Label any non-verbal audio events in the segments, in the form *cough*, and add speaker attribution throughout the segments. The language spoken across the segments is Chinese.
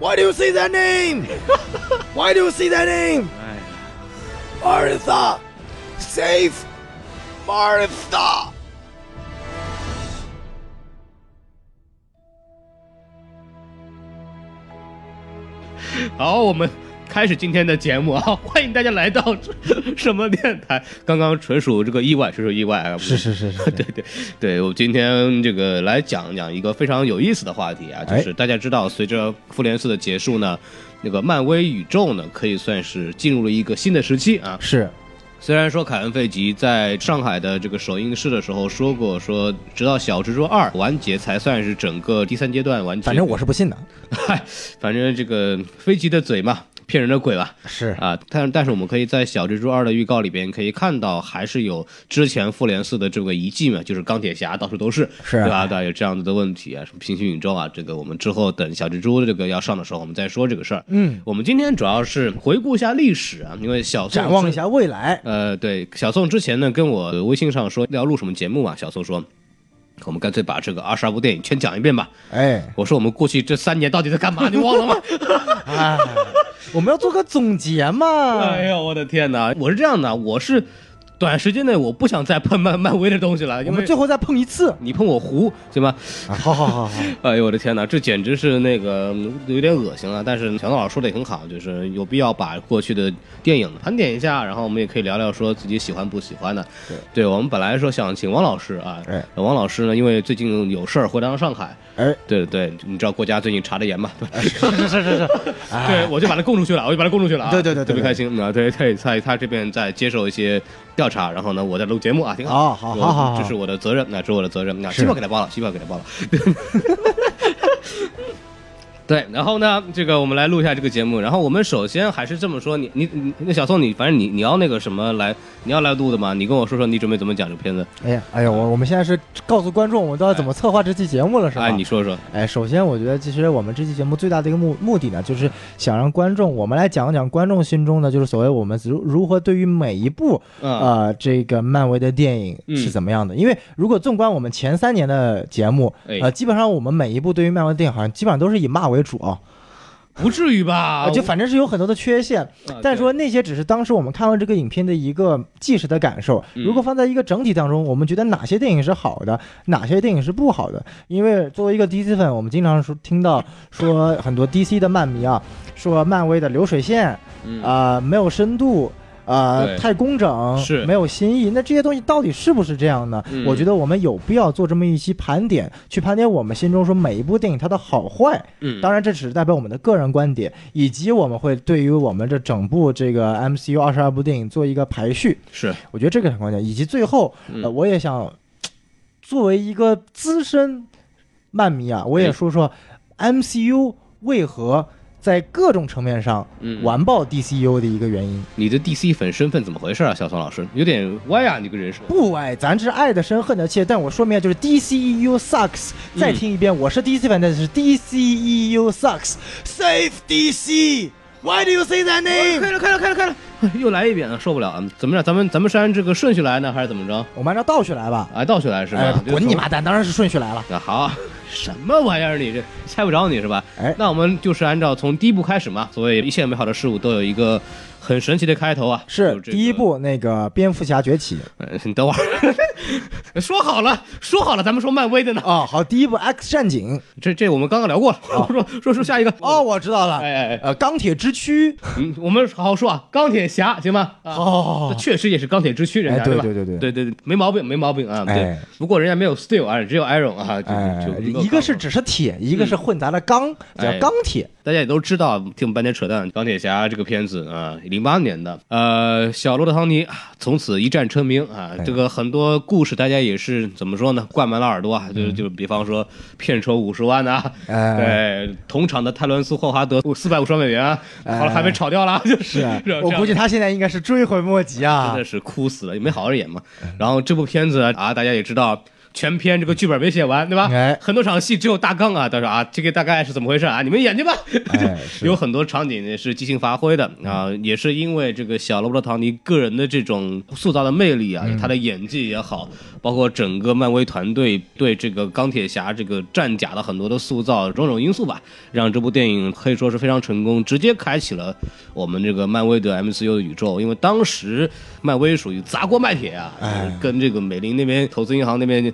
Speaker 1: Why do you say that name? *laughs* Why do you say that name?
Speaker 2: 哎，
Speaker 1: Martha, save Martha. *laughs*
Speaker 2: 好，我们 开始今天的节目啊！*laughs* 欢迎大家来到 *laughs* 什么电台？刚刚纯属这个意外，纯属意外啊！
Speaker 1: 是是是是 *laughs*
Speaker 2: 对对对，我今天这个来讲讲一个非常有意思的话题啊，就是大家知道，随着复联四的结束呢，那个漫威宇宙呢，可以算是进入了一个新的时期啊。
Speaker 1: 是，
Speaker 2: 虽然说凯恩·费吉在上海的这个首映式的时候说过，说直到小蜘蛛二完结才算是整个第三阶段完结。
Speaker 1: 反正我是不信的。
Speaker 2: 嗨，反正这个飞机的嘴嘛，骗人的鬼吧。
Speaker 1: 是
Speaker 2: 啊，但但是我们可以在小蜘蛛二的预告里边可以看到，还是有之前复联四的这个遗迹嘛，就是钢铁侠到处都是，
Speaker 1: 是啊
Speaker 2: 对吧？对吧，有这样子的问题啊，什么平行宇宙啊，这个我们之后等小蜘蛛这个要上的时候，我们再说这个事儿。
Speaker 1: 嗯，
Speaker 2: 我们今天主要是回顾一下历史啊，因为小宋
Speaker 1: 展望一下未来。
Speaker 2: 呃，对，小宋之前呢跟我微信上说要录什么节目嘛，小宋说，我们干脆把这个二十二部电影全讲一遍吧。
Speaker 1: 哎，
Speaker 2: 我说我们过去这三年到底在干嘛？你忘了吗？
Speaker 1: 哎，*laughs* 我们要做个总结嘛。
Speaker 2: 哎呀，我的天哪！我是这样的，我是短时间内我不想再碰漫漫威的东西了，
Speaker 1: 我
Speaker 2: 因为
Speaker 1: 们最后再碰一次。
Speaker 2: 你碰我胡，行吗？
Speaker 1: 啊，好好好好，*laughs*
Speaker 2: 哎呦，我的天哪，这简直是那个嗯有点恶心了。但是小宋老师说的也很好，就是有必要把过去的电影盘点一下，然后我们也可以聊聊说自己喜欢不喜欢的。
Speaker 1: 对，
Speaker 2: 对我们本来说想请王老师啊，
Speaker 1: 哎
Speaker 2: 王老师呢，因为最近有事儿回到上海，
Speaker 1: 哎，
Speaker 2: 对对，你知道国家最近查的严嘛，对吧？
Speaker 1: 是是是是 *laughs*
Speaker 2: 对，我就把他供出去了，我就把他供出去了啊！
Speaker 1: 对对对对
Speaker 2: 特别开心啊！对对，在他这边在接受一些调查，然后呢，我在录节目啊，挺好。
Speaker 1: 好好好
Speaker 2: 这是我的责任，那这是我的责任，那
Speaker 1: 是
Speaker 2: 机票给他报了，机票给他报了。*laughs* 对，然后呢，这个我们来录一下这个节目。然后我们首先还是这么说，你你你，那小宋，你反正你你要那个什么来，你要来录的吗？你跟我说说你准备怎么讲这个片子？
Speaker 1: 哎呀，哎呀，我我们现在是告诉观众，我们都要怎么策划这期节目了，是吧？
Speaker 2: 哎，你说说。
Speaker 1: 哎，首先我觉得，其实我们这期节目最大的一个目目的呢，就是想让观众，我们来讲讲观众心中的，就是所谓我们如如何对于每一部
Speaker 2: 嗯，
Speaker 1: 呃这个漫威的电影
Speaker 2: 嗯
Speaker 1: 是怎么样的。因为如果纵观我们前三年的节目，
Speaker 2: 哎
Speaker 1: 呃，基本上我们每一部对于漫威的电影，好像基本上都是以骂为主啊，
Speaker 2: 不至于吧？
Speaker 1: 呃就反正是有很多的缺陷。
Speaker 2: 啊
Speaker 1: 但说那些只是当时我们看完这个影片的一个即时的感受。
Speaker 2: 嗯
Speaker 1: 如果放在一个整体当中，我们觉得哪些电影是好的，哪些电影是不好的？因为作为一个 DC 粉，我们经常说听到说很多 DC 的漫迷啊，说漫威的流水线
Speaker 2: 嗯
Speaker 1: 啊、没有深度。呃，太工整，
Speaker 2: 是
Speaker 1: 没有新意。那这些东西到底是不是这样呢？
Speaker 2: 嗯
Speaker 1: 我觉得我们有必要做这么一期盘点，去盘点我们心中说每一部电影它的好坏。
Speaker 2: 嗯，
Speaker 1: 当然，这只是代表我们的个人观点，以及我们会对于我们这整部这个 MCU 二十二部电影做一个排序。
Speaker 2: 是
Speaker 1: 我觉得这个很关键，以及最后，
Speaker 2: 嗯
Speaker 1: 呃，我也想作为一个资深漫迷啊，我也
Speaker 2: 哎
Speaker 1: 说说 MCU 为何在各种层面上
Speaker 2: 嗯
Speaker 1: 完爆 DCU 的一个原因。
Speaker 2: 你的 DC 粉身份怎么回事啊，小宋老师？有点歪啊，你这个人设。
Speaker 1: 不歪，咱这是爱的深恨的切，但我说明就是 DCEU sucks。再
Speaker 2: 嗯
Speaker 1: 听一遍，我是 DC 粉，但是 DCEU sucks。Save DC。Why do you say that name？
Speaker 2: 了，开了，开了，开了，*laughs* 又来一遍了，受不了啊！怎么着？咱们咱们是按这个顺序来呢，还是怎么着？
Speaker 1: 我们按照倒序来吧。
Speaker 2: 哎，倒序来是吧？
Speaker 1: 哎，滚你妈蛋！当然是顺序来了。
Speaker 2: 啊！好，*laughs* 什么玩意儿？你这猜不着你是吧？
Speaker 1: 哎
Speaker 2: 那我们就是按照从第一步开始嘛。所谓一切美好的事物都有一个很神奇的开头啊。
Speaker 1: 是
Speaker 2: 这个
Speaker 1: 第一。部那个蝙蝠侠崛起
Speaker 2: 呃你等会儿，*laughs* 说好了，说好了，咱们说漫威的呢。
Speaker 1: 哦，好，第一部 X 战警
Speaker 2: 这这我们刚刚聊过了。*laughs* 说说说下一个。
Speaker 1: 哦，，我知道了，
Speaker 2: 哎哎哎，
Speaker 1: 呃，钢铁之躯，
Speaker 2: 嗯，我们好好说啊。钢铁侠行吗？啊，
Speaker 1: 好好好
Speaker 2: 这确实也是钢铁之躯，人家
Speaker 1: 哎对
Speaker 2: 吧？
Speaker 1: 对对对
Speaker 2: 对对对，没毛病，没毛病啊。对
Speaker 1: 哎，
Speaker 2: 不过人家没有 steel 啊，只有 iron 啊。就
Speaker 1: 哎
Speaker 2: 就，
Speaker 1: 一个是只是铁，一个是混杂了钢，叫
Speaker 2: 哎
Speaker 1: 钢铁。
Speaker 2: 大家也都知道，听我们半天扯淡，钢铁侠这个片子啊，零八年的，呃，小罗伯特·唐尼啊从此一战成名啊。
Speaker 1: 哎
Speaker 2: 这个很多故事大家也是怎么说呢？灌满了耳朵啊，就就比方说片酬五十万呐、
Speaker 1: 哎
Speaker 2: 对，同场的泰伦斯·霍华德四百五十万美元好了还被炒掉了，*laughs* 就是 *laughs*
Speaker 1: 我估计他现在应该是追悔莫及啊
Speaker 2: 真的。是哭死了，也没好好演嘛。然后这部片子啊，大家也知道，全篇这个剧本没写完，对吧？
Speaker 1: 哎
Speaker 2: 很多场戏只有大纲啊，他说啊，这个大概是怎么回事啊？你们演去吧。
Speaker 1: 哎，*laughs*
Speaker 2: 有很多场景也是即兴发挥的啊，也是因为这个小罗伯特·唐尼个人的这种塑造的魅力啊，他的演技也好，包括整个漫威团队对这个钢铁侠这个战甲的很多的塑造，种种因素吧，让这部电影可以说是非常成功，直接开启了我们这个漫威的 MCU 的宇宙。因为当时漫威属于砸锅卖铁啊，
Speaker 1: 哎
Speaker 2: 跟这个美林那边投资银行那边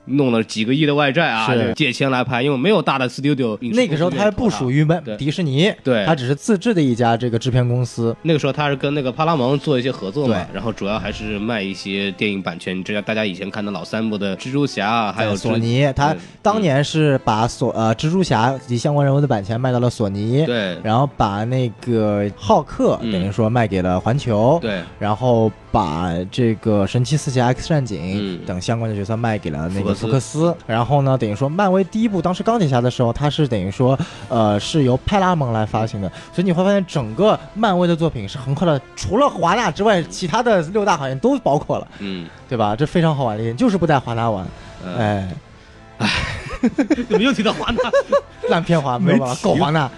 Speaker 2: 弄了几个亿的外债啊，借钱来拍，因为没有大的 studio，
Speaker 1: 那个时候他还不属于迪士尼，
Speaker 2: 对。
Speaker 1: 他只是自制的一家这个制片公司。
Speaker 2: 那个时候他是跟那个帕拉蒙做一些合作嘛，然后主要还是卖一些电影版权，这样大家以前看的老三部的蜘蛛侠啊，还有
Speaker 1: 索尼，他当年是把索呃蜘蛛侠及相关人物的版权卖到了索尼，
Speaker 2: 对。
Speaker 1: 然后把那个浩克
Speaker 2: 嗯。
Speaker 1: 等于说卖给了环球，
Speaker 2: 对。
Speaker 1: 然后把这个神奇四侠 X 战警
Speaker 2: 嗯。
Speaker 1: 等相关的角色卖给了那个
Speaker 2: 福克斯
Speaker 1: 然后呢，等于说漫威第一部当时钢铁侠的时候，它是等于说呃是由派拉蒙来发行的，所以你会发现整个漫威的作品是横跨了除了华纳之外，其他的六大行业都包括了，
Speaker 2: 嗯，
Speaker 1: 对吧？这非常好玩的一点，就是不带华纳玩，
Speaker 2: 呃
Speaker 1: 哎。
Speaker 2: 怎么又提到华纳？
Speaker 1: 烂片华没有办法，够华纳。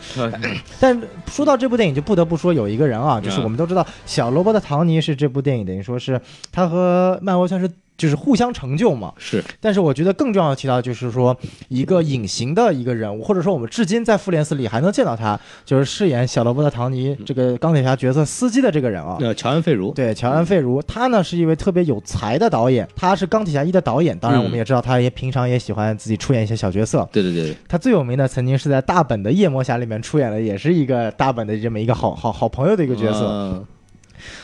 Speaker 1: 但说到这部电影，就不得不说有一个人啊，就是我们都知道，小罗伯特·唐尼是这部电影等于说是他和漫威算是就是互相成就嘛。
Speaker 2: 是
Speaker 1: 但是我觉得更重要的提到就是说一个隐形的一个人物，或者说我们至今在复联四里还能见到他，就是饰演小罗伯特·唐尼这个钢铁侠角色司机的这个人啊。
Speaker 2: 呃，乔恩·费如，
Speaker 1: 对，乔恩·费如，他呢是一位特别有才的导演，他是钢铁侠一的导演。当然，
Speaker 2: 嗯
Speaker 1: 我们也知道，他也平常也喜欢自己出演一些小角色。
Speaker 2: 对对对，
Speaker 1: 他最有名的曾经是在大本的夜魔侠里面出演了，也是一个大本的这么一个好好好朋友的一个角色。
Speaker 2: 嗯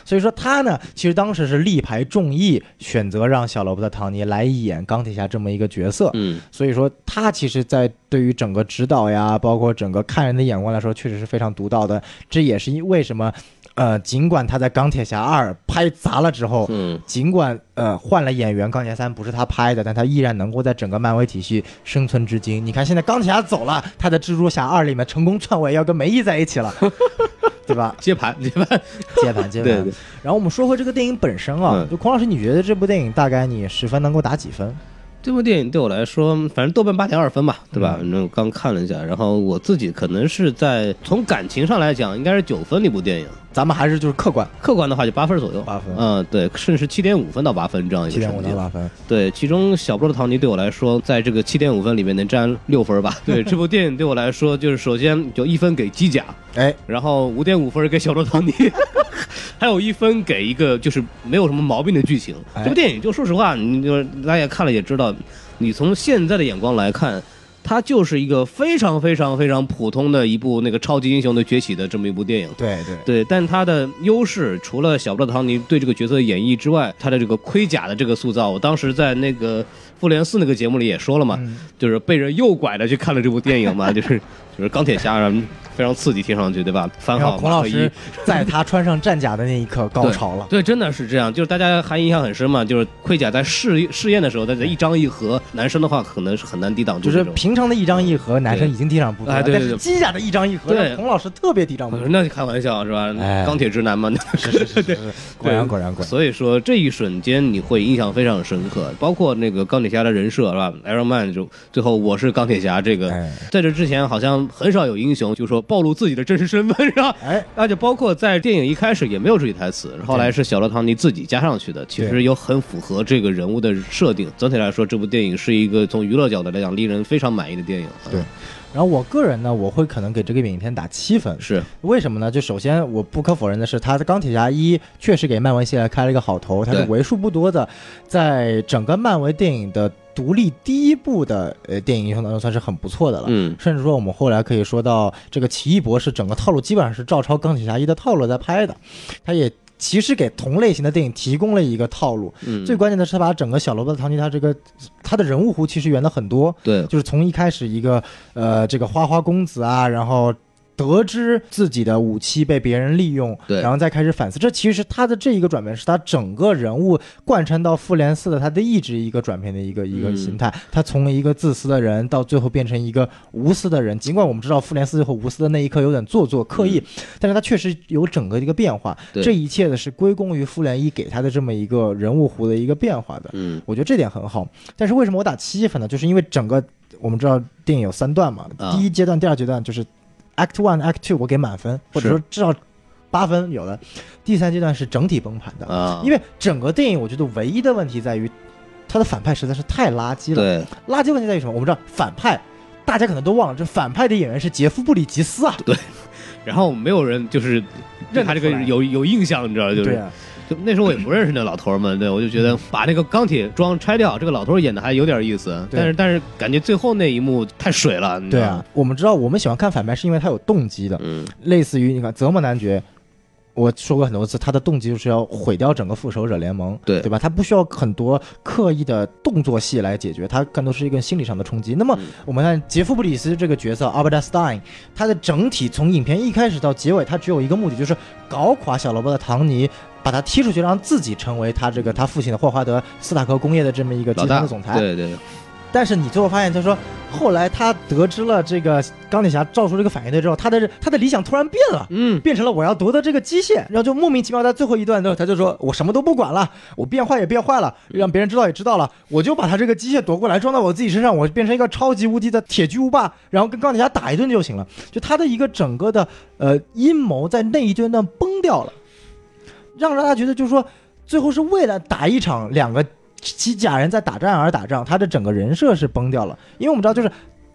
Speaker 1: 所以说他呢，其实当时是力排众议，选择让小罗伯特·唐尼来演钢铁侠这么一个角色。
Speaker 2: 嗯，
Speaker 1: 所以说他其实，在对于整个指导呀，包括整个看人的眼光来说，确实是非常独到的。这也是因为什么？呃，尽管他在《钢铁侠二》拍砸了之后，
Speaker 2: 嗯，
Speaker 1: 尽管呃换了演员，《钢铁侠三》不是他拍的，但他依然能够在整个漫威体系生存至今。你看现在钢铁侠走了，他在《蜘蛛侠二》里面成功篡位，要跟梅姨在一起了，*laughs* 对吧？
Speaker 2: 接盘接盘，
Speaker 1: 接盘接盘。
Speaker 2: 对对，
Speaker 1: 然后我们说回这个电影本身啊，
Speaker 2: 嗯
Speaker 1: 就孔老师，你觉得这部电影大概你十分能够打几分？
Speaker 2: 这部电影对我来说，反正豆瓣八点二分吧，对吧？
Speaker 1: 嗯
Speaker 2: 反正我刚看了一下，然后我自己可能是在从感情上来讲，应该是九分的一部电影。
Speaker 1: 咱们还是就是客观，
Speaker 2: 客观的话就八分左右，
Speaker 1: 八分
Speaker 2: 嗯，对，甚至是七点五分到八分这样一
Speaker 1: 七点五
Speaker 2: 个成绩
Speaker 1: 到八分。
Speaker 2: 对，其中小波的唐尼对我来说，在这个七点五分里面能占六分吧。*laughs* 对，这部电影对我来说，就是首先就一分给机甲，
Speaker 1: 哎，
Speaker 2: 然后五点五分给小罗唐尼，*laughs* 还有一分给一个就是没有什么毛病的剧情。
Speaker 1: 哎
Speaker 2: 这部电影就说实话，你就大家也看了也知道，你从现在的眼光来看。它就是一个非常非常非常普通的一部那个超级英雄的崛起的这么一部电影，
Speaker 1: 对对，
Speaker 2: 对，但它的优势除了小布勒唐尼对这个角色的演绎之外，他的这个盔甲的这个塑造，我当时在那个复联四那个节目里也说了嘛，
Speaker 1: 嗯。
Speaker 2: 就是被人诱拐的去看了这部电影嘛，就是 *laughs* 就是钢铁侠啊非常刺激，听上去对吧？番
Speaker 1: 然后
Speaker 2: 号马克一
Speaker 1: 孔老师在他穿上战甲的那一刻高潮了。
Speaker 2: 对，真的是这样，就是大家还印象很深嘛，就是盔甲在试试验的时候，大家一张一合，男生的话可能是很难抵挡住
Speaker 1: 就是。平常的一张一合，男生已经抵挡不住了，
Speaker 2: 哎对对对
Speaker 1: 但是机甲的一张一合，
Speaker 2: 对
Speaker 1: 孔老师特别抵挡不住。
Speaker 2: 那就开玩笑是吧？
Speaker 1: 哎
Speaker 2: 钢铁直男嘛，
Speaker 1: 是是是是，*laughs* 果然果然果然。
Speaker 2: 所以说这一瞬间你会印象非常深刻，包括那个钢铁侠的人设是吧？Iron Man 就最后我是钢铁侠这个，
Speaker 1: 哎
Speaker 2: 在这之前好像很少有英雄就说暴露自己的真实身份 *laughs* 是吧？
Speaker 1: 哎，
Speaker 2: 而且包括在电影一开始也没有这句台词，后来是小罗唐尼自己加上去的，其实有很符合这个人物的设定。整体来说，这部电影是一个从娱乐角度来讲令人非常满意的电影。
Speaker 1: 对然后我个人呢，我会可能给这个影片打七分。
Speaker 2: 是
Speaker 1: 为什么呢？就首先我不可否认的是，他的钢铁侠一确实给漫威系列开了一个好头，它是为数不多的在整个漫威电影的独立第一部的呃电影英雄当中算是很不错的了。
Speaker 2: 嗯。
Speaker 1: 甚至说我们后来可以说到这个奇异博士整个套路基本上是照抄钢铁侠一的套路在拍的，他也其实给同类型的电影提供了一个套路。
Speaker 2: 嗯，
Speaker 1: 最关键的是他把整个小罗伯特·唐尼他这个他的人物弧其实圆的很多，
Speaker 2: 对。
Speaker 1: 就是从一开始一个呃这个花花公子啊，然后得知自己的武器被别人利用，
Speaker 2: 对
Speaker 1: 然后再开始反思。这其实是他的这一个转变，是他整个人物贯穿到复联四的他的一直一个转变的一个一个
Speaker 2: 嗯
Speaker 1: 形态。他从一个自私的人到最后变成一个无私的人。尽管我们知道复联四最后无私的那一刻有点做作刻意，但是他确实有整个一个变化。这一切的是归功于复联一给他的这么一个人物弧的一个变化的。
Speaker 2: 嗯
Speaker 1: 我觉得这点很好。但是为什么我打七分呢？就是因为整个我们知道电影有三段嘛，
Speaker 2: 啊
Speaker 1: 第一阶段、第二阶段就是 Act One、Act Two，我给满分，或者说至少八分有的。第三阶段是整体崩盘的，
Speaker 2: 啊，
Speaker 1: 因为整个电影我觉得唯一的问题在于他的反派实在是太垃圾了。
Speaker 2: 对
Speaker 1: 垃圾问题在于什么？我们知道反派。大家可能都忘了，这反派的演员是杰夫·布里吉斯啊，对
Speaker 2: 然后没有人就是认他这个有有印象，你知道就是。
Speaker 1: 对啊，
Speaker 2: 就那时候我也不认识那老头儿嘛，对我就觉得把那个钢铁装拆掉，这个老头儿演的还有点意思，但是但是感觉最后那一幕太水了，
Speaker 1: 对啊我们知道我们喜欢看反派是因为他有动机的，
Speaker 2: 嗯，
Speaker 1: 类似于你看泽莫男爵，我说过很多次，他的动机就是要毁掉整个复仇者联盟，
Speaker 2: 对
Speaker 1: 对吧？他不需要很多刻意的动作戏来解决，他更多是一个心理上的冲击。那么
Speaker 2: 嗯
Speaker 1: 我们看杰夫布里斯这个角色 Albert Stein，他的整体从影片一开始到结尾，他只有一个目的，就是搞垮小萝卜的唐尼。把他踢出去，让自己成为他这个他父亲的霍华德斯塔克工业的这么一个集团的总裁。
Speaker 2: 对对，
Speaker 1: 但是你最后发现，他说后来他得知了这个钢铁侠造出这个反应堆之后，他的他的理想突然变了。
Speaker 2: 嗯，
Speaker 1: 变成了我要夺得这个机械，然后就莫名其妙在最后一段的时候，他就说我什么都不管了，我变坏也变坏了，让别人知道也知道了，我就把他这个机械夺过来装到我自己身上，我变成一个超级无敌的铁巨无霸，然后跟钢铁侠打一顿就行了。就他的一个整个的呃阴谋在那一阶段崩掉了，让让他觉得就是说最后是为了打一场两个机甲人在打仗而打仗，他的整个人设是崩掉了，因为我们知道就是。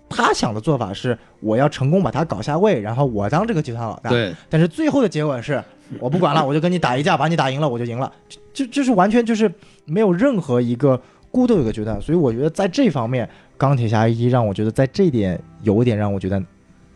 Speaker 1: 他想的做法是，我要成功把他搞下位，然后我当这个集团老大。
Speaker 2: 对，
Speaker 1: 但是最后的结果是，我不管了，我就跟你打一架，把你打赢了，我就赢了，就就就是完全就是没有任何一个孤独有一个决断，所以我觉得在这方面，钢铁侠一让我觉得在这点有一点让我觉得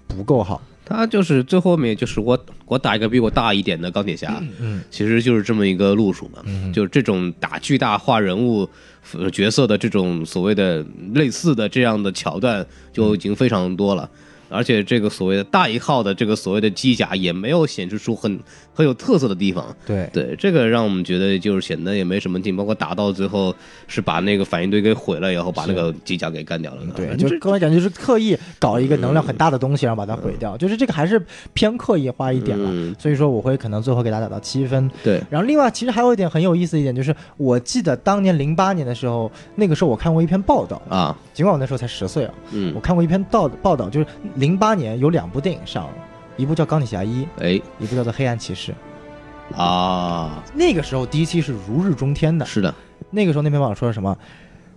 Speaker 1: 不够好。
Speaker 2: 他就是最后面就是我我打一个比我大一点的钢铁侠，
Speaker 1: 嗯
Speaker 2: 其实就是这么一个路数嘛，
Speaker 1: 嗯
Speaker 2: 就是这种打巨大化人物呃角色的这种所谓的类似的这样的桥段就已经非常多了。而且这个所谓的大一号的这个所谓的机甲也没有显示出很很有特色的地方，
Speaker 1: 对
Speaker 2: 对，这个让我们觉得就是显得也没什么劲，包括打到最后是把那个反应堆给毁了以后，把那个机甲给干掉了。
Speaker 1: 对，就是个人感觉就是刻意搞一个能量很大的东西，然后把它毁掉，就是这个还是偏刻意化一点了。
Speaker 2: 嗯
Speaker 1: 所以说我会可能最后给他打到七分。
Speaker 2: 对，
Speaker 1: 然后另外其实还有一点很有意思的一点就是，我记得当年零八年的时候，那个时候我看过一篇报道，
Speaker 2: 啊，
Speaker 1: 尽管我那时候才十岁啊，
Speaker 2: 嗯
Speaker 1: 我，看过一篇报报道，就是零八年有两部电影上了，一部叫《钢铁侠一》，
Speaker 2: 哎
Speaker 1: 一部叫做《黑暗骑士》。
Speaker 2: 啊，
Speaker 1: 那个时候第一期是如日中天的，
Speaker 2: 是的，
Speaker 1: 那个时候那篇报道说什么？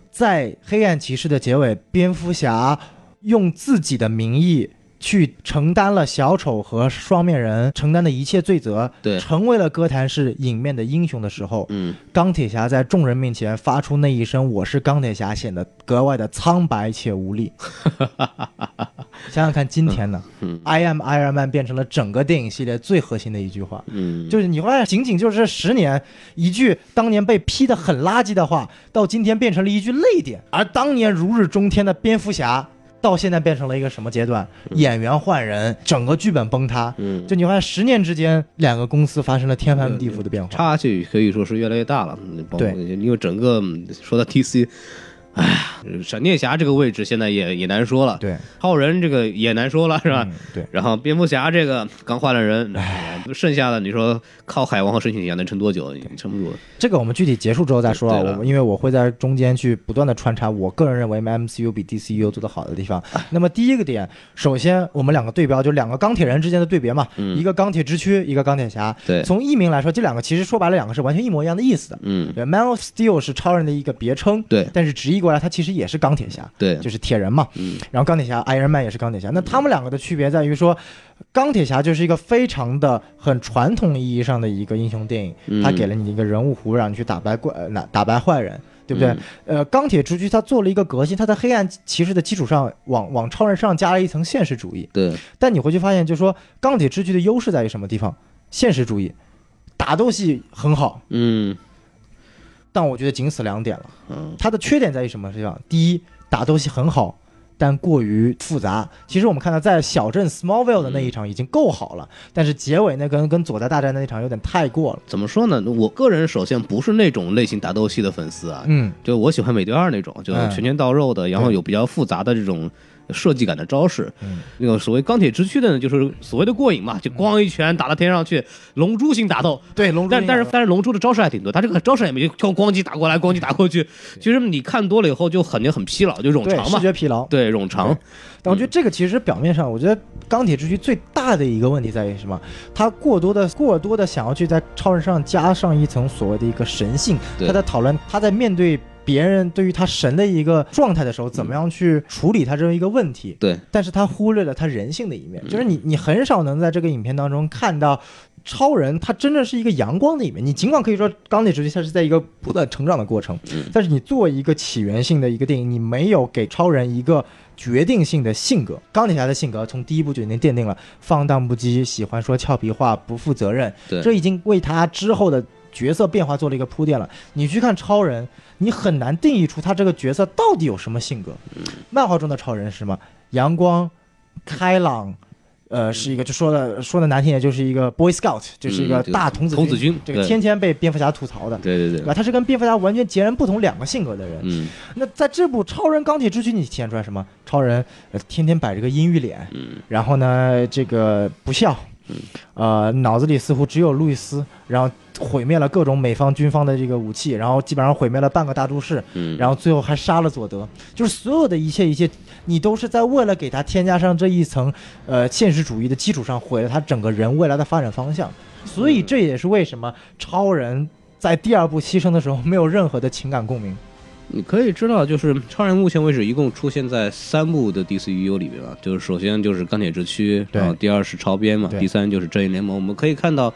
Speaker 1: 在黑暗骑士的结尾，蝙蝠侠用自己的名义去承担了小丑和双面人承担的一切罪责，
Speaker 2: 对
Speaker 1: 成为了哥谭市影面的英雄的时候，
Speaker 2: 嗯，
Speaker 1: 钢铁侠在众人面前发出那一声“我是钢铁侠”，显得格外的苍白且无力。*laughs* 想想看，今天呢、
Speaker 2: 嗯
Speaker 1: i am Iron Man 变成了整个电影系列最核心的一句话。
Speaker 2: 嗯，
Speaker 1: 就是你发现，仅仅就是这十年，一句当年被批的很垃圾的话，到今天变成了一句泪点。而当年如日中天的蝙蝠侠，到现在变成了一个什么阶段？演员换人，整个剧本崩塌。
Speaker 2: 嗯，
Speaker 1: 就你发现，十年之间，两个公司发生了天翻地覆的变化。
Speaker 2: 差距可以说是越来越大了。
Speaker 1: 对
Speaker 2: 因为整个嗯说到 DC，哎呀，闪电侠这个位置现在也也难说了，
Speaker 1: 对，
Speaker 2: 超人这个也难说了，是吧？
Speaker 1: 嗯对，
Speaker 2: 然后蝙蝠侠这个刚换了人，剩下的你说靠海王和神奇女侠能撑多久？撑不住。
Speaker 1: 这个我们具体结束之后再说啊。我因为我会在中间去不断的穿插我个人认为 MCU 比 DCU 做得好的地方。那么第一个点，首先我们两个对标，就两个钢铁人之间的对别嘛，
Speaker 2: 嗯
Speaker 1: 一个钢铁之躯，一个钢铁侠。
Speaker 2: 对，
Speaker 1: 从译名来说，这两个其实说白了，两个是完全一模一样的意思的。
Speaker 2: 嗯，
Speaker 1: 对，Man of Steel 是超人的一个别称，
Speaker 2: 对
Speaker 1: 但是直译过来，他其实也是钢铁侠，
Speaker 2: 对，
Speaker 1: 就是铁人嘛。
Speaker 2: 嗯
Speaker 1: 然后钢铁侠 Iron Man 也是钢铁侠，那他们两个的区别在于说，钢铁侠就是一个非常的很传统意义上的一个英雄电影，
Speaker 2: 嗯
Speaker 1: 他给了你一个人物弧，让你去打败怪，呃打打败坏人。对不对？
Speaker 2: 嗯
Speaker 1: 呃，钢铁之躯他做了一个革新，他在黑暗骑士的基础上，往往超人身上加了一层现实主义。
Speaker 2: 对，
Speaker 1: 但你回去发现，就是说钢铁之躯的优势在于什么地方？现实主义，打斗戏很好，
Speaker 2: 嗯
Speaker 1: 但我觉得仅此两点了。
Speaker 2: 嗯
Speaker 1: 它的缺点在于什么地方？第一，打斗戏很好，但过于复杂。其实我们看到在小镇 Smallville 的那一场已经够好了，但是结尾那跟跟佐德大战的那场有点太过了。
Speaker 2: 怎么说呢？我个人首先不是那种类型打斗戏的粉丝啊，
Speaker 1: 嗯，
Speaker 2: 就我喜欢美队二那种，就
Speaker 1: 嗯
Speaker 2: 拳拳到肉的，然后有比较复杂的这种设计感的招式。
Speaker 1: 嗯
Speaker 2: 那个所谓钢铁之躯的呢，就是所谓的过瘾嘛，就咣一拳打到天上去，龙珠型打斗。
Speaker 1: 对，龙珠
Speaker 2: 但但是但是龙珠的招式还挺多，他这个招式也没就咣叽打过来，咣叽打过去。其实你看多了以后就肯定很疲劳，就冗长嘛。
Speaker 1: 视觉疲劳。
Speaker 2: 对，冗长。
Speaker 1: 但我觉得这个其实表面上，我觉得钢铁之躯最大的一个问题在于什么？他过多的、过多的想要去在超人上加上一层所谓的一个神性。他在讨论他在面对别人对于他神的一个状态的时候，怎么样去处理他这样一个问题。
Speaker 2: 对，
Speaker 1: 但是他忽略了他人性的一
Speaker 2: 嗯
Speaker 1: 面，就是你你很少能在这个影片当中看到。超人他真正是一个阳光的一面，你尽管可以说钢铁之躯它是在一个不断成长的过程，
Speaker 2: 嗯
Speaker 1: 但是你作为一个起源性的一个电影，你没有给超人一个决定性的性格。钢铁侠的性格从第一部就已经奠定了放荡不羁、喜欢说俏皮话、不负责任，这已经为他之后的角色变化做了一个铺垫了。你去看超人，你很难定义出他这个角色到底有什么性格。漫画中的超人是什么？阳光、开朗。呃，是一个就说的说的难听点，就是一个 Boy Scout，就是一个大童子
Speaker 2: 童子军
Speaker 1: 这个天天被蝙蝠侠吐槽的，
Speaker 2: 对对对，
Speaker 1: 对吧？他是跟蝙蝠侠完全截然不同两个性格的人。
Speaker 2: 嗯
Speaker 1: 那在这部《超人钢铁之躯》，你体现出来什么？超人、呃、天天摆着个阴郁脸，
Speaker 2: 嗯
Speaker 1: 然后呢，这个不笑，呃，脑子里似乎只有路易斯，然后毁灭了各种美方军方的这个武器，然后基本上毁灭了半个大都市，
Speaker 2: 嗯，
Speaker 1: 然后最后还杀了佐德，就是所有的一切一切，你都是在为了给他添加上这一层呃现实主义的基础上，毁了他整个人未来的发展方向。所以这也是为什么超人在第二部牺牲的时候没有任何的情感共鸣。
Speaker 2: 你可以知道，就是超人目前为止一共出现在三部的 DCU 里面啊，就是首先就是钢铁之躯，然后第二是超编嘛，第三就是正义联盟。我们可以看到，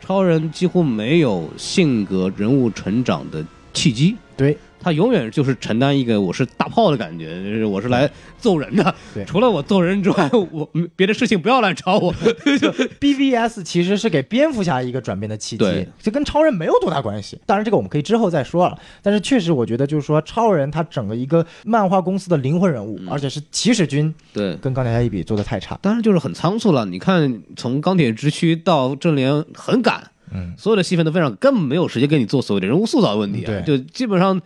Speaker 2: 超人几乎没有性格人物成长的契机，
Speaker 1: 对
Speaker 2: 他永远就是承担一个我是大炮的感觉，就是我是来揍人的，
Speaker 1: 对
Speaker 2: 除了我揍人之外，我别的事情不要来找我。*laughs*
Speaker 1: BVS 其实是给蝙蝠侠一个转变的契机
Speaker 2: 对，
Speaker 1: 这跟超人没有多大关系。当然，这个我们可以之后再说了。但是确实，我觉得就是说，超人他整个一个漫画公司的灵魂人物，
Speaker 2: 嗯
Speaker 1: 而且是起始军，
Speaker 2: 对，
Speaker 1: 跟钢铁侠一比，做的太差。
Speaker 2: 当然就是很仓促了。你看，从钢铁之躯到正联很赶，
Speaker 1: 嗯，
Speaker 2: 所有的戏份都非常，根本没有时间给你做所谓的人物塑造的问题啊，
Speaker 1: 嗯
Speaker 2: 就基本上。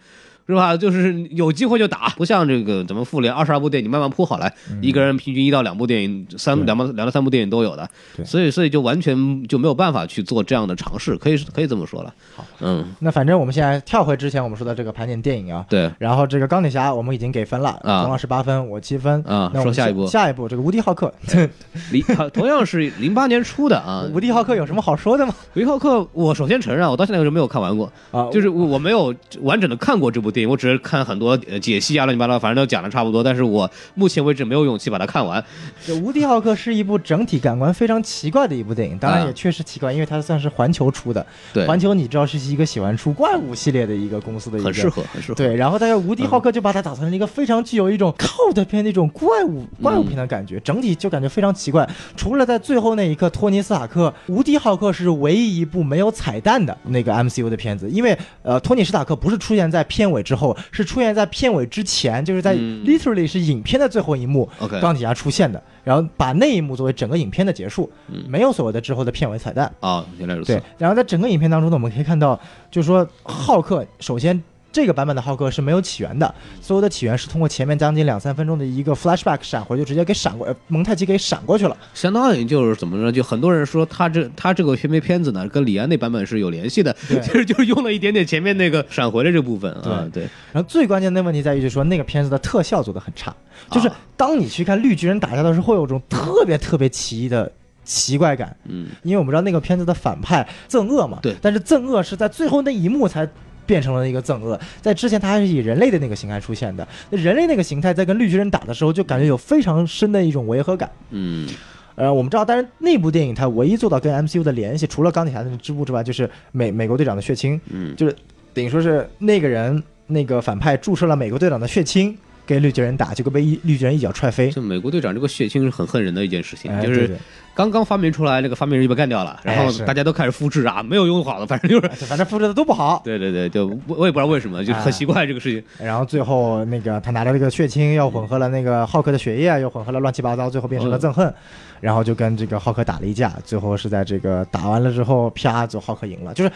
Speaker 2: 是吧？就是有机会就打，不像这个咱们复联二十二部电影慢慢铺好来，一个人平均一到两部电影，三两部两到三部电影都有的，
Speaker 1: 对
Speaker 2: 所以所以就完全就没有办法去做这样的尝试，可以可以这么说了。
Speaker 1: 好，
Speaker 2: 嗯，
Speaker 1: 那反正我们现在跳回之前我们说的这个盘点电影啊，
Speaker 2: 对
Speaker 1: 然后这个钢铁侠我们已经给分了，
Speaker 2: 啊
Speaker 1: 总老师八分，我七分。
Speaker 2: 啊
Speaker 1: 那我们
Speaker 2: 说下一步
Speaker 1: 下一步这个无敌浩克，*laughs*
Speaker 2: 零同样是零八年出的啊，*laughs*
Speaker 1: 无敌浩克有什么好说的吗？
Speaker 2: 无敌浩克，我首先承认啊，我到现在为止没有看完过，
Speaker 1: 啊，
Speaker 2: 就是我我没有完整的看过这部电影，我只是看很多呃解析啊乱七八糟，反正都讲的差不多，但是我目前为止没有勇气把它看完。
Speaker 1: 这《无敌浩克》是一部整体感官非常奇怪的一部电影，当然
Speaker 2: 啊
Speaker 1: 也确实奇怪，因为它算是环球出的。
Speaker 2: 对，
Speaker 1: 环球你知道是一个喜欢出怪物系列的一个公司的一个，
Speaker 2: 很适合，很适合。
Speaker 1: 对，然后但是《无敌浩克》就把它打造成了一个非常具有一种 cult 片那种怪物怪物片的感觉，整体就感觉非常奇怪。除了在最后那一刻，托尼斯塔克，《无敌浩克》是唯一一部没有彩蛋的那个 MCU 的片子，因为呃，托尼斯塔克不是出现在片尾之后，是出现在片尾之前，就是在
Speaker 2: 嗯
Speaker 1: literally 是影片的最后一幕，钢铁侠出现的，然后把那一幕作为整个影片的结束，
Speaker 2: 嗯
Speaker 1: 没有所谓的之后的片尾彩蛋。
Speaker 2: 啊，原来如此
Speaker 1: 对。，然后在整个影片当中呢，我们可以看到，就是说浩克，首先这个版本的浩克是没有起源的，所有的起源是通过前面将近两三分钟的一个 flashback 闪回，就直接给闪过，呃蒙太奇给闪过去了。
Speaker 2: 相当于就是怎么说，就很多人说他这他这个片片片子呢，跟李安那版本是有联系的，其实就是用了一点点前面那个闪回的这部分啊，对，
Speaker 1: 然后最关键的问题在于，就是说那个片子的特效做的很差，就是
Speaker 2: 啊
Speaker 1: 当你去看绿巨人打架的时候，会有种特别特别奇异的奇怪感。
Speaker 2: 嗯，
Speaker 1: 因为我们知道那个片子的反派憎恶嘛，
Speaker 2: 对。
Speaker 1: 但是憎恶是在最后那一幕才变成了一个憎恶，在之前他还是以人类的那个形态出现的，那人类那个形态在跟绿巨人打的时候，就感觉有非常深的一种违和感。
Speaker 2: 嗯，
Speaker 1: 呃，我们知道，但是那部电影它唯一做到跟 MCU 的联系，除了钢铁侠的织布之外，就是美美国队长的血清，
Speaker 2: 嗯，
Speaker 1: 就是等于说是那个人那个反派注射了美国队长的血清。给绿巨人打，结果被一绿巨人一脚踹飞。
Speaker 2: 就美国队长这个血清是很恨人的一件事情，
Speaker 1: 哎
Speaker 2: 就是刚刚发明出来，那个发明人就被干掉了，然后大家都开始复制啊，没有用好的，反正就是，
Speaker 1: 哎反正复制的都不好。
Speaker 2: 对对对，就我我也不知道为什么，就
Speaker 1: 哎
Speaker 2: 很奇怪这个事情。
Speaker 1: 然后最后那个他拿着这个血清，又混合了那个浩克的血液，又混合了乱七八糟，最后变成了憎恨，然后就跟这个浩克打了一架，最后是在这个打完了之后，啪，就浩克赢了，就是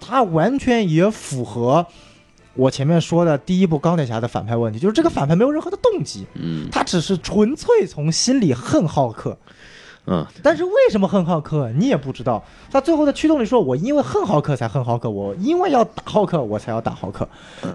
Speaker 1: 他完全也符合我前面说的第一部钢铁侠的反派问题，就是这个反派没有任何的动机，
Speaker 2: 嗯
Speaker 1: 他只是纯粹从心里恨浩克。
Speaker 2: 嗯，
Speaker 1: 但是为什么恨浩克，你也不知道。他最后的驱动力说：“我因为恨浩克才恨浩克，我因为要打浩克我才要打浩克。”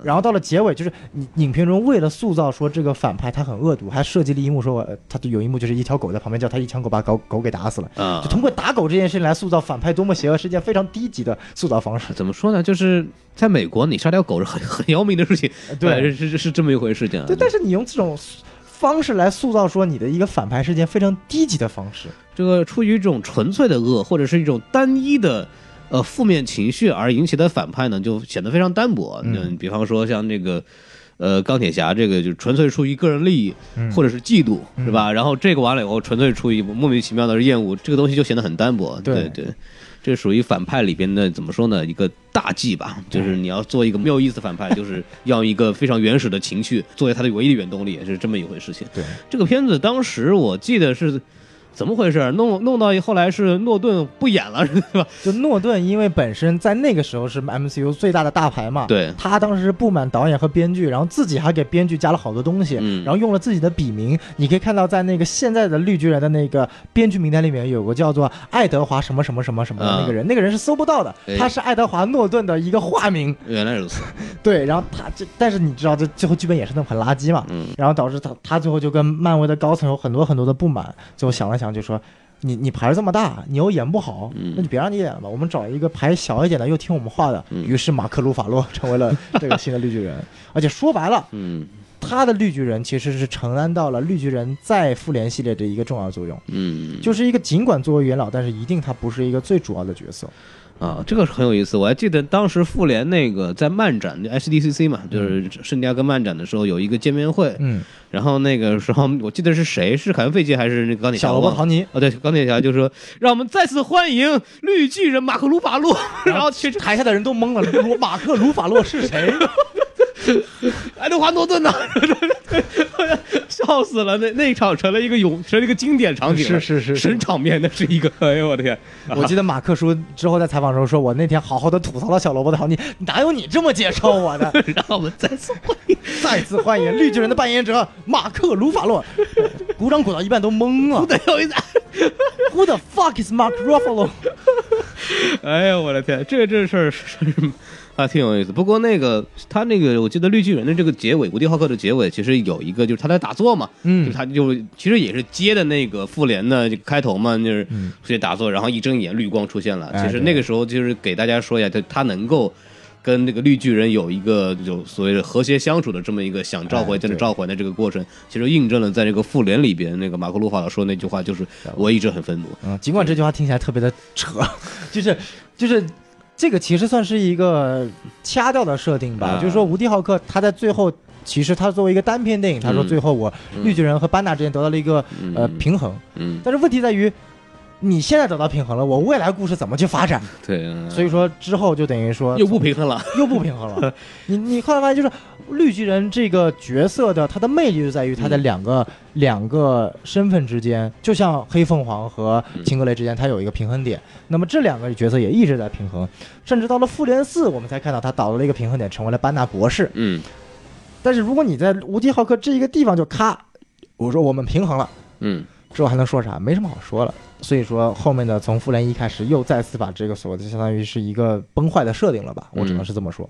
Speaker 1: 然后到了结尾，就是影影片中为了塑造说这个反派他很恶毒，还设计了一幕说，呃他就有一幕就是一条狗在旁边叫他一枪狗把狗狗给打死了。
Speaker 2: 啊
Speaker 1: 就，通过打狗这件事情来塑造反派多么邪恶，是一件非常低级的塑造方式。
Speaker 2: 怎么说呢？就是在美国，你杀条狗是很 *laughs* 很要命的事情，
Speaker 1: 对
Speaker 2: 哎是是是这么一回事情啊。
Speaker 1: 对，但是你用这种方式来塑造说你的一个反派是件非常低级的方式。
Speaker 2: 这个出于一种纯粹的恶，或者是一种单一的呃负面情绪而引起的反派呢，就显得非常单薄。
Speaker 1: 嗯
Speaker 2: 比方说像这个。呃，钢铁侠这个就纯粹出于个人利益，
Speaker 1: 嗯
Speaker 2: 或者是嫉妒，是吧？然后这个完了以后，纯粹出于莫名其妙的厌恶，这个东西就显得很单薄。
Speaker 1: 对
Speaker 2: 对对，这属于反派里边的怎么说呢？一个大忌吧，就是你要做一个没有意思的反派，就是要一个非常原始的情绪作为他的唯一的原动力，是这么一回事情。
Speaker 1: 对，
Speaker 2: 这个片子当时我记得是怎么回事？弄弄到后来是诺顿不演了，*laughs* 是吧？
Speaker 1: 就诺顿，因为本身在那个时候是 MCU 最大的大牌嘛，
Speaker 2: 对
Speaker 1: 他当时是不满导演和编剧，然后自己还给编剧加了好多东西，
Speaker 2: 嗯
Speaker 1: 然后用了自己的笔名。你可以看到，在那个现在的绿巨人的那个编剧名单里面，有个叫做爱德华什么什么什么什么的那个人，那个人是搜不到的
Speaker 2: 哎，
Speaker 1: 他是爱德华诺顿的一个化名。
Speaker 2: 原来如此，*laughs*
Speaker 1: 对，然后他这，但是你知道，这最后剧本也是那么很垃圾嘛，
Speaker 2: 嗯
Speaker 1: 然后导致他他最后就跟漫威的高层有很多很多的不满，最后想了想就说。你你牌这么大，你又演不好，
Speaker 2: 嗯
Speaker 1: 那就别让你演了吧。我们找一个牌小一点的，又听我们话的。
Speaker 2: 嗯
Speaker 1: 于是马克·鲁法洛 *laughs* 成为了这个新的绿巨人，而且说白了，
Speaker 2: 嗯
Speaker 1: 他的绿巨人其实是承担到了绿巨人在复联系列的一个重要作用，
Speaker 2: 嗯，
Speaker 1: 就是一个尽管作为元老，但是一定他不是一个最主要的角色。
Speaker 2: 啊，这个是很有意思。我还记得当时复联那个在漫展，SDCC 嘛，就是圣地亚哥漫展的时候有一个见面会，
Speaker 1: 嗯，
Speaker 2: 然后那个时候我记得是谁，是凯文·费奇还是那个钢铁侠？
Speaker 1: 小罗伯·唐尼，
Speaker 2: 哦，对，钢铁侠就说 *laughs* 让我们再次欢迎绿巨人马克·鲁法洛，*laughs* 然后其实
Speaker 1: 台下的人都懵了，鲁马克·鲁法洛是谁？*laughs* *laughs*
Speaker 2: 爱德华·诺顿呢？*laughs* 笑死了！那那一场成了一个永，成了一个经典场景，
Speaker 1: 是是是是
Speaker 2: 神场面，那是一个，*laughs* 哎呦我的天！
Speaker 1: 我记得马克叔之后在采访的时候说，我那天好好的吐槽了小萝卜的好你，哪有你这么介绍我的？
Speaker 2: 让我们再次欢迎。
Speaker 1: 再次欢迎绿巨人的扮演者马克·鲁法洛，鼓掌鼓到一半都懵了。，Who the fuck is Mark Ruffalo？
Speaker 2: 哎呀，我的天，这这事儿是还挺有意思。不过那个他那个，我记得绿巨人的这个结尾，无敌浩克的结尾，其实有一个就是他在打坐嘛，
Speaker 1: 嗯
Speaker 2: 就他就其实也是接的那个复联的开头嘛，就是
Speaker 1: 嗯
Speaker 2: 出去打坐，然后一睁眼绿光出现了。其实那个时候就是给大家说一下，他他能够。跟那个绿巨人有一个就所谓的和谐相处的这么一个想召回
Speaker 1: 哎
Speaker 2: 真的召回的这个过程，其实印证了在这个复联里边那个马克鲁法老说那句话，就是我一直很愤怒。
Speaker 1: 嗯，尽管这句话听起来特别的扯，*laughs* 就是就是这个其实算是一个掐掉的设定吧，
Speaker 2: 啊
Speaker 1: 就是说无敌浩克他在最后。其实他作为一个单片电影，他说
Speaker 2: 嗯。
Speaker 1: 最后我
Speaker 2: 嗯
Speaker 1: 绿巨人和班纳之间得到了一个、
Speaker 2: 嗯。
Speaker 1: 呃平衡，
Speaker 2: 嗯，
Speaker 1: 但是问题在于，你现在得到平衡了，我未来故事怎么去发展？
Speaker 2: 对，嗯
Speaker 1: 所以说之后就等于说
Speaker 2: 又不平衡了。
Speaker 1: 又不平衡了。*laughs* 你你后来发现，就是绿巨人这个角色的他的魅力就在于他的
Speaker 2: 嗯
Speaker 1: 两个、两个身份之间，就像黑凤凰和秦格雷之间，他有一个平衡点。那么这两个角色也一直在平衡，甚至到了复联四，我们才看到他导了一个平衡点，成为了班纳博士。
Speaker 2: 嗯
Speaker 1: 但是如果你在无敌浩克这一个地方就咔，我说我们平衡了。
Speaker 2: 嗯
Speaker 1: 之后还能说啥？没什么好说了。所以说后面的从复联一开始，又再次把这个所谓的相当于是一个崩坏的设定了吧？我只能是这么说。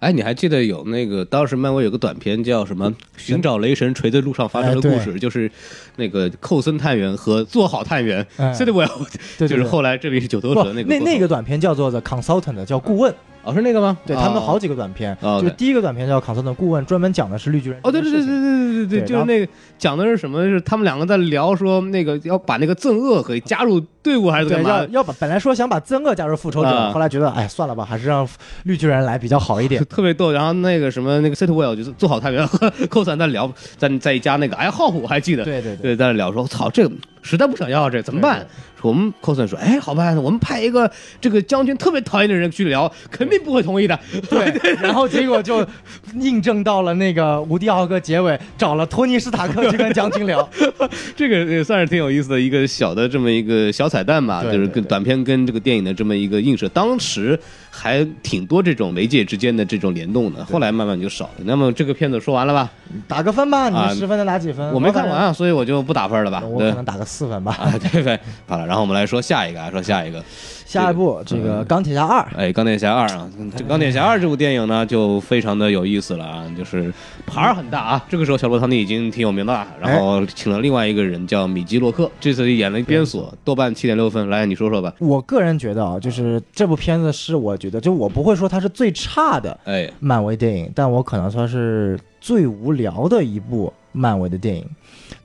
Speaker 2: 哎，你还记得有那个当时漫威有个短片叫什么《寻找雷神锤在路上发生的故事》，就是那个寇森探员和做好探员 c i t y w e l l 就是后来这里是九头蛇，那个
Speaker 1: 那那个短片叫做 The Consultant，叫顾问。
Speaker 2: 哦，是那个吗？
Speaker 1: 对他们
Speaker 2: 哦
Speaker 1: 好几个短片，
Speaker 2: 哦
Speaker 1: 就第一个短片叫《卡斯的顾问》，专门讲的是绿巨人
Speaker 2: 哦，对对对对对对对，
Speaker 1: 对
Speaker 2: 就是那个讲的是什么？是他们两个在聊说那个要把那个憎恶给加入队伍还是干
Speaker 1: 对，
Speaker 2: 嘛
Speaker 1: 要？要把本来说想把憎恶加入复仇者，
Speaker 2: 啊
Speaker 1: 后来觉得哎算了吧，还是让绿巨人来比较好一点。
Speaker 2: 特别逗，然后那个什么那个 Set Well 就是做好太平和寇三在聊，在在一家那个哎浩虎我还记得，
Speaker 1: 对对对，
Speaker 2: 对，在那聊说，操，这个实在不想要这怎么办？我们 cos 说，哎，好办，我们派一个这个将军特别讨厌的人去聊，肯定不会同意的。
Speaker 1: 对，*laughs* 然后结果就印证到了那个无敌浩克结尾找了托尼斯塔克去跟将军聊。*laughs*
Speaker 2: 这个也算是挺有意思的一个小的这么一个小彩蛋吧，就是跟短片跟这个电影的这么一个映射，当时还挺多这种媒介之间的这种联动的，后来慢慢就少了。那么这个片子说完了吧？
Speaker 1: 打个分吧，你
Speaker 2: 啊
Speaker 1: 十分能打几分？
Speaker 2: 我没看完啊，所以我就不打分了吧？
Speaker 1: 我可能打个四分吧。
Speaker 2: 啊，对对，好了，然后我们来说下一个啊，说下一个，
Speaker 1: 下一部这个钢铁侠二，
Speaker 2: 哎，钢铁侠二啊，这钢铁侠二这部电影呢，就非常的有意思了啊，就是牌儿很大啊。这个时候，小罗唐尼已经挺有名的了，然后请了另外一个人叫米基洛克，这次演了边锁，豆瓣七点六分。来，你说说吧。
Speaker 1: 我个人觉得啊，就是这部片子是我觉得，就我不会说它是最差的
Speaker 2: 哎，
Speaker 1: 漫威电影，但我可能说是最无聊的一部漫威的电影，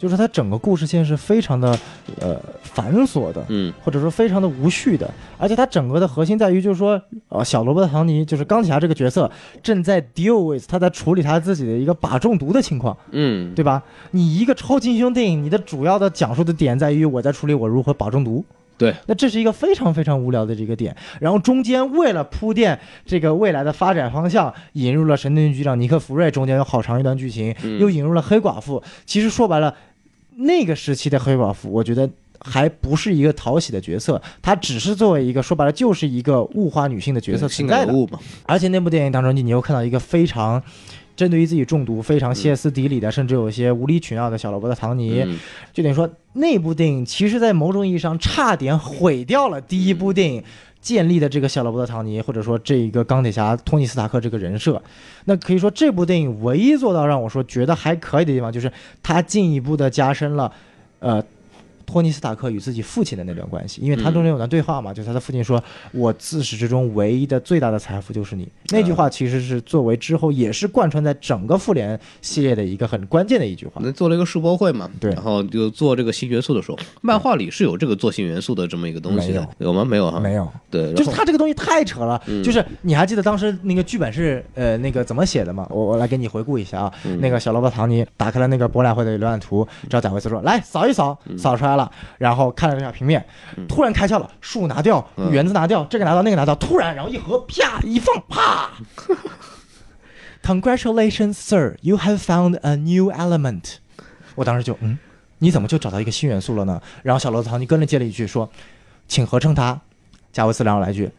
Speaker 1: 就是它整个故事线是非常的呃繁琐的，
Speaker 2: 嗯
Speaker 1: 或者说非常的无序的，而且它整个的核心在于就是说，呃，小罗伯特·唐尼就是钢铁侠这个角色正在 deal with 他在处理他自己的一个靶中毒的情况，
Speaker 2: 嗯，
Speaker 1: 对吧？你一个超级英雄电影，你的主要的讲述的点在于我在处理我如何靶中毒。
Speaker 2: 对，
Speaker 1: 那这是一个非常非常无聊的这个点，然后中间为了铺垫这个未来的发展方向，引入了神盾局长尼克弗瑞，中间有好长一段剧情，
Speaker 2: 嗯
Speaker 1: 又引入了黑寡妇。其实说白了，那个时期的黑寡妇，我觉得还不是一个讨喜的角色，她只是作为一个说白了就是一个物化女性的角色
Speaker 2: 性
Speaker 1: 存在的。而且那部电影当中，你你又看到一个非常。针对于自己中毒非常歇斯底里的，甚至有一些无理取闹的小罗伯特·唐尼，
Speaker 2: 嗯
Speaker 1: 就等于说那部电影其实，在某种意义上差点毁掉了第一部电影建立的这个小罗伯特·唐尼，或者说这一个钢铁侠托尼·斯塔克这个人设。那可以说，这部电影唯一做到让我说觉得还可以的地方，就是它进一步的加深了，呃。托尼·斯塔克与自己父亲的那段关系，因为他中间有段对话嘛，就是他的父亲说：“我自始至终唯一的最大的财富就是你。”那句话其实是作为之后也是贯穿在整个复联系列的一个很关键的一句话。
Speaker 2: 那做了一个世博会嘛，
Speaker 1: 对
Speaker 2: 然后就做这个新元素的时候，漫画里是有这个做新元素的这么一个东西的，有吗？没有哈，
Speaker 1: 没有，
Speaker 2: 对，
Speaker 1: 就是他这个东西太扯了。
Speaker 2: 嗯
Speaker 1: 就是你还记得当时那个剧本是呃那个怎么写的吗？我我来给你回顾一下啊。
Speaker 2: 嗯
Speaker 1: 那个小萝卜·唐尼打开了那个博览会的浏览图，找贾维斯说：“来扫一扫，
Speaker 2: 嗯
Speaker 1: 扫出来了。”然后看了一下平面，突然开窍了，树拿掉，
Speaker 2: 嗯
Speaker 1: 园子拿掉，这个拿到那个拿到，突然然后一合，啪一放，啪。*laughs* Congratulations, sir! You have found a new element. 我当时就嗯，你怎么就找到一个新元素了呢？然后小罗伯特·唐尼跟着接了一句说：“请合成它。”加维斯然后来一句：“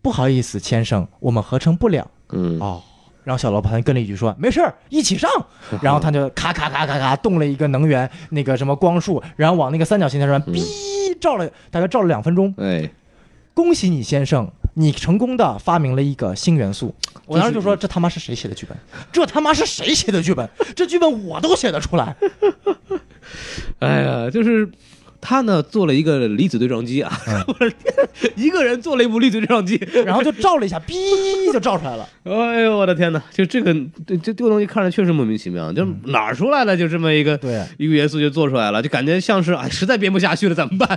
Speaker 1: 不好意思，先生，我们合成不了。
Speaker 2: 嗯”
Speaker 1: 哦，然后小罗伯特唐尼跟了一句说：“没事儿，一起上。*laughs* ”然后他就咔咔咔咔咔动了一个能源那个什么光束，然后往那个三角形上
Speaker 2: 嗯
Speaker 1: 哔照了，大概照了两分钟。
Speaker 2: 哎，
Speaker 1: 恭喜你，先生，你成功的发明了一个新元素。我当时就说：“这他妈是谁写的剧本？这他妈是谁写的剧本？这剧本我都写得出来。*laughs*
Speaker 2: 哎呀，就是他呢做了一个离子对撞机啊，*laughs* 我的天，一个人做了一部离子对撞机，” *laughs*
Speaker 1: 然后就照了一下，哔 *laughs* 就照出来了。
Speaker 2: 哎呦我的天哪！就这个这这这个东西看着确实莫名其妙，就哪儿出来的就这么一个
Speaker 1: 对，
Speaker 2: 一个元素就做出来了，就感觉像是哎实在编不下去了怎么办？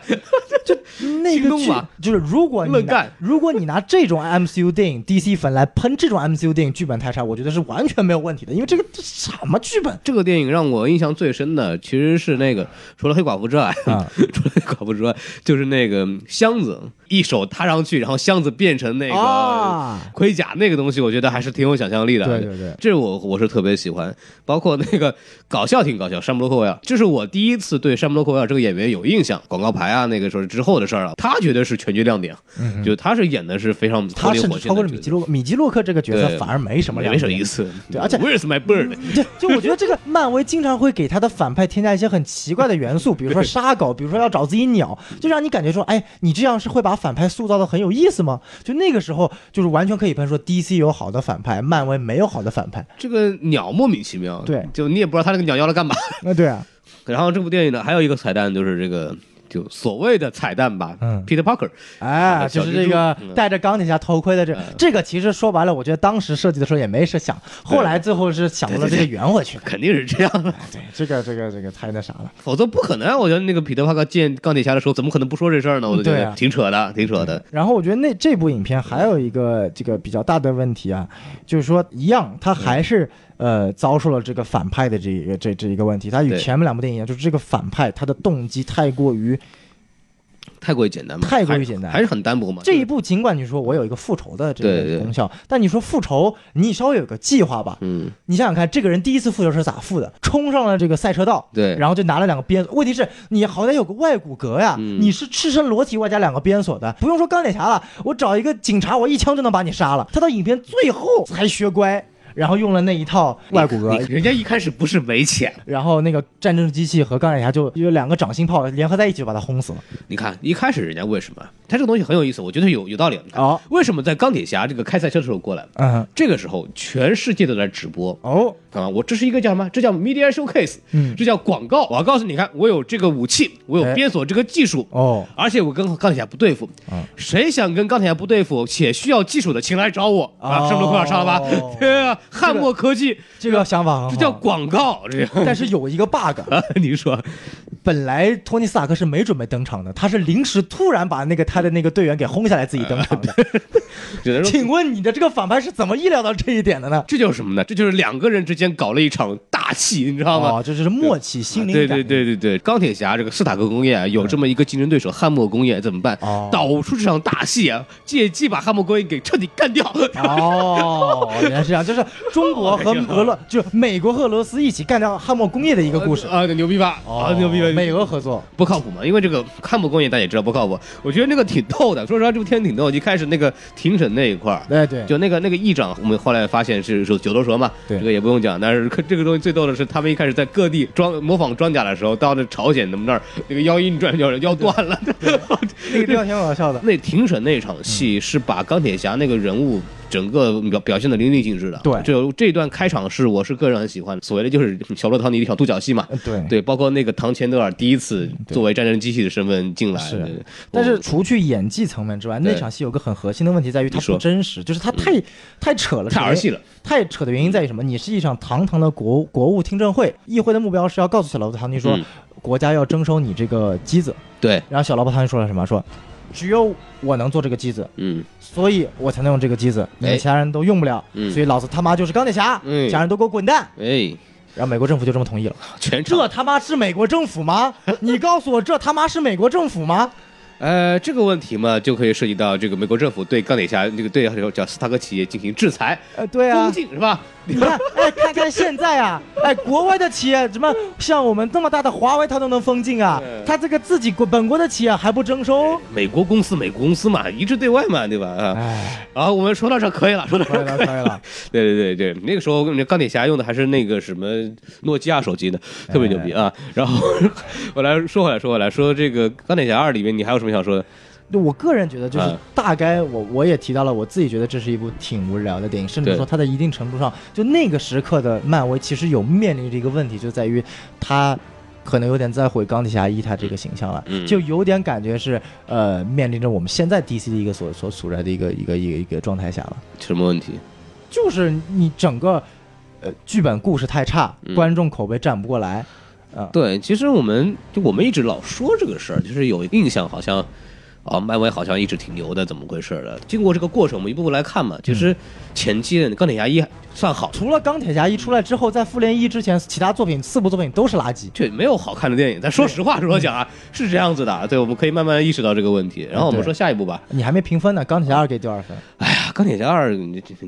Speaker 1: 就那个剧就是如果你
Speaker 2: 干
Speaker 1: 如果你拿这种 MCU 电影 DC 粉来喷这种 MCU 电影剧本太差，我觉得是完全没有问题的，因为这个这什么剧本
Speaker 2: 这个电影让我印象最深的其实是那个除了黑寡妇之外，
Speaker 1: 啊？
Speaker 2: 除 *laughs* 了黑寡妇之外，就是那个箱子，一手踏上去，然后箱子变成那个
Speaker 1: 啊
Speaker 2: 盔甲那个东西，我觉得还是挺有想象力的。
Speaker 1: 对对对。
Speaker 2: 这我我是特别喜欢，包括那个搞笑挺搞笑，山姆洛克维尔，这是我第一次对山姆洛克维尔这个演员有印象，广告牌啊那个时候之后的事儿了，他绝对是全剧亮点，
Speaker 1: 嗯
Speaker 2: 就他是演的是非常
Speaker 1: 他甚至超过了米基洛米基洛克这个角色反而没什么亮点。
Speaker 2: 没什么意。思，
Speaker 1: 对而且
Speaker 2: Where's my bird？*laughs*
Speaker 1: 就就我觉得这个漫威经常会给他的反派添加一些很奇怪的元素，比如说杀狗，比如说要找自己鸟，就让你感觉说，哎，你这样是会把反派塑造的很有意思吗？就那个时候，就是完全可以喷说 DC 有好的反派，漫威没有好的反派。
Speaker 2: 这个鸟莫名其妙，
Speaker 1: 对
Speaker 2: 就你也不知道他那个鸟要来干嘛。
Speaker 1: 啊，对啊，*laughs*
Speaker 2: 然后这部电影呢，还有一个彩蛋就是这个就所谓的彩蛋吧。
Speaker 1: 嗯
Speaker 2: ，Peter Parker，
Speaker 1: 哎，就是这个戴着钢铁侠头盔的这这个，其实说白了，我觉得当时设计的时候也没设想，后来最后是想到了这个圆回去。
Speaker 2: 肯定是这样的，*laughs*
Speaker 1: 对，这个这个这个太那啥了。
Speaker 2: 否则不可能啊。我觉得那个彼得帕克见钢铁侠的时候，怎么可能不说这事儿呢？我都觉得挺扯的，挺扯的。
Speaker 1: 然后我觉得那这部影片还有一个这个比较大的问题啊，就是说一样，它还是呃遭受了这个反派的这一个这这一个问题。他与前面两部电影一样，就是这个反派他的动机太过于
Speaker 2: 太过于简单嘛，
Speaker 1: 太过于简单
Speaker 2: 还是很单薄嘛。
Speaker 1: 这一部，尽管你说我有一个复仇的这个功效，但你说复仇，你稍微有个计划吧。
Speaker 2: 嗯，
Speaker 1: 你想想看，这个人第一次复仇是咋复的？冲上了这个赛车道，
Speaker 2: 对
Speaker 1: 然后就拿了两个鞭。问题是你好歹有个外骨骼呀，
Speaker 2: 嗯
Speaker 1: 你是赤身裸体外加两个鞭锁的，不用说钢铁侠了，我找一个警察，我一枪就能把你杀了。他到影片最后才学乖，然后用了那一套外骨骼。
Speaker 2: 人家一开始不是没钱，
Speaker 1: 然后那个战争机器和钢铁侠就有两个掌心炮联合在一起，就把他轰死了。
Speaker 2: 你看一开始人家为什么？他这个东西很有意思，我觉得有有道理。
Speaker 1: 哦，
Speaker 2: 为什么在钢铁侠这个开赛车的时候过来？
Speaker 1: 嗯，
Speaker 2: 这个时候全世界都在直播
Speaker 1: 哦，
Speaker 2: 啊！我这是一个叫什么？这叫 media showcase，
Speaker 1: 嗯
Speaker 2: 这叫广告。我要告诉你看，我有这个武器，我有
Speaker 1: 哎
Speaker 2: 鞭锁这个技术，
Speaker 1: 哦，
Speaker 2: 而且我跟钢铁侠不对付。
Speaker 1: 嗯
Speaker 2: 谁想跟钢铁侠不对付且需要技术的，请来找我啊！
Speaker 1: 哦
Speaker 2: 上路快要上了吧？*laughs* 对啊，汉墨科技，
Speaker 1: 这个想法，
Speaker 2: 这叫广告，这个。*laughs*
Speaker 1: 但是有一个 bug，*laughs*
Speaker 2: 啊，你说
Speaker 1: 本来托尼斯塔克是没准备登场的，他是临时突然把那个他的那个队员给轰下来，自己登场的。*laughs* 请问你的这个反派是怎么意料到这一点的呢？
Speaker 2: 这就是什么呢？这就是两个人之间搞了一场大戏，你知道吗？
Speaker 1: 哦，这就是默契、心灵感。
Speaker 2: 对对对对对，钢铁侠这个斯塔克工业啊，有这么一个竞争对手汉默工业怎么办？
Speaker 1: 哦
Speaker 2: 导出这场大戏啊，借机把汉默工业给彻底干掉。
Speaker 1: 哦，原来是这样，就是中国和俄罗，就美国和俄罗斯一起干掉汉默工业的一个故事。
Speaker 2: 啊，牛逼吧？啊，牛逼吧？
Speaker 1: 美俄合作。
Speaker 2: 不靠谱嘛？因为这个汉默工业大家也知道不靠谱。我觉得那个挺逗的，*laughs* 说实话，这部片子挺逗。一开始那个庭审那一块儿。
Speaker 1: 对对，
Speaker 2: 就那个那个议长，我们后来发现是是九头蛇嘛，
Speaker 1: 对
Speaker 2: 这个也不用讲。但是这个东西最逗的是，他们一开始在各地装模仿装甲的时候，到那朝鲜他们那儿，那个腰一转腰腰断了。
Speaker 1: 那个地方挺搞笑的。*laughs*
Speaker 2: 那庭审那场戏是把钢铁侠那个人物整个表表现的淋漓尽致的。
Speaker 1: 对
Speaker 2: 就这段开场是我是个人很喜欢的，所谓的就是 *laughs* 小罗唐尼的小独角戏嘛。
Speaker 1: 呃 *laughs* 对
Speaker 2: 对，包括那个唐钱德尔第一次作为战争机器的身份进来，
Speaker 1: 是但是除去演技层面之外，那场戏有个很核心的问题在于它不真实，就是它太太扯了，
Speaker 2: 太儿戏了。
Speaker 1: 太扯的原因在于什么？你是一场堂堂的国国务听证会，议会的目标是要告诉小罗伯特·唐尼说，
Speaker 2: 嗯
Speaker 1: 国家要征收你这个机子。
Speaker 2: 对，
Speaker 1: 然后小罗伯特·唐尼说了什么？说只有我能做这个机子，
Speaker 2: 嗯，
Speaker 1: 所以我才能用这个机子，其他人都用不了。
Speaker 2: 嗯
Speaker 1: 所以老子他妈就是钢铁侠，
Speaker 2: 嗯
Speaker 1: 其他人都给我滚蛋。
Speaker 2: 哎，
Speaker 1: 然后美国政府就这么同意了。
Speaker 2: 全场
Speaker 1: 这他妈是美国政府吗？*laughs* 你告诉我，这他妈是美国政府吗？
Speaker 2: 呃，这个问题嘛，就可以涉及到这个美国政府对钢铁侠这个对这个叫斯塔克企业进行制裁、
Speaker 1: 呃，对啊
Speaker 2: 封，禁是吧？
Speaker 1: 你看，哎，看看现在啊，哎，国外的企业怎么像我们这么大的华为，它都能封禁啊
Speaker 2: 嗯？
Speaker 1: 它这个自己国本国的企业还不征收？
Speaker 2: 美国公司，美国公司嘛，一致对外嘛，对吧？啊，
Speaker 1: 哎，
Speaker 2: 然后我们说到这可以了，说到这
Speaker 1: 可以了，*laughs* 可以了。
Speaker 2: 对对对对，那个时候那钢铁侠用的还是那个什么诺基亚手机呢，特别牛逼啊。然后 *laughs* 我来说回来，说回来，说这个钢铁侠二里面，你还有什么想说的？
Speaker 1: 就我个人觉得，就是
Speaker 2: 嗯
Speaker 1: 大概我我也提到了，我自己觉得这是一部挺无聊的电影，甚至说它在一定程度上，就那个时刻的漫威其实有面临着一个问题，就在于它。可能有点在毁钢铁侠一他这个形象了，
Speaker 2: 嗯
Speaker 1: 就有点感觉是呃面临着我们现在 DC 的一个所所处在的一个一个一个一个状态下了。
Speaker 2: 什么问题？
Speaker 1: 就是你整个呃剧本故事太差，
Speaker 2: 嗯
Speaker 1: 观众口碑站不过来，啊、
Speaker 2: 对，其实我们就我们一直老说这个事儿，就是有印象好像。啊，漫威好像一直挺牛的，怎么回事的？经过这个过程，我们一步步来看嘛。其实前期的钢铁侠一算好，
Speaker 1: 除了钢铁侠一出来之后，在复联一之前，其他作品四部作品都是垃圾。
Speaker 2: 却没有好看的电影。但说实话说讲啊，是这样子的。对，我们可以慢慢意识到这个问题。然后我们说下一步吧。
Speaker 1: 你还没评分呢，钢铁侠二给多少分？
Speaker 2: 哎呀，钢铁侠二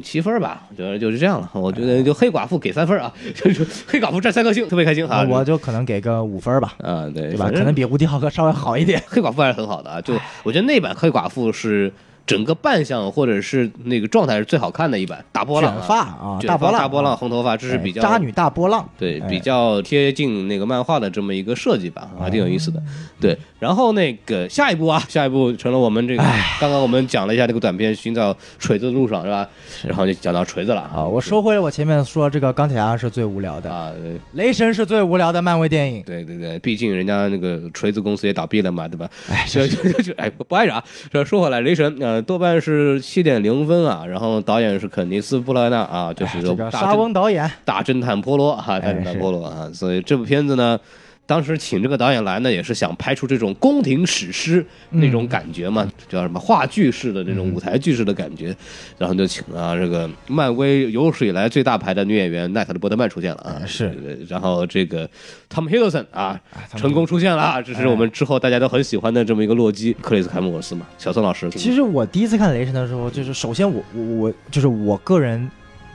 Speaker 2: 七分吧，我觉得就是这样了。我觉得就黑寡妇给三分啊，*laughs* 就是黑寡妇占三颗星，特别开心哈。
Speaker 1: 我就可能给个五分吧，
Speaker 2: 啊，对，
Speaker 1: 对吧？可能比无敌浩克稍微好一点。
Speaker 2: 黑寡妇还是很好的啊。就我觉得那版黑寡妇是整个扮相或者是那个状态是最好看的一版，大波浪
Speaker 1: 卷发啊，
Speaker 2: 卷
Speaker 1: 大波浪，
Speaker 2: 大波浪，红头发，这是比较
Speaker 1: 渣女大波浪，
Speaker 2: 对，
Speaker 1: 哎
Speaker 2: 比较贴近那个漫画的这么一个设计吧，还挺有意思的。对，然后那个下一步啊，*laughs* 下一步成了我们这个刚刚我们讲了一下这个短片《寻找锤子的路上》是吧？然后就讲到锤子了
Speaker 1: 啊，我收回了我前面说这个钢铁侠是最无聊的，
Speaker 2: 啊，
Speaker 1: 雷神是最无聊的漫威电影。
Speaker 2: 对对对，毕竟人家那个锤子公司也倒闭了嘛，对吧？
Speaker 1: 哎，*laughs*
Speaker 2: 就就就哎，不不挨着啊。这说回来，雷神呃，豆瓣是七点零分啊，然后导演是肯尼斯·布莱纳啊，就是
Speaker 1: 哎这个沙翁导演，
Speaker 2: 大侦探波罗哈，大侦探波罗啊，所以这部片子呢，当时请这个导演来呢，也是想拍出这种宫廷史诗那种感觉嘛，叫什么话剧式的那种舞台剧式的感觉，然后就请了这个漫威有史以来最大牌的女演员奈特利·波特曼出现了啊，
Speaker 1: 是，
Speaker 2: 然后这个汤姆·希德森啊，成功出现了啊，这是我们之后大家都很喜欢的这么一个洛基，克里斯·凯姆尔斯嘛，小宋老师，
Speaker 1: 其实我第一次看雷神的时候，就是首先我我我就是我个人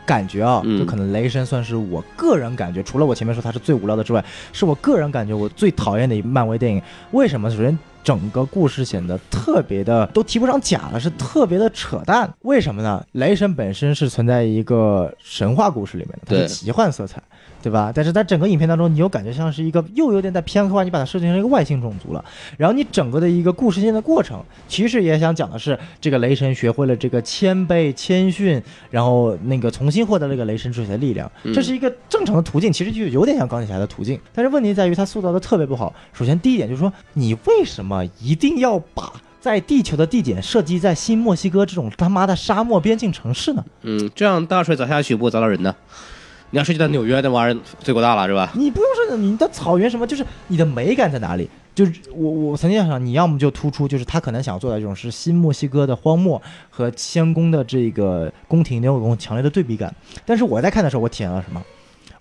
Speaker 1: 感觉啊，
Speaker 2: 嗯
Speaker 1: 就可能雷神算是我个人感觉，除了我前面说他是最无聊的之外，是我个人感觉我最讨厌的一漫威电影。为什么？首先。整个故事显得特别的，都提不上假了，是特别的扯淡。为什么呢？雷神本身是存在一个神话故事里面的，它
Speaker 2: 对
Speaker 1: 是奇幻色彩，对吧？但是在整个影片当中，你又感觉像是一个又有点在偏科幻，你把它设定成一个外星种族了。然后你整个的一个故事线的过程，其实也想讲的是，这个雷神学会了这个谦卑、谦逊，然后那个重新获得了这个雷神之水的力量，
Speaker 2: 嗯
Speaker 1: 这是一个正常的途径，其实就有点像钢铁侠的途径。但是问题在于他塑造的特别不好。首先第一点就是说，你为什么一定要把在地球的地点设计在新墨西哥这种他妈的沙漠边境城市呢？
Speaker 2: 嗯，这样大水砸下去不会砸到人呢？你要设计到纽约，那玩意儿罪过大了是吧？
Speaker 1: 你不用说你的草原什么，就是你的美感在哪里？就是我我曾经想，你要么就突出，就是他可能想做的这种是新墨西哥的荒漠和仙宫的这个宫廷有种强烈的对比感。但是我在看的时候，我体验到什么？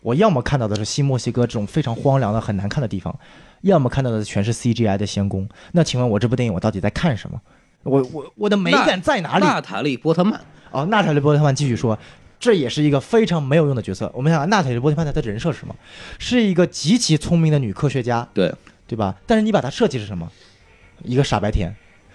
Speaker 1: 我要么看到的是新墨西哥这种非常荒凉的很难看的地方，要么看到的全是 CGI 的仙宫。那请问我这部电影我到底在看什么？我我我的美感在哪里？
Speaker 2: 娜塔莉·波特曼，
Speaker 1: 哦，娜塔莉·波特曼继续说，这也是一个非常没有用的角色。我们想想，娜塔莉·波特曼她的人设是什么？是一个极其聪明的女科学家，
Speaker 2: 对，
Speaker 1: 对吧？但是你把她设计是什么？一个傻白甜。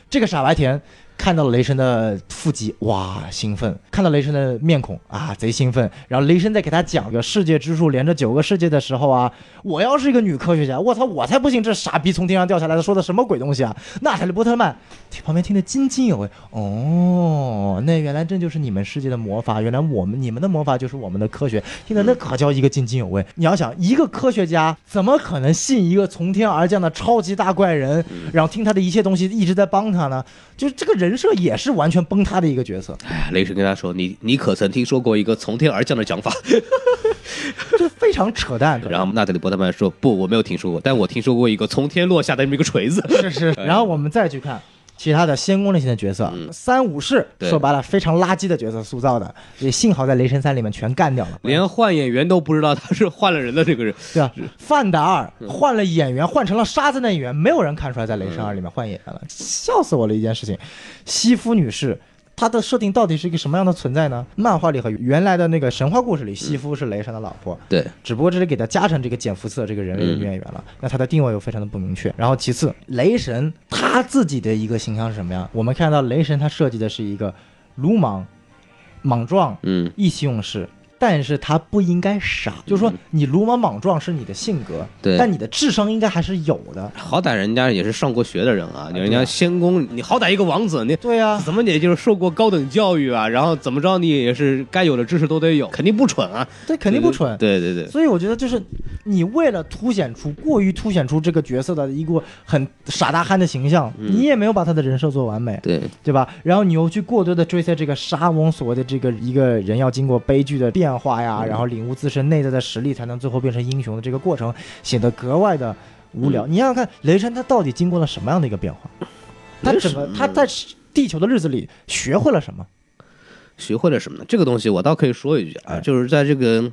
Speaker 1: 这个傻白甜看到了雷神的腹肌，哇，兴奋；看到雷神的面孔啊，贼兴奋。然后雷神在给他讲个世界之树连着九个世界的时候啊，我要是一个女科学家，我操，我才不信这傻逼从天上掉下来的说的什么鬼东西啊！娜塔莉·波特曼听旁边听得津津有味。哦，那原来这就是你们世界的魔法，原来我们你们的魔法就是我们的科学，听得那可叫一个津津有味。你要想，一个科学家怎么可能信一个从天而降的超级大怪人，然后听他的一切东西一直在帮他呢？就是这个人设也是完全崩塌的一个角色，
Speaker 2: 哎，雷神跟他说：“你你可曾听说过一个从天而降的讲法 *laughs*
Speaker 1: 就非常扯淡。？”
Speaker 2: 然后娜塔莉·波特曼说：“不，我没有听说过，但我听说过一个从天落下的这么一个锤子。
Speaker 1: 是是，然后我们再去看。其他的仙宫类型的角色，
Speaker 2: 嗯
Speaker 1: 三武士说白了非常垃圾的角色塑造的，也幸好在雷神三里面全干掉了，
Speaker 2: 连换演员都不知道他是换了人的这个人。
Speaker 1: 对吧？范达尔
Speaker 2: 嗯
Speaker 1: 换了演员，换成了沙子那演员，没有人看出来在雷神二里面换演员了，笑死我了一件事情。西夫女士，她的设定到底是一个什么样的存在呢？漫画里和原来的那个神话故事里，西夫是雷神的老婆，
Speaker 2: 对，
Speaker 1: 只不过这是给他加成这个简福色这个人类的女演员了，那他的定位又非常的不明确。然后其次，雷神他自己的一个形象是什么呀？我们看到雷神他设计的是一个鲁莽、莽撞、
Speaker 2: 嗯，
Speaker 1: 意气用事。但是他不应该傻，就是说你鲁莽莽撞是你的性格，
Speaker 2: 对。
Speaker 1: 但你的智商应该还是有的。
Speaker 2: 好歹人家也是上过学的人啊，人家仙宫，你好歹一个王子，你
Speaker 1: 对呀、
Speaker 2: 怎么也就是受过高等教育啊，然后怎么着你也是该有的知识都得有，肯定不蠢啊，
Speaker 1: 对肯定不蠢。
Speaker 2: 对对对，
Speaker 1: 所以我觉得就是你为了凸显出过于凸显出这个角色的一个很傻大憨的形象，
Speaker 2: 嗯
Speaker 1: 你也没有把他的人设做完美。
Speaker 2: 对
Speaker 1: 对吧？然后你又去过多的追测这个沙翁所谓的这个一个人要经过悲剧的变化呀，然后领悟自身内在的实力，才能最后变成英雄的这个过程，显得格外的无聊。你想想看，雷神他到底经过了什么样的一个变化？他整个他在地球的日子里学会了什么？
Speaker 2: 学会了什么呢？这个东西我倒可以说一句啊，
Speaker 1: 哎
Speaker 2: 就是在这个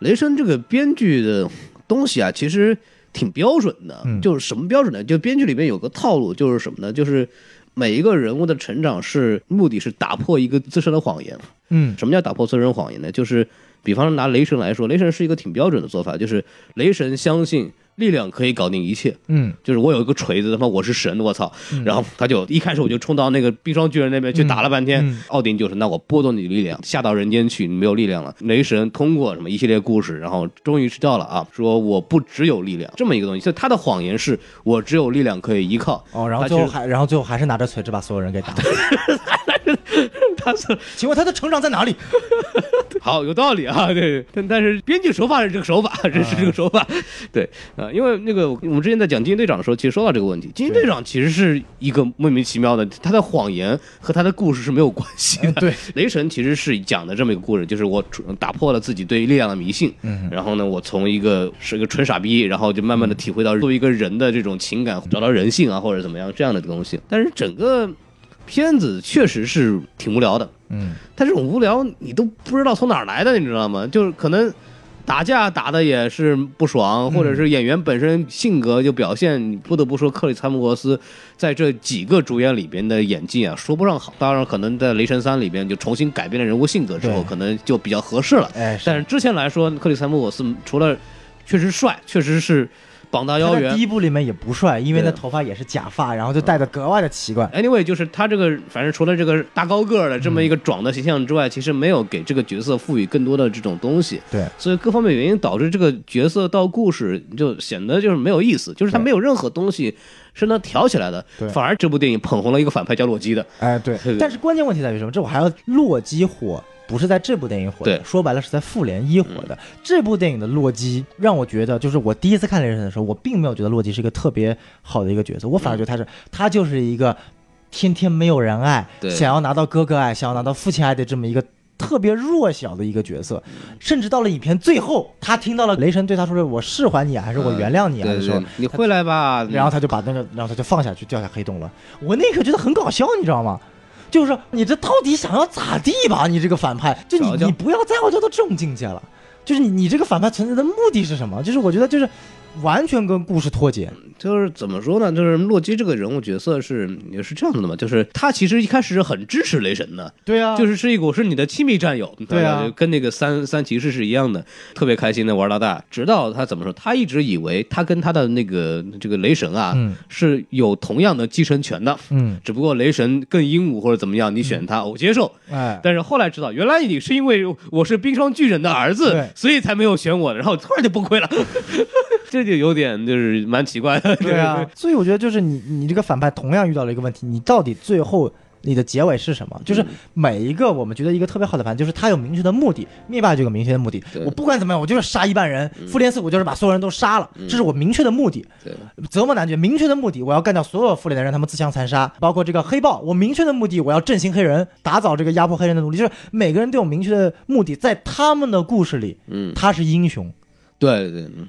Speaker 2: 雷神这个编剧的东西啊，其实挺标准的。
Speaker 1: 嗯
Speaker 2: 就是什么标准呢？就编剧里面有个套路，就是什么呢？就是每一个人物的成长是目的是打破一个自身的谎言。
Speaker 1: 嗯
Speaker 2: 什么叫打破自身谎言呢？就是比方说拿雷神来说，雷神是一个挺标准的做法，就是雷神相信力量可以搞定一切。
Speaker 1: 嗯，
Speaker 2: 就是我有一个锤子，他妈我是神，我操！然后他就一开始我就冲到那个冰霜巨人那边去打了半天。奥丁就是那我剥夺你的力量，下到人间去，你没有力量了。雷神通过什么一系列故事，然后终于知道了啊，说我不只有力量这么一个东西。所以他的谎言是我只有力量可以依靠。
Speaker 1: 哦，然后最后还，然后最后还是拿着锤子把所有人给打死。*laughs* *laughs* *laughs*
Speaker 2: 他 *laughs* 是
Speaker 1: 请问他的成长在哪里？*laughs*
Speaker 2: 好有道理啊，对，但但是编剧手法是这个手法，这是这个手法，*laughs* 对啊、因为那个我们之前在讲惊奇队长的时候，其实说到这个问题，惊奇队长其实是一个莫名其妙的，他的谎言和他的故事是没有关系的。
Speaker 1: 对，
Speaker 2: 雷神其实是讲的这么一个故事，就是我打破了自己对力量的迷信，
Speaker 1: 嗯
Speaker 2: 然后呢，我从一个是一个纯傻逼，然后就慢慢的体会到作为一个人的这种情感，找到人性啊或者怎么样这样的东西。但是整个片子确实是挺无聊的，
Speaker 1: 嗯，
Speaker 2: 他这种无聊你都不知道从哪儿来的，你知道吗？就是可能打架打的也是不爽，或者是演员本身性格就表现，你不得不说克里斯·沃斯在这几个主演里边的演技啊，说不上好。当然，可能在《雷神三》里边就重新改变了人物性格之后，可能就比较合适了。
Speaker 1: 哎，
Speaker 2: 但是之前来说，克里斯·沃斯除了确实帅，确实是膀大腰圆
Speaker 1: 第。一部里面也不帅，因为
Speaker 2: 对
Speaker 1: 那头发也是假发，然后就戴的格外的奇怪。
Speaker 2: Anyway，就是他这个，反正除了这个大高个儿的这么一个壮的形象之外，其实没有给这个角色赋予更多的这种东西。
Speaker 1: 对，
Speaker 2: 所以各方面原因导致这个角色到故事就显得就是没有意思，就是他没有任何东西是能挑起来的
Speaker 1: 对。
Speaker 2: 反而这部电影捧红了一个反派叫洛基的。
Speaker 1: 哎，对 *laughs*
Speaker 2: 对。
Speaker 1: 但是关键问题在于什么？这我还要洛基火。不是在这部电影火的，说白了是在复联一火的。这部电影的洛基让我觉得，就是我第一次看雷神的时候，我并没有觉得洛基是一个特别好的一个角色，我反而觉得他是、他就是一个天天没有人爱，想要拿到哥哥爱，想要拿到父亲爱的这么一个特别弱小的一个角色。甚至到了影片最后，他听到了雷神对他说的“我释怀你啊，还是我原谅你啊”的时候
Speaker 2: 你回来吧。*laughs*
Speaker 1: 然后他就把那个，然后他就放下去，掉下黑洞了。我那一刻觉得很搞笑，你知道吗？就是说，你这到底想要咋地吧？你这个反派，就你你不要再要到这种境界了。就是你你这个反派存在的目的是什么？就是我觉得就是完全跟故事脱节。
Speaker 2: 就是怎么说呢？就是洛基这个人物角色是也是这样子的嘛，就是他其实一开始是很支持雷神的，
Speaker 1: 对啊
Speaker 2: 就是是一股是你的亲密战友，
Speaker 1: 对啊
Speaker 2: 就跟那个三三骑士是一样的，特别开心的玩到大。直到他怎么说，他一直以为他跟他的那个这个雷神啊、
Speaker 1: 嗯
Speaker 2: 是有同样的继承权的，
Speaker 1: 嗯，
Speaker 2: 只不过雷神更英武或者怎么样，你选他、我接受。
Speaker 1: 哎，
Speaker 2: 但是后来知道，原来你是因为我是冰霜巨人的儿子，所以才没有选我的，然后突然就崩溃了，这就有点就是蛮奇怪的。
Speaker 1: 对啊，所以我觉得就是你你这个反派同样遇到了一个问题，你到底最后。你的结尾是什么？就是每一个我们觉得一个特别好的反派，就是他有明确的目的。灭霸就有明确的目的，我不管怎么样，我就是杀一半人。复联四我就是把所有人都杀了，这是我明确的目的。
Speaker 2: 对
Speaker 1: 泽莫男爵明确的目的，我要干掉所有复联的人，他们自相残杀，包括这个黑豹，我明确的目的，我要振兴黑人，打倒这个压迫黑人的奴隶，就是每个人都有明确的目的，在他们的故事里，
Speaker 2: 嗯，
Speaker 1: 他是英雄。
Speaker 2: 对对，嗯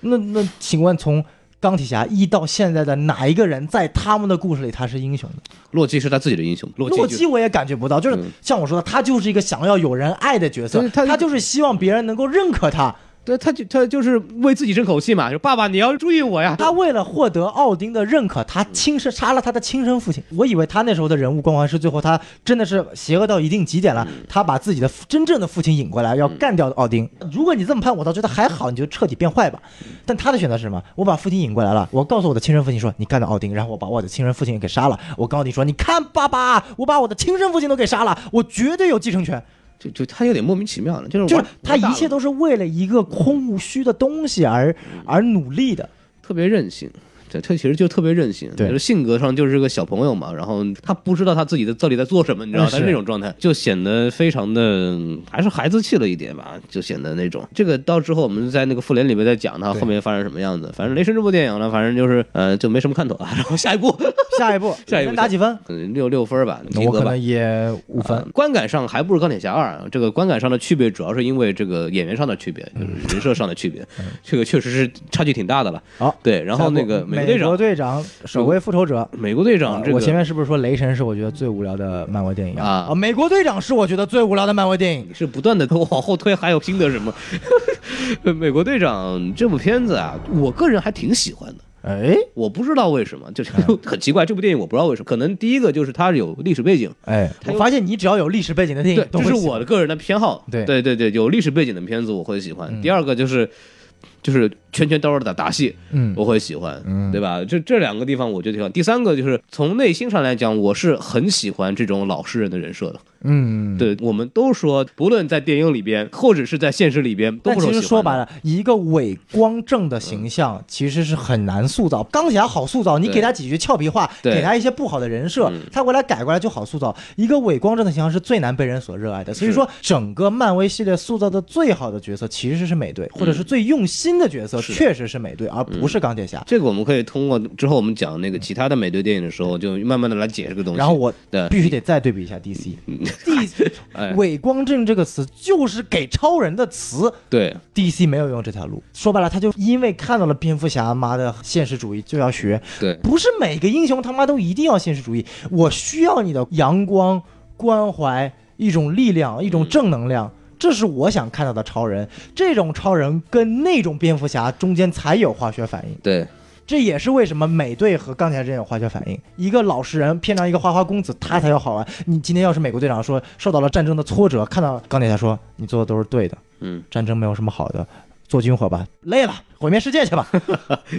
Speaker 1: 那那，请问从钢铁侠一到现在的哪一个人在他们的故事里他是英雄的？
Speaker 2: 洛基是他自己的英雄，洛基
Speaker 1: 洛基我也感觉不到，就是
Speaker 2: 嗯
Speaker 1: 像我说的，他就是一个想要有人爱的角色，
Speaker 2: 他
Speaker 1: 他就是希望别人能够认可他。
Speaker 2: 对，他就他就是为自己争口气嘛，就爸爸你要注意我呀。
Speaker 1: 他为了获得奥丁的认可，他亲生杀了他的亲生父亲。我以为他那时候的人物光环是最后他真的是邪恶到一定极点了，他把自己的父真正的父亲引过来，要干掉奥丁。如果你这么判，我倒觉得还好，你就彻底变坏吧。但他的选择是什么？我把父亲引过来了，我告诉我的亲生父亲说你干掉奥丁，然后我把我的亲生父亲给杀了。我告诉你说，你看爸爸，我把我的亲生父亲都给杀了，我绝对有继承权。
Speaker 2: 就就他有点莫名其妙的，就是
Speaker 1: 就是他一切都是为了一个空无虚的东西而而努力的。
Speaker 2: 特别任性。对，他其实就特别任性，就是性格上就是个小朋友嘛，然后他不知道他自己的到底在做什么，你知道，
Speaker 1: 嗯
Speaker 2: 他是那种状态，就显得非常的还是孩子气了一点吧，就显得那种。这个到之后我们在那个复联里面再讲他后面发生什么样子。反正雷神这部电影呢，反正就是呃就没什么看头啊。然后下一部，*laughs*
Speaker 1: 下一步，
Speaker 2: 下一步
Speaker 1: 打几分？
Speaker 2: 嗯六六分吧，及格吧
Speaker 1: 我可能。也五分
Speaker 2: 呃。观感上还不如钢铁侠二，这个观感上的区别主要是因为这个演员上的区别，就是人设上的区别，这个确实是差距挺大的了。
Speaker 1: 好，
Speaker 2: 对，然后那个
Speaker 1: 美
Speaker 2: 美国队长，
Speaker 1: 队长首位复仇者。
Speaker 2: 美国队长这个
Speaker 1: 我前面是不是说雷神是我觉得最无聊的漫威电影
Speaker 2: 啊啊
Speaker 1: 美国队长是我觉得最无聊的漫威电影。
Speaker 2: 是不断的往后推，还有新的什么？*laughs* 美国队长这部片子啊，我个人还挺喜欢的。
Speaker 1: 哎
Speaker 2: 我不知道为什么，就是很奇怪，这部电影我不知道为什么，可能第一个就是它有历史背景，
Speaker 1: 哎，我发现你只要有历史背景的电影
Speaker 2: 对，这是我的个人的偏好。
Speaker 1: 对
Speaker 2: 对对对，有历史背景的片子我会喜欢。第二个就是就是圈圈兜兜的打打戏，
Speaker 1: 嗯
Speaker 2: 我会喜欢，
Speaker 1: 嗯
Speaker 2: 对吧？这这两个地方我觉得挺好。第三个就是从内心上来讲，我是很喜欢这种老实人的人设的。
Speaker 1: 嗯，。
Speaker 2: 对，我们都说，不论在电影里边，或者是在现实里边，都
Speaker 1: 但其
Speaker 2: 不是我喜欢的
Speaker 1: 实说白了，一个伪光正的形象其实是很难塑造。钢铁侠好塑造，你给他几句俏皮话，给他一些不好的人设
Speaker 2: 嗯，
Speaker 1: 他回来改过来就好塑造。一个伪光正的形象是最难被人所热爱的。所以说，整个漫威系列塑造的最好的角色其实是美队，或者是最用心的角色确实是美队，而不是钢铁侠。
Speaker 2: 这个我们可以通过之后我们讲那个其他的美队电影的时候，就慢慢的来解释这个东西。
Speaker 1: 然后我
Speaker 2: 对
Speaker 1: 必须得再对比一下 DC。*laughs* 伪光正这个词就是给超人的词，
Speaker 2: 对
Speaker 1: DC 没有用这条路。说白了，他就因为看到了蝙蝠侠妈的现实主义就要学，
Speaker 2: 对
Speaker 1: 不是每个英雄他妈都一定要现实主义，我需要你的阳光、关怀、一种力量、一种正能量。这是我想看到的超人，这种超人跟那种蝙蝠侠中间才有化学反应。
Speaker 2: 对
Speaker 1: 这也是为什么美队和钢铁侠之间有化学反应。一个老实人骗上一个花花公子，他才有好玩。你今天要是美国队长说受到了战争的挫折，看到钢铁侠说你做的都是对的，
Speaker 2: 嗯，
Speaker 1: 战争没有什么好的，做军火吧，累了，毁灭世界去吧。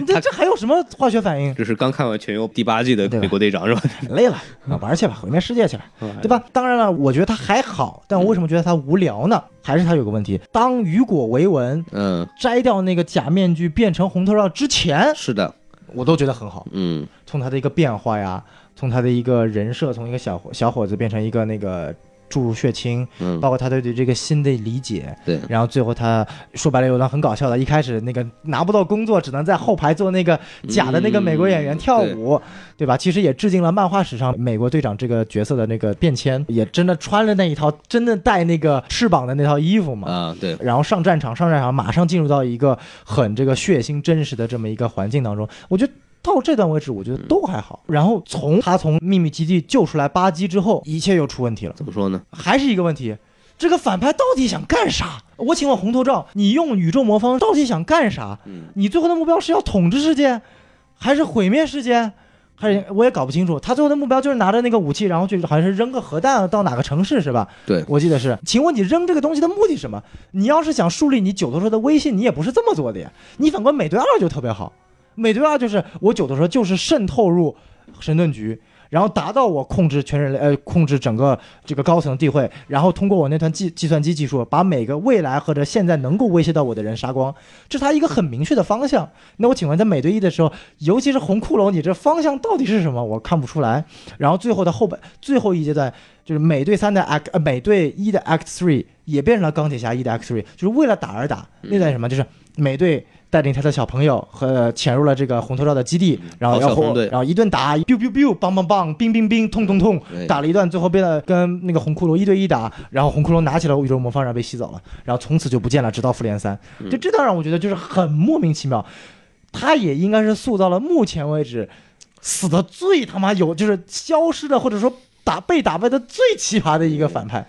Speaker 1: 这这还有什么化学反应？
Speaker 2: 这是刚看完《全游》第八季的美国队长是吧？*laughs*
Speaker 1: 累了啊，玩去吧，毁灭世界去吧，对吧？当然了，我觉得他还好，但我为什么觉得他无聊呢？还是他有个问题，当雨果维文
Speaker 2: 嗯，
Speaker 1: 摘掉那个假面具变成红头罩之前，
Speaker 2: 是的，
Speaker 1: 我都觉得很好。
Speaker 2: 嗯
Speaker 1: 从他的一个变化呀，从他的一个人设，从一个小小伙子变成一个那个注入血清，
Speaker 2: 嗯，
Speaker 1: 包括他对对这个新的理解，
Speaker 2: 对
Speaker 1: 然后最后他说白了有段很搞笑的，一开始那个拿不到工作，只能在后排做那个假的那个美国演员
Speaker 2: 嗯
Speaker 1: 跳舞，对吧？其实也致敬了漫画史上美国队长这个角色的那个变迁，也真的穿了那一套真的带那个翅膀的那套衣服嘛。
Speaker 2: 啊，对，
Speaker 1: 然后上战场，上战场马上进入到一个很这个血腥真实的这么一个环境当中，我觉得。到这段为止，我觉得都还好。然后从他从秘密基地救出来巴基之后，一切又出问题了。
Speaker 2: 怎么说呢？
Speaker 1: 还是一个问题，这个反派到底想干啥？我请问红头罩，你用宇宙魔方到底想干啥？
Speaker 2: 嗯
Speaker 1: 你最后的目标是要统治世界，还是毁灭世界？还是我也搞不清楚。他最后的目标就是拿着那个武器，然后去好像是扔个核弹到哪个城市是吧？
Speaker 2: 对，
Speaker 1: 我记得是。请问你扔这个东西的目的是什么？你要是想树立你九头蛇的威信，你也不是这么做的呀。你反观美队二就特别好，美队二就是我九的时候就是渗透入神盾局。然后达到我控制全人类，呃，控制整个这个高层地会，然后通过我那团计计算机技术，把每个未来或者现在能够威胁到我的人杀光，这是他一个很明确的方向。那我请问，在美队一的时候，尤其是红骷髅，你这方向到底是什么？我看不出来。然后最后的后半最后一阶段，就是美队三的 Act，呃，美队一的 Act Three 也变成了钢铁侠一的 Act Three，就是为了打而打。那段什么，就是美队。带领他的小朋友和潜入了这个红头罩的基地，然后然后一顿打，biu biu biu，棒棒棒，冰冰冰，痛痛痛，打了一段，最后被了跟那个红骷髅一对一打，然后红骷髅拿起了宇宙魔方，然后被吸走了，然后从此就不见了，直到复联三。就这段让我觉得就是很莫名其妙，他也应该是塑造了目前为止死的最他妈有，就是消失的或者说打被打败的最奇葩的一个反派。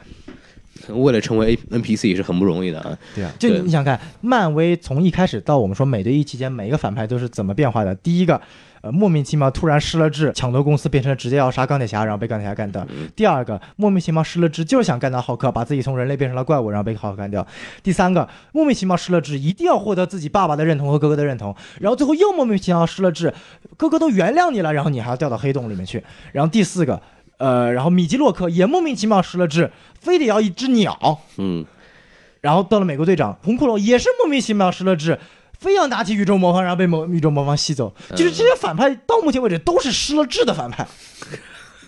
Speaker 2: 为了成为 NPC 也是很不容易的啊。
Speaker 1: 对啊，就你想看，漫威从一开始到我们说美队一期间，每一个反派都是怎么变化的？第一个，呃，莫名其妙突然失了智，抢夺公司变成了直接要杀钢铁侠，然后被钢铁侠干掉。第二个，莫名其妙失了智，就是想干掉浩克，把自己从人类变成了怪物，然后被浩克干掉。第三个，莫名其妙失了智，一定要获得自己爸爸的认同和哥哥的认同，然后最后又莫名其妙失了智，哥哥都原谅你了，然后你还要掉到黑洞里面去。然后第四个。呃，然后米基洛克也莫名其妙失了智，非得要一只鸟，
Speaker 2: 嗯，
Speaker 1: 然后到了美国队长，红骷髅也是莫名其妙失了智，非要拿起宇宙魔方，然后被魔宇宙魔方吸走。就是这些反派到目前为止都是失了智的反派。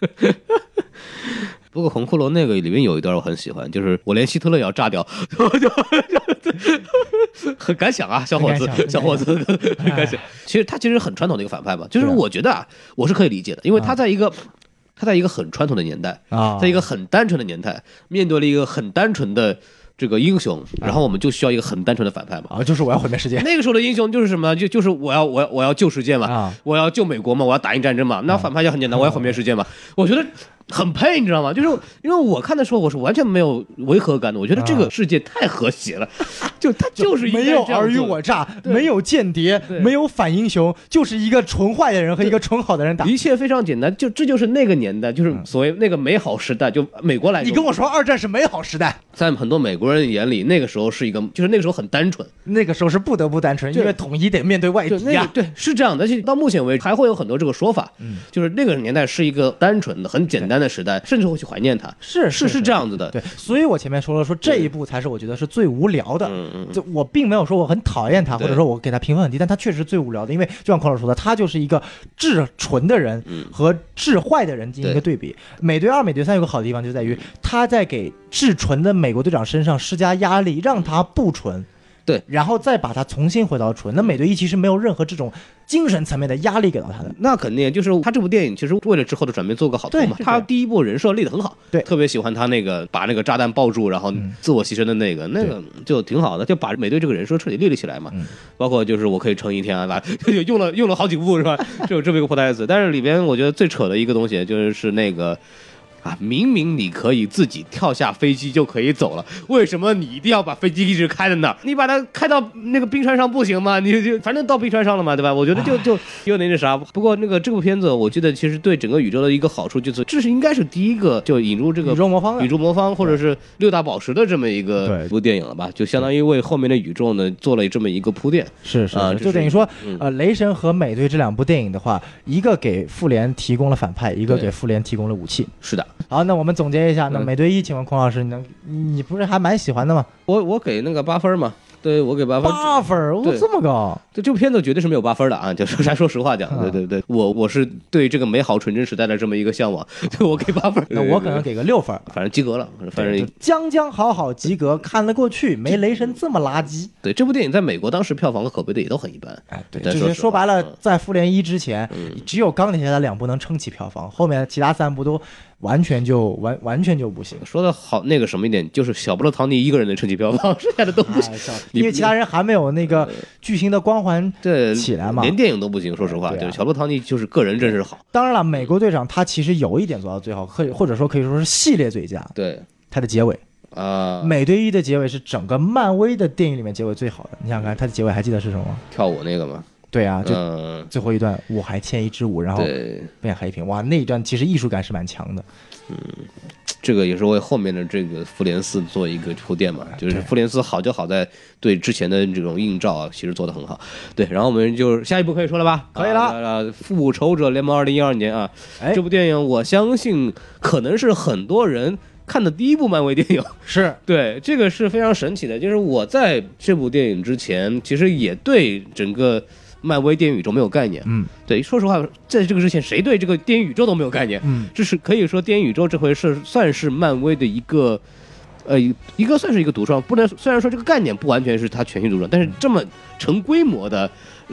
Speaker 1: *laughs*
Speaker 2: 不过红骷髅那个里面有一段我很喜欢，就是我连希特勒也要炸掉，*laughs* 很敢想啊，小伙子小伙子很敢想。其实他其实很传统的一个反派嘛，就是我觉得啊，我是可以理解的，因为他在一个他在一个很传统的年代，
Speaker 1: 啊
Speaker 2: 在一个很单纯的年代，面对了一个很单纯的这个英雄，然后我们就需要一个很单纯的反派嘛。
Speaker 1: 啊，就是我要毁灭世界
Speaker 2: 那个时候的英雄就是什么？就就是我要我要我要救世界嘛，
Speaker 1: 啊
Speaker 2: 我要救美国嘛，我要打赢战争嘛。那反派就很简单，我要毁灭世界嘛。我觉得很配，你知道吗？就是因为我看的时候，我是完全没有违和感的，我觉得这个世界太和谐了，*laughs* 就 *laughs* 它就是应该
Speaker 1: 没有尔虞我诈，没有间谍，没有反英雄，就是一个纯坏的人和一个纯好的人打。
Speaker 2: 一切非常简单，就这就是那个年代，就是所谓那个美好时代，就美国来说，
Speaker 1: 你跟我说二战是美好时代，
Speaker 2: 在很多美国人眼里，那个时候是一个，就是那个时候很单纯，
Speaker 1: 那个时候是不得不单纯，因为统一得面对外
Speaker 2: 就
Speaker 1: 敌呀。
Speaker 2: 那个对是这样的，而且到目前为止还会有很多这个说法，
Speaker 1: 嗯
Speaker 2: 就是那个年代是一个单纯的、很简单的时代，甚至会去怀念它，
Speaker 1: 是
Speaker 2: 是是这样子的，
Speaker 1: 对，所以我前面说了，说这一部才是我觉得是最无聊的。
Speaker 2: 嗯嗯，
Speaker 1: 就我并没有说我很讨厌他，或者说我给他评分很低，但他确实是最无聊的，因为就像孔老师说的，他就是一个至纯的人
Speaker 2: 嗯
Speaker 1: 和至坏的人进行一个对比。美队二、美队三有个好的地方就在于他在给至纯的美国队长身上施加压力，让他不纯。
Speaker 2: 对，
Speaker 1: 然后再把他重新回到纯。那美队一其实没有任何这种精神层面的压力给到他的。
Speaker 2: 那肯定就是他这部电影其实为了之后的转变做个好头嘛。他第一部人设立得很好，
Speaker 1: 对
Speaker 2: 特别喜欢他那个把那个炸弹抱住，然后
Speaker 1: 嗯
Speaker 2: 自我牺牲的那个，那个就挺好的，就把美队这个人设彻底立了起来嘛。
Speaker 1: 嗯
Speaker 2: 包括就是我可以撑一天啊，把就用了用了好几部是吧？就有这么一个破台词。但是里边我觉得最扯的一个东西就是是那个。啊，明明你可以自己跳下飞机就可以走了，为什么你一定要把飞机一直开在那儿？你把它开到那个冰川上不行吗？你就反正到冰川上了嘛，对吧？我觉得就就有点那啥。不过那个这部片子，我记得其实对整个宇宙的一个好处就是，这是应该是第一个就引入这个
Speaker 1: 宇宙魔方
Speaker 2: 宇宙魔方或者是六大宝石的这么一个
Speaker 1: 对
Speaker 2: 部电影了吧？就相当于为后面的宇宙呢做了这么一个铺垫。
Speaker 1: 是是就是等于说，
Speaker 2: 嗯
Speaker 1: 呃，雷神和美队这两部电影的话，一个给复联提供了反派，一个给复联提供了武器。
Speaker 2: 是的，*laughs*
Speaker 1: 好，那我们总结一下，那
Speaker 2: 嗯
Speaker 1: 美队一，请问孔老师，你能，你不是还蛮喜欢的吗？
Speaker 2: 我我给那个八分嘛，对我给八分。
Speaker 1: 八分儿，哦，这么高，
Speaker 2: 对这部片子绝对是没有八分的啊！就是咱 *laughs* 说实话讲，
Speaker 1: 啊
Speaker 2: 对对对，我我是对这个美好纯真时代的这么一个向往，对我给八分。
Speaker 1: 那我可能给个六分。
Speaker 2: 反正及格了，反正
Speaker 1: 将将好好及格，看得过去，没雷神这么垃圾。
Speaker 2: 对这部电影在美国当时票房和口碑的也都很一般。
Speaker 1: 哎，对，就是
Speaker 2: 说
Speaker 1: 白了
Speaker 2: 嗯，
Speaker 1: 在复联一之前，
Speaker 2: 嗯
Speaker 1: 只有钢铁侠的两部能撑起票房，后面其他三部都完全就完完全就不行。
Speaker 2: 说的好那个什么一点，就是小布罗唐尼一个人能撑起票房，*laughs* 剩下的都不行。
Speaker 1: 因为其他人还没有那个巨星的光环
Speaker 2: 对，
Speaker 1: 起来嘛
Speaker 2: 连电影都不行。说实话，
Speaker 1: 对啊
Speaker 2: 就是小布罗唐尼就是个人真是好。
Speaker 1: 当然了，美国队长他其实有一点做到最好，可以或者说可以说是系列最佳，
Speaker 2: 对
Speaker 1: 他的结尾。
Speaker 2: 啊，
Speaker 1: 美队一的结尾是整个漫威的电影里面结尾最好的。你想想看，他的结尾还记得是什么？
Speaker 2: 跳舞那个吗，
Speaker 1: 对啊，就
Speaker 2: 嗯，
Speaker 1: 最后一段，我还欠一支舞，然后
Speaker 2: 对，
Speaker 1: 变黑屏。哇，那一段其实艺术感是蛮强的。
Speaker 2: 这个也是为后面的这个复联四做一个铺垫嘛，就是复联四好就好在对之前的这种映照啊，其实做的很好。对，然后我们就下一步可以说了吧？
Speaker 1: 可以了
Speaker 2: 啊，《复仇者联盟》二零一二年啊，
Speaker 1: 哎
Speaker 2: 这部电影我相信可能是很多人看的第一部漫威电影。
Speaker 1: 是，*laughs*
Speaker 2: 对，这个是非常神奇的。就是我在这部电影之前，其实也对整个漫威电影宇宙没有概念。
Speaker 1: 嗯
Speaker 2: 对，说实话，在这个之前，谁对这个电影宇宙都没有概念？
Speaker 1: 嗯，
Speaker 2: 这是可以说电影宇宙这回是算是漫威的一个。呃，一一个算是一个独创，不能虽然说这个概念不完全是它全新独创，但是这么成规模的、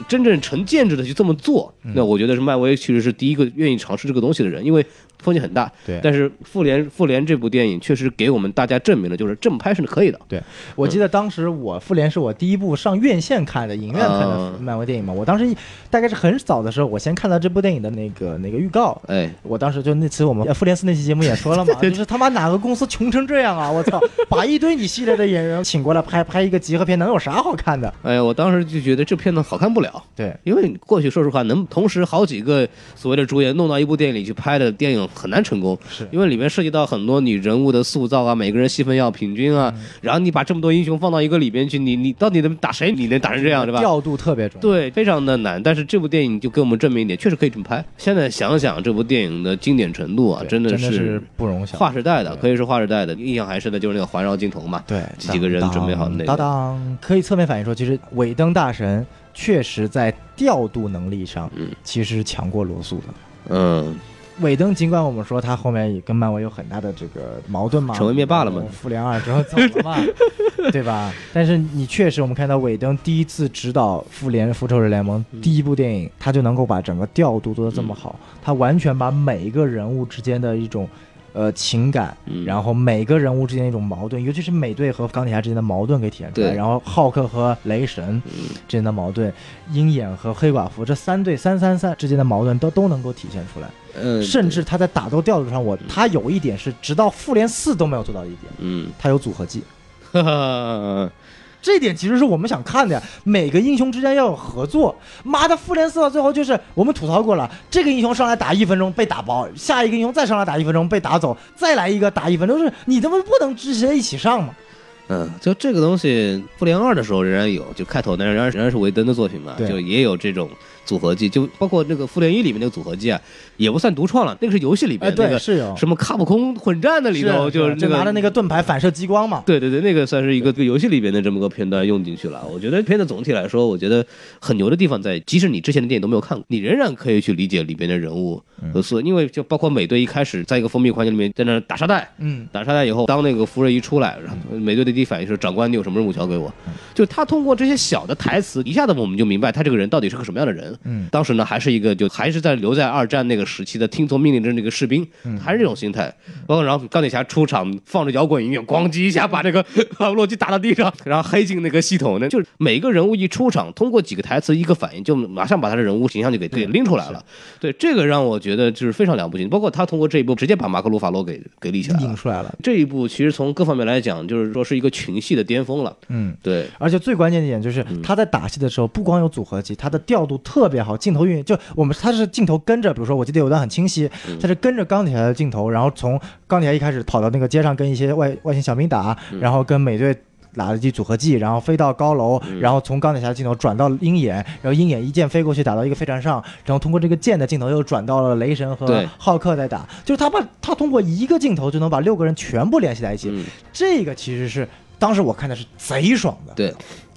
Speaker 2: 真正成建制的去这么做，
Speaker 1: 嗯
Speaker 2: 那我觉得是漫威其实是第一个愿意尝试这个东西的人，因为风险很大。
Speaker 1: 对
Speaker 2: 但是复联复联这部电影确实给我们大家证明了，就是这么拍是可以的。
Speaker 1: 对我记得当时我复联是我第一部上院线看的，影院看的
Speaker 2: 啊
Speaker 1: 漫威电影嘛。我当时大概是很早的时候，我先看到这部电影的那个那个预告。
Speaker 2: 哎，
Speaker 1: 我当时就那次我们复联四那期节目也说了嘛，就是他妈哪个公司穷成这样啊！我操，*laughs* 把一堆你系列的演员请过来拍拍一个集合片，能有啥好看的？
Speaker 2: 哎呀，我当时就觉得这片子好看不了，
Speaker 1: 对，
Speaker 2: 因为过去说实话，能同时好几个所谓的主演弄到一部电影里去拍的电影很难成功，
Speaker 1: 是
Speaker 2: 因为里面涉及到很多你人物的塑造啊，每个人戏份要平均啊，然后你把这么多英雄放到一个里边去，你你到底能打谁？你能打成这样，对吧？
Speaker 1: 调度特别准。
Speaker 2: 对，非常的难。但是这部电影就给我们证明一点，确实可以这么拍。现在想想这部电影的经典程度啊，真的
Speaker 1: 是不容小。
Speaker 2: 划时代的，可以是划时代的。印象还深的就是那个环绕镜头嘛，
Speaker 1: 对，
Speaker 2: 几几个人准备好那个
Speaker 1: 当当，可以侧面反映说，其实尾灯大神确实在调度能力上，
Speaker 2: 嗯。
Speaker 1: 其实强过罗素的。
Speaker 2: 嗯，
Speaker 1: 尾灯尽管我们说他后面也跟漫威有很大的这个矛盾嘛，
Speaker 2: 成为灭霸了嘛。
Speaker 1: 呃复联二之后走了嘛，*laughs* 对吧？但是你确实，我们看到尾灯第一次指导复联复仇者联盟第一部电影，他就能够把整个调度做得这么好，他完全把每一个人物之间的一种呃情感，
Speaker 2: 嗯。
Speaker 1: 然后每个人物之间一种矛盾，尤其是美队和钢铁侠之间的矛盾给体现出来，然后浩克和雷神之间的矛盾，鹰眼和黑寡妇这三对三三三之间的矛盾都都能够体现出来，
Speaker 2: 嗯，
Speaker 1: 甚至他在打斗调度上，我他有一点是直到复联四都没有做到一点，
Speaker 2: 嗯，
Speaker 1: 他有组合技。*laughs* 这点其实是我们想看的，每个英雄之间要有合作。妈的，复联四到最后就是我们吐槽过了，这个英雄上来打一分钟被打爆，下一个英雄再上来打一分钟被打走，再来一个打一分钟，就是你他妈不能直接一起上吗？
Speaker 2: 嗯，就这个东西，复联二的时候仍然有，就开头那仍然仍然是维登的作品嘛，就也有这种组合技，就包括那个复联一里面那个组合技啊，也不算独创了，那个是游戏里
Speaker 1: 哎，对，
Speaker 2: 那个
Speaker 1: 是有，
Speaker 2: 什么卡普空混战的里头，就是那个
Speaker 1: 就拿着那个盾牌反射激光嘛。
Speaker 2: 对对对，那个算是一个这个游戏里边的这么个片段用进去了。我觉得片子总体来说，我觉得很牛的地方在，即使你之前的电影都没有看过，你仍然可以去理解里边的人物和所，因为就包括美队一开始在一个封闭环境里面在那打沙袋，
Speaker 1: 嗯，
Speaker 2: 打沙袋以后，当那个福瑞一出来，然后美队的第一反应是长官，你有什么任务交给我？就他通过这些小的台词，一下子我们就明白他这个人到底是个什么样的人。
Speaker 1: 嗯，
Speaker 2: 当时呢还是一个就还是在留在二战那个时期的听从命令的那个士兵，
Speaker 1: 嗯
Speaker 2: 还是这种心态。包括然后钢铁侠出场放着摇滚音乐，咣叽一下把这个 *laughs* 把洛基打到地上，然后黑进那个系统，呢就是每个人物一出场，通过几个台词一个反应，就马上把他的人物形象就给给拎出来了。对，这个让我觉得就是非常了不起。包括他通过这一步直接把马克·鲁法罗给给立起来了。
Speaker 1: 引出来了。
Speaker 2: 这一部其实从各方面来讲，就是说是一个群戏的巅峰了。
Speaker 1: 嗯，
Speaker 2: 对，
Speaker 1: 而且最关键的一点就是他在打戏的时候，不光有组合技，他的调度特别好，镜头运就我们他是镜头跟着，比如说我记得有段很清晰，他是跟着钢铁侠的镜头，然后从钢铁侠一开始跑到那个街上跟一些外外星小兵打，然后跟美队。打了一记组合技，然后飞到高楼，然后从钢铁侠的镜头转到鹰眼，然后鹰眼一箭飞过去打到一个飞船上，然后通过这个箭的镜头又转到了雷神和浩克在打，就是他把他通过一个镜头就能把六个人全部联系在一起，
Speaker 2: 嗯，
Speaker 1: 这个其实是当时我看的是贼爽的。
Speaker 2: 对，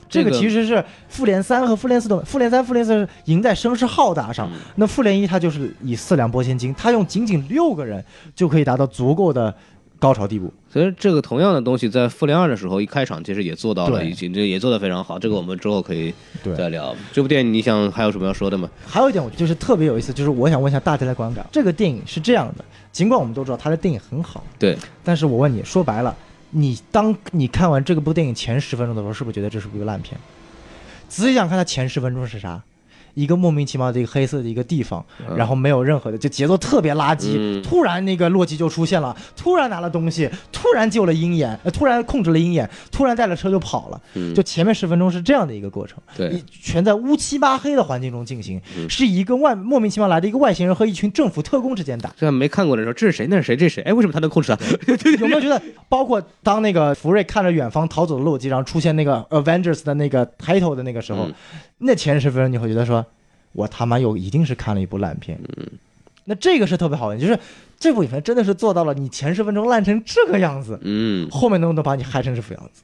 Speaker 1: 这个其实是复联三和复联四的，复联三、复联四是赢在声势浩大上，
Speaker 2: 嗯
Speaker 1: 那复联一它就是以四两拨千斤，它用仅仅六个人就可以达到足够的高潮地步。
Speaker 2: 所以这个同样的东西在复联二的时候一开场其实也做到了，已经这也做得非常好。这个我们之后可以再聊。这部电影你想还有什么要说的吗？
Speaker 1: 还有一点，我就是特别有意思，就是我想问一下大家的观感，这个电影是这样的，尽管我们都知道它的电影很好，
Speaker 2: 对，
Speaker 1: 但是我问你，说白了，你当你看完这个部电影前十分钟的时候，是不是觉得这是部一个烂片？仔细想看，它前十分钟是啥？一个莫名其妙的一个黑色的一个地方，
Speaker 2: 嗯
Speaker 1: 然后没有任何的，就节奏特别垃圾。
Speaker 2: 嗯
Speaker 1: 突然那个洛基就出现了，突然拿了东西，突然救了鹰眼，呃，突然控制了鹰眼，突然带了车就跑了。
Speaker 2: 嗯
Speaker 1: 就前面十分钟是这样的一个过程，
Speaker 2: 对
Speaker 1: 全在乌漆八黑的环境中进行，
Speaker 2: 嗯
Speaker 1: 是一个外莫名其妙来的一个外星人和一群政府特工之间打。
Speaker 2: 这没看过的时候，这是谁？那是谁？这是谁？哎，为什么他能控制他？
Speaker 1: 有没有觉得，*laughs* 包括当那个福瑞看着远方逃走的洛基，然后出现那个 Avengers 的那个 title 的那个时候，
Speaker 2: 嗯
Speaker 1: 那前十分钟你会觉得说，我他妈又一定是看了一部烂片。
Speaker 2: 嗯
Speaker 1: 那这个是特别好的，就是这部影片真的是做到了你前十分钟烂成这个样子，
Speaker 2: 嗯，
Speaker 1: 后面能不能把你嗨成这副样子？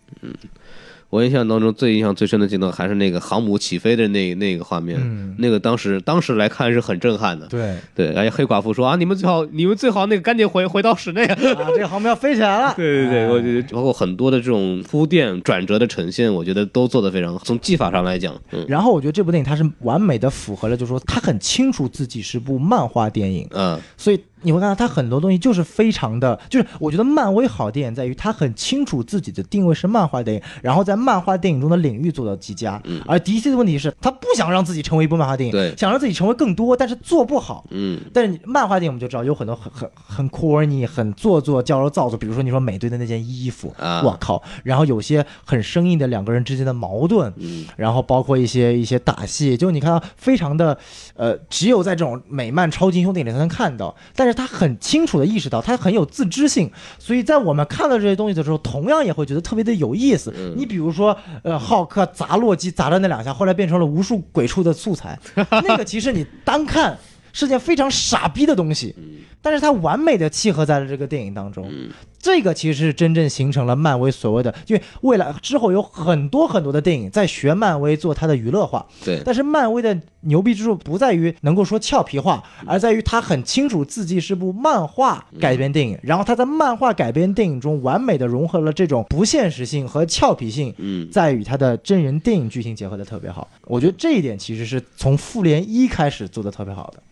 Speaker 2: 我印象当中最印象最深的镜头还是那个航母起飞的那那个画面，
Speaker 1: 嗯
Speaker 2: 那个当时当时来看是很震撼的。
Speaker 1: 对
Speaker 2: 对，而且黑寡妇说啊，你们最好你们最好那个赶紧回回到室内。
Speaker 1: 啊，这个航母要飞起来了。*laughs*
Speaker 2: 对对对，
Speaker 1: 哎
Speaker 2: 我觉得包括很多的这种铺垫、转折的呈现，我觉得都做得非常好。从技法上来讲，嗯
Speaker 1: 然后我觉得这部电影它是完美的符合了，就是说它很清楚自己是部漫画电影，
Speaker 2: 嗯
Speaker 1: 所以你会看到它很多东西就是非常的，就是我觉得漫威好电影在于它很清楚自己的定位是漫画电影，然后在漫画电影中的领域做到极佳。
Speaker 2: 嗯。
Speaker 1: 而 DC 的问题是，他不想让自己成为一部漫画电影，
Speaker 2: 对。
Speaker 1: 想让自己成为更多，但是做不好。
Speaker 2: 嗯。
Speaker 1: 但是你漫画电影我们就知道有很多很很很 corny、很做作、矫揉造作，比如说你说美队的那件衣服，
Speaker 2: 啊。
Speaker 1: 我靠，然后有些很生硬的两个人之间的矛盾，
Speaker 2: 嗯。
Speaker 1: 然后包括一些一些打戏，就你看到非常的，呃，只有在这种美漫超级英雄电影里才能看到，但是他很清楚的意识到，他很有自知性，所以在我们看到这些东西的时候，同样也会觉得特别的有意思。
Speaker 2: 嗯。
Speaker 1: 你比如说，呃，浩克砸洛基砸的那两下，后来变成了无数鬼畜的素材，*laughs* 那个其实你单看是件非常傻逼的东西，但是它完美的契合在了这个电影当中。
Speaker 2: 嗯
Speaker 1: 这个其实是真正形成了漫威所谓的，因为未来之后有很多很多的电影在学漫威做它的娱乐化，
Speaker 2: 对，
Speaker 1: 但是漫威的牛逼之处不在于能够说俏皮话，而在于它很清楚自己是部漫画改编电影，然后它在漫画改编电影中完美的融合了这种不现实性和俏皮性，
Speaker 2: 嗯
Speaker 1: 在与它的真人电影剧情结合的特别好。我觉得这一点其实是从复联一开始做的特别好的。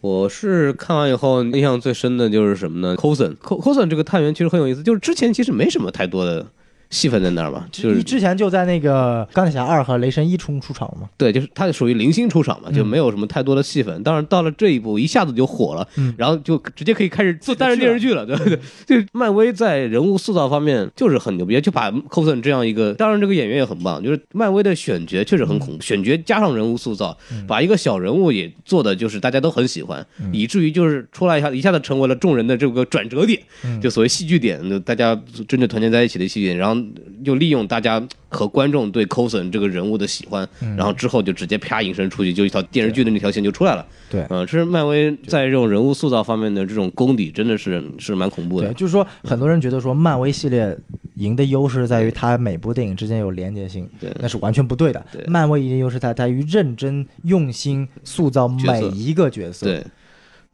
Speaker 2: 我是看完以后印象最深的就是什么呢？Cousin，Cousin 这个探员其实很有意思，就是之前其实没什么太多的戏份在那儿嘛，就是
Speaker 1: 你之前就在那个钢铁侠二和雷神一出出场嘛，
Speaker 2: 对，就是他属于零星出场嘛，就没有什么太多的戏份。当然到了这一步，一下子就火了，
Speaker 1: 嗯。
Speaker 2: 然后就直接可以开始做单人电视剧了，对对对。就漫威在人物塑造方面就是很牛逼，就把 Coulson 这样一个，当然这个演员也很棒，就是漫威的选角确实很恐怖，选角加上人物塑造，把一个小人物也做的就是大家都很喜欢，以至于就是出来一下一下子成为了众人的这个转折点，就所谓戏剧点，就大家真正团结在一起的戏剧点，然后又利用大家和观众对 Coulson 这个人物的喜欢，然后之后就直接啪引申出去，就一条电视剧的那条线就出来了。
Speaker 1: 对
Speaker 2: 嗯，其实漫威在这种人物塑造方面的这种功底，真的是是蛮恐怖
Speaker 1: 对，
Speaker 2: 的。
Speaker 1: 就是说很多人觉得说漫威系列赢的优势在于它每部电影之间有连接性，
Speaker 2: 对
Speaker 1: 那是完全不对的
Speaker 2: 对。
Speaker 1: 漫威赢的优势在在于认真用心塑造每一个角色。
Speaker 2: 对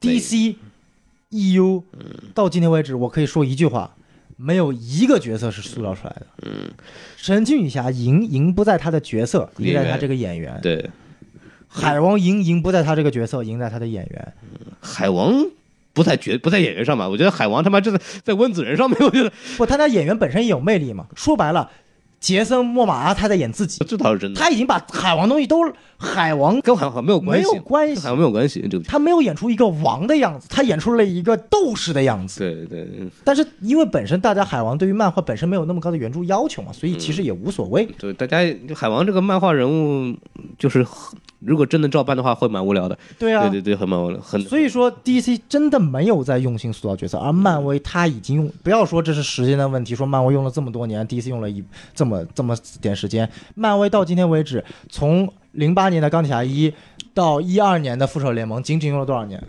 Speaker 1: ，DC、EU 到今天为止，我可以说一句话，没有一个角色是塑造出来的。
Speaker 2: 嗯，
Speaker 1: 神奇女侠赢赢不在她的角色，赢在她这个演员；
Speaker 2: 对，
Speaker 1: 海王赢赢不在她这个角色，赢在她的演员。
Speaker 2: 海王不在角不在演员上吧？我觉得海王他妈这在在温子仁上面，我觉得
Speaker 1: 不，他那演员本身也有魅力嘛。说白了，杰森·莫玛他在演自己，
Speaker 2: 这倒是真的，
Speaker 1: 他已经把海王东西都海王，
Speaker 2: 跟海王没有关系，
Speaker 1: 没有关系。
Speaker 2: 海王没有关系，这个
Speaker 1: 他没有演出一个王的样子，他演出了一个斗士的样子。
Speaker 2: 对对嗯
Speaker 1: 但是因为本身大家海王对于漫画本身没有那么高的原著要求嘛，所以其实也无所谓。
Speaker 2: 对，大家海王这个漫画人物，就是很如果真的照搬的话，会蛮无聊的。
Speaker 1: 对啊，
Speaker 2: 对对对，很蛮无聊，很
Speaker 1: 所以说，DC 真的没有在用心塑造角色，而漫威他已经用，不要说这是时间的问题，说漫威用了这么多年，DC 用了一这么这么点时间，漫威到今天为止，从零八年的钢铁侠一到一二年的复仇者联盟，仅仅用了多少年？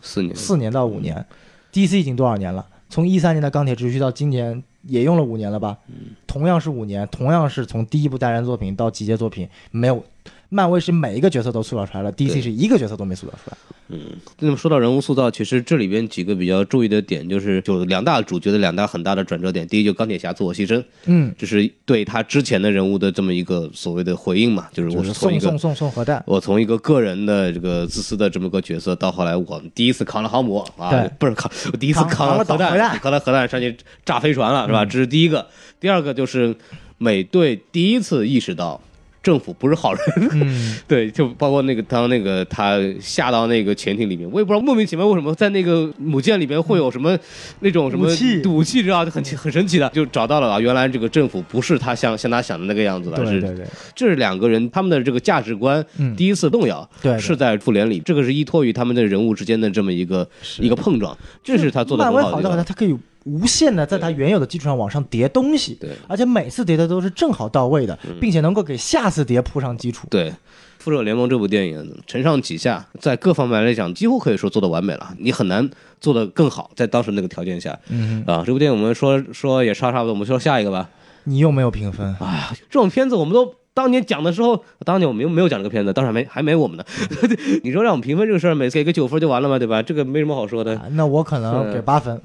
Speaker 2: 四年，
Speaker 1: 四年到五年，DC 已经多少年了？从一三年的钢铁之躯到今年也用了五年了吧？同样是五年，同样是从第一部单人作品到集结作品，没有。漫威是每一个角色都塑造出来了，DC 是一个角色都没塑造出来。
Speaker 2: 嗯那么说到人物塑造，其实这里边几个比较注意的点，就是就两大主角的两大很大的转折点。第一，就钢铁侠自我牺牲，
Speaker 1: 嗯，
Speaker 2: 这是对他之前的人物的这么一个所谓的回应嘛，就是我
Speaker 1: 就是
Speaker 2: 从一个
Speaker 1: 送送送送核弹。
Speaker 2: 我从一个个人的这个自私的这么个角色，到后来我第一次扛了航母啊，不是扛，我第一次
Speaker 1: 扛扛了
Speaker 2: 核弹，
Speaker 1: 导核弹
Speaker 2: 扛了核弹上去炸飞船了，是吧？这是第一个。第二个就是美队第一次意识到政府不是好人，
Speaker 1: 嗯，*laughs*
Speaker 2: 对，就包括那个当那个他下到那个潜艇里面，我也不知道莫名其妙为什么在那个母舰里面会有什么那种什么
Speaker 1: 武器。
Speaker 2: 武器，知道就很很神奇的，就找到了啊，原来这个政府不是他像像他想的那个样子的，是
Speaker 1: 对对。对
Speaker 2: 这是两个人他们的这个价值观
Speaker 1: 嗯。
Speaker 2: 第一次动摇，是在复联里，这个是依托于他们的人物之间的这么一个一个碰撞，这是他做的很好的地方。
Speaker 1: 它可以无限的在它原有的基础上往上叠东西，
Speaker 2: 对
Speaker 1: 而且每次叠的都是正好到位的，并且能够给下次叠铺上基础。
Speaker 2: 对，《复仇者联盟》这部电影承上启下，在各方面来讲，几乎可以说做的完美了。你很难做的更好，在当时那个条件下，
Speaker 1: 嗯，
Speaker 2: 啊，这部电影我们说说也差差不多，我们说下一个吧。
Speaker 1: 你又没有评分，
Speaker 2: 哎呀，这种片子我们都当年讲的时候，当年我们又没有讲这个片子，当时还没还没我们呢。*laughs* 你说让我们评分这个事儿，每次给个九分就完了嘛？对吧？这个没什么好说的
Speaker 1: 啊那我可能给八分。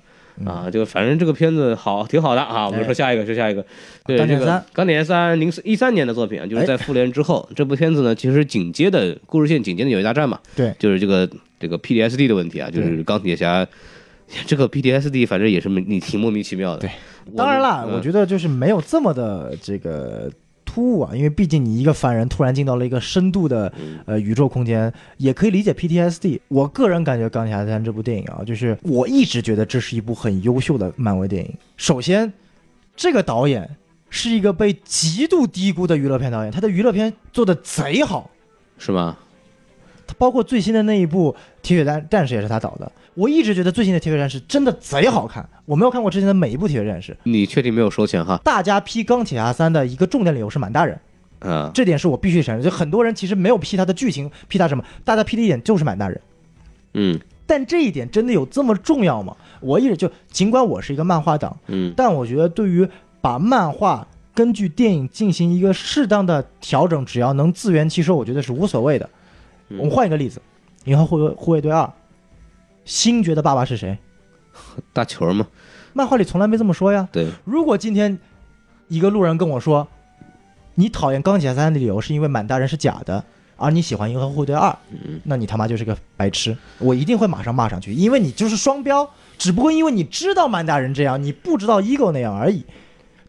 Speaker 2: 啊。就反正这个片子好，挺好的啊。我们说下一个，说下一个。对，这个
Speaker 1: 钢铁三《
Speaker 2: 钢铁三》零四一三年的作品啊，就是在复联之后，这部片子呢，其实紧接的故事线紧接的有一大战嘛，
Speaker 1: 对，
Speaker 2: 就是这个这个 PTSD 的问题啊，就是钢铁侠。*laughs* 这个 PTSD 反正也是你挺莫名其妙的。
Speaker 1: 对，当然啦，
Speaker 2: 嗯
Speaker 1: 我觉得就是没有这么的这个突兀啊，因为毕竟你一个凡人突然进到了一个深度的
Speaker 2: 嗯
Speaker 1: 呃宇宙空间，也可以理解 PTSD。我个人感觉《钢铁侠三》这部电影啊，就是我一直觉得这是一部很优秀的漫威电影。首先，这个导演是一个被极度低估的娱乐片导演，他的娱乐片做的贼好。
Speaker 2: 是吗？
Speaker 1: 他包括最新的那一部《铁血战战士》也是他导的。我一直觉得最新的《铁血战士》真的贼好看，我没有看过之前的每一部《铁血战士》。
Speaker 2: 你确定没有收钱哈？
Speaker 1: 大家批《钢铁侠三》的一个重点理由是满大人，
Speaker 2: 嗯，
Speaker 1: 这点是我必须承认。就很多人其实没有批他的剧情，批他什么，大家批的一点就是满大人。
Speaker 2: 嗯
Speaker 1: 但这一点真的有这么重要吗？我一直就，尽管我是一个漫画党，
Speaker 2: 嗯
Speaker 1: 但我觉得对于把漫画根据电影进行一个适当的调整，只要能自圆其说，我觉得是无所谓的。
Speaker 2: 嗯
Speaker 1: 我们换一个例子，《银河护卫护卫队二》，星爵的爸爸是谁？
Speaker 2: 大球吗，
Speaker 1: 漫画里从来没这么说呀。
Speaker 2: 对，
Speaker 1: 如果今天一个路人跟我说，你讨厌钢铁侠三的理由是因为满大人是假的，而你喜欢《银河护卫队二》，那你他妈就是个白痴，我一定会马上骂上去，因为你就是双标，只不过因为你知道满大人这样，你不知道 ego 那样而已。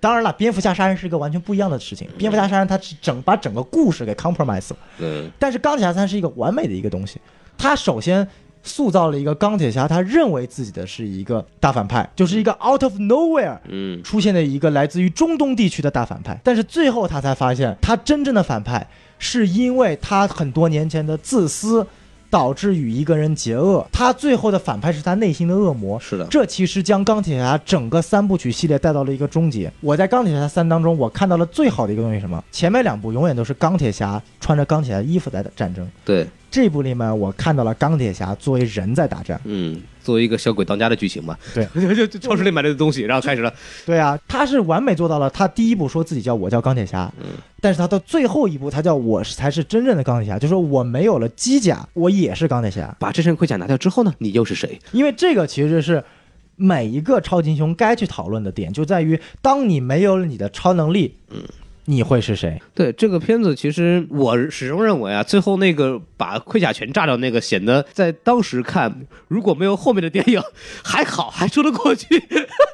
Speaker 1: 当然了，蝙蝠侠杀人是一个完全不一样的事情，蝙蝠侠杀人他是整把整个故事给 compromise 了，
Speaker 2: 嗯
Speaker 1: 但是钢铁侠三是一个完美的一个东西，他首先。塑造了一个钢铁侠，他认为自己的是一个大反派，就是一个 out of nowhere
Speaker 2: 嗯。
Speaker 1: 出现的一个来自于中东地区的大反派，但是最后他才发现，他真正的反派是因为他很多年前的自私，导致与一个人结恶。他最后的反派是他内心的恶魔。
Speaker 2: 是的
Speaker 1: 这其实将钢铁侠整个三部曲系列带到了一个终结。我在钢铁侠三当中，我看到了最好的一个东西是什么？前面两部永远都是钢铁侠穿着钢铁侠衣服在战争，
Speaker 2: 对，
Speaker 1: 这部里面我看到了钢铁侠作为人在打仗。
Speaker 2: 嗯，作为一个小鬼当家的剧情嘛，
Speaker 1: 对，*laughs*
Speaker 2: 就就超市里买了的东西，然后开始了，
Speaker 1: 对啊，他是完美做到了。他第一部说自己叫我叫钢铁侠，
Speaker 2: 嗯
Speaker 1: 但是他到最后一步，他叫我是才是真正的钢铁侠，就说我没有了机甲，我也是钢铁侠。
Speaker 2: 把这身盔甲拿掉之后呢，你又是谁？
Speaker 1: 因为这个其实是每一个超级英雄该去讨论的点，就在于当你没有了你的超能力，嗯，你会是谁？
Speaker 2: 对这个片子，其实我始终认为啊，最后那个把盔甲全炸掉那个，显得在当时看，如果没有后面的电影，还好还说得过去。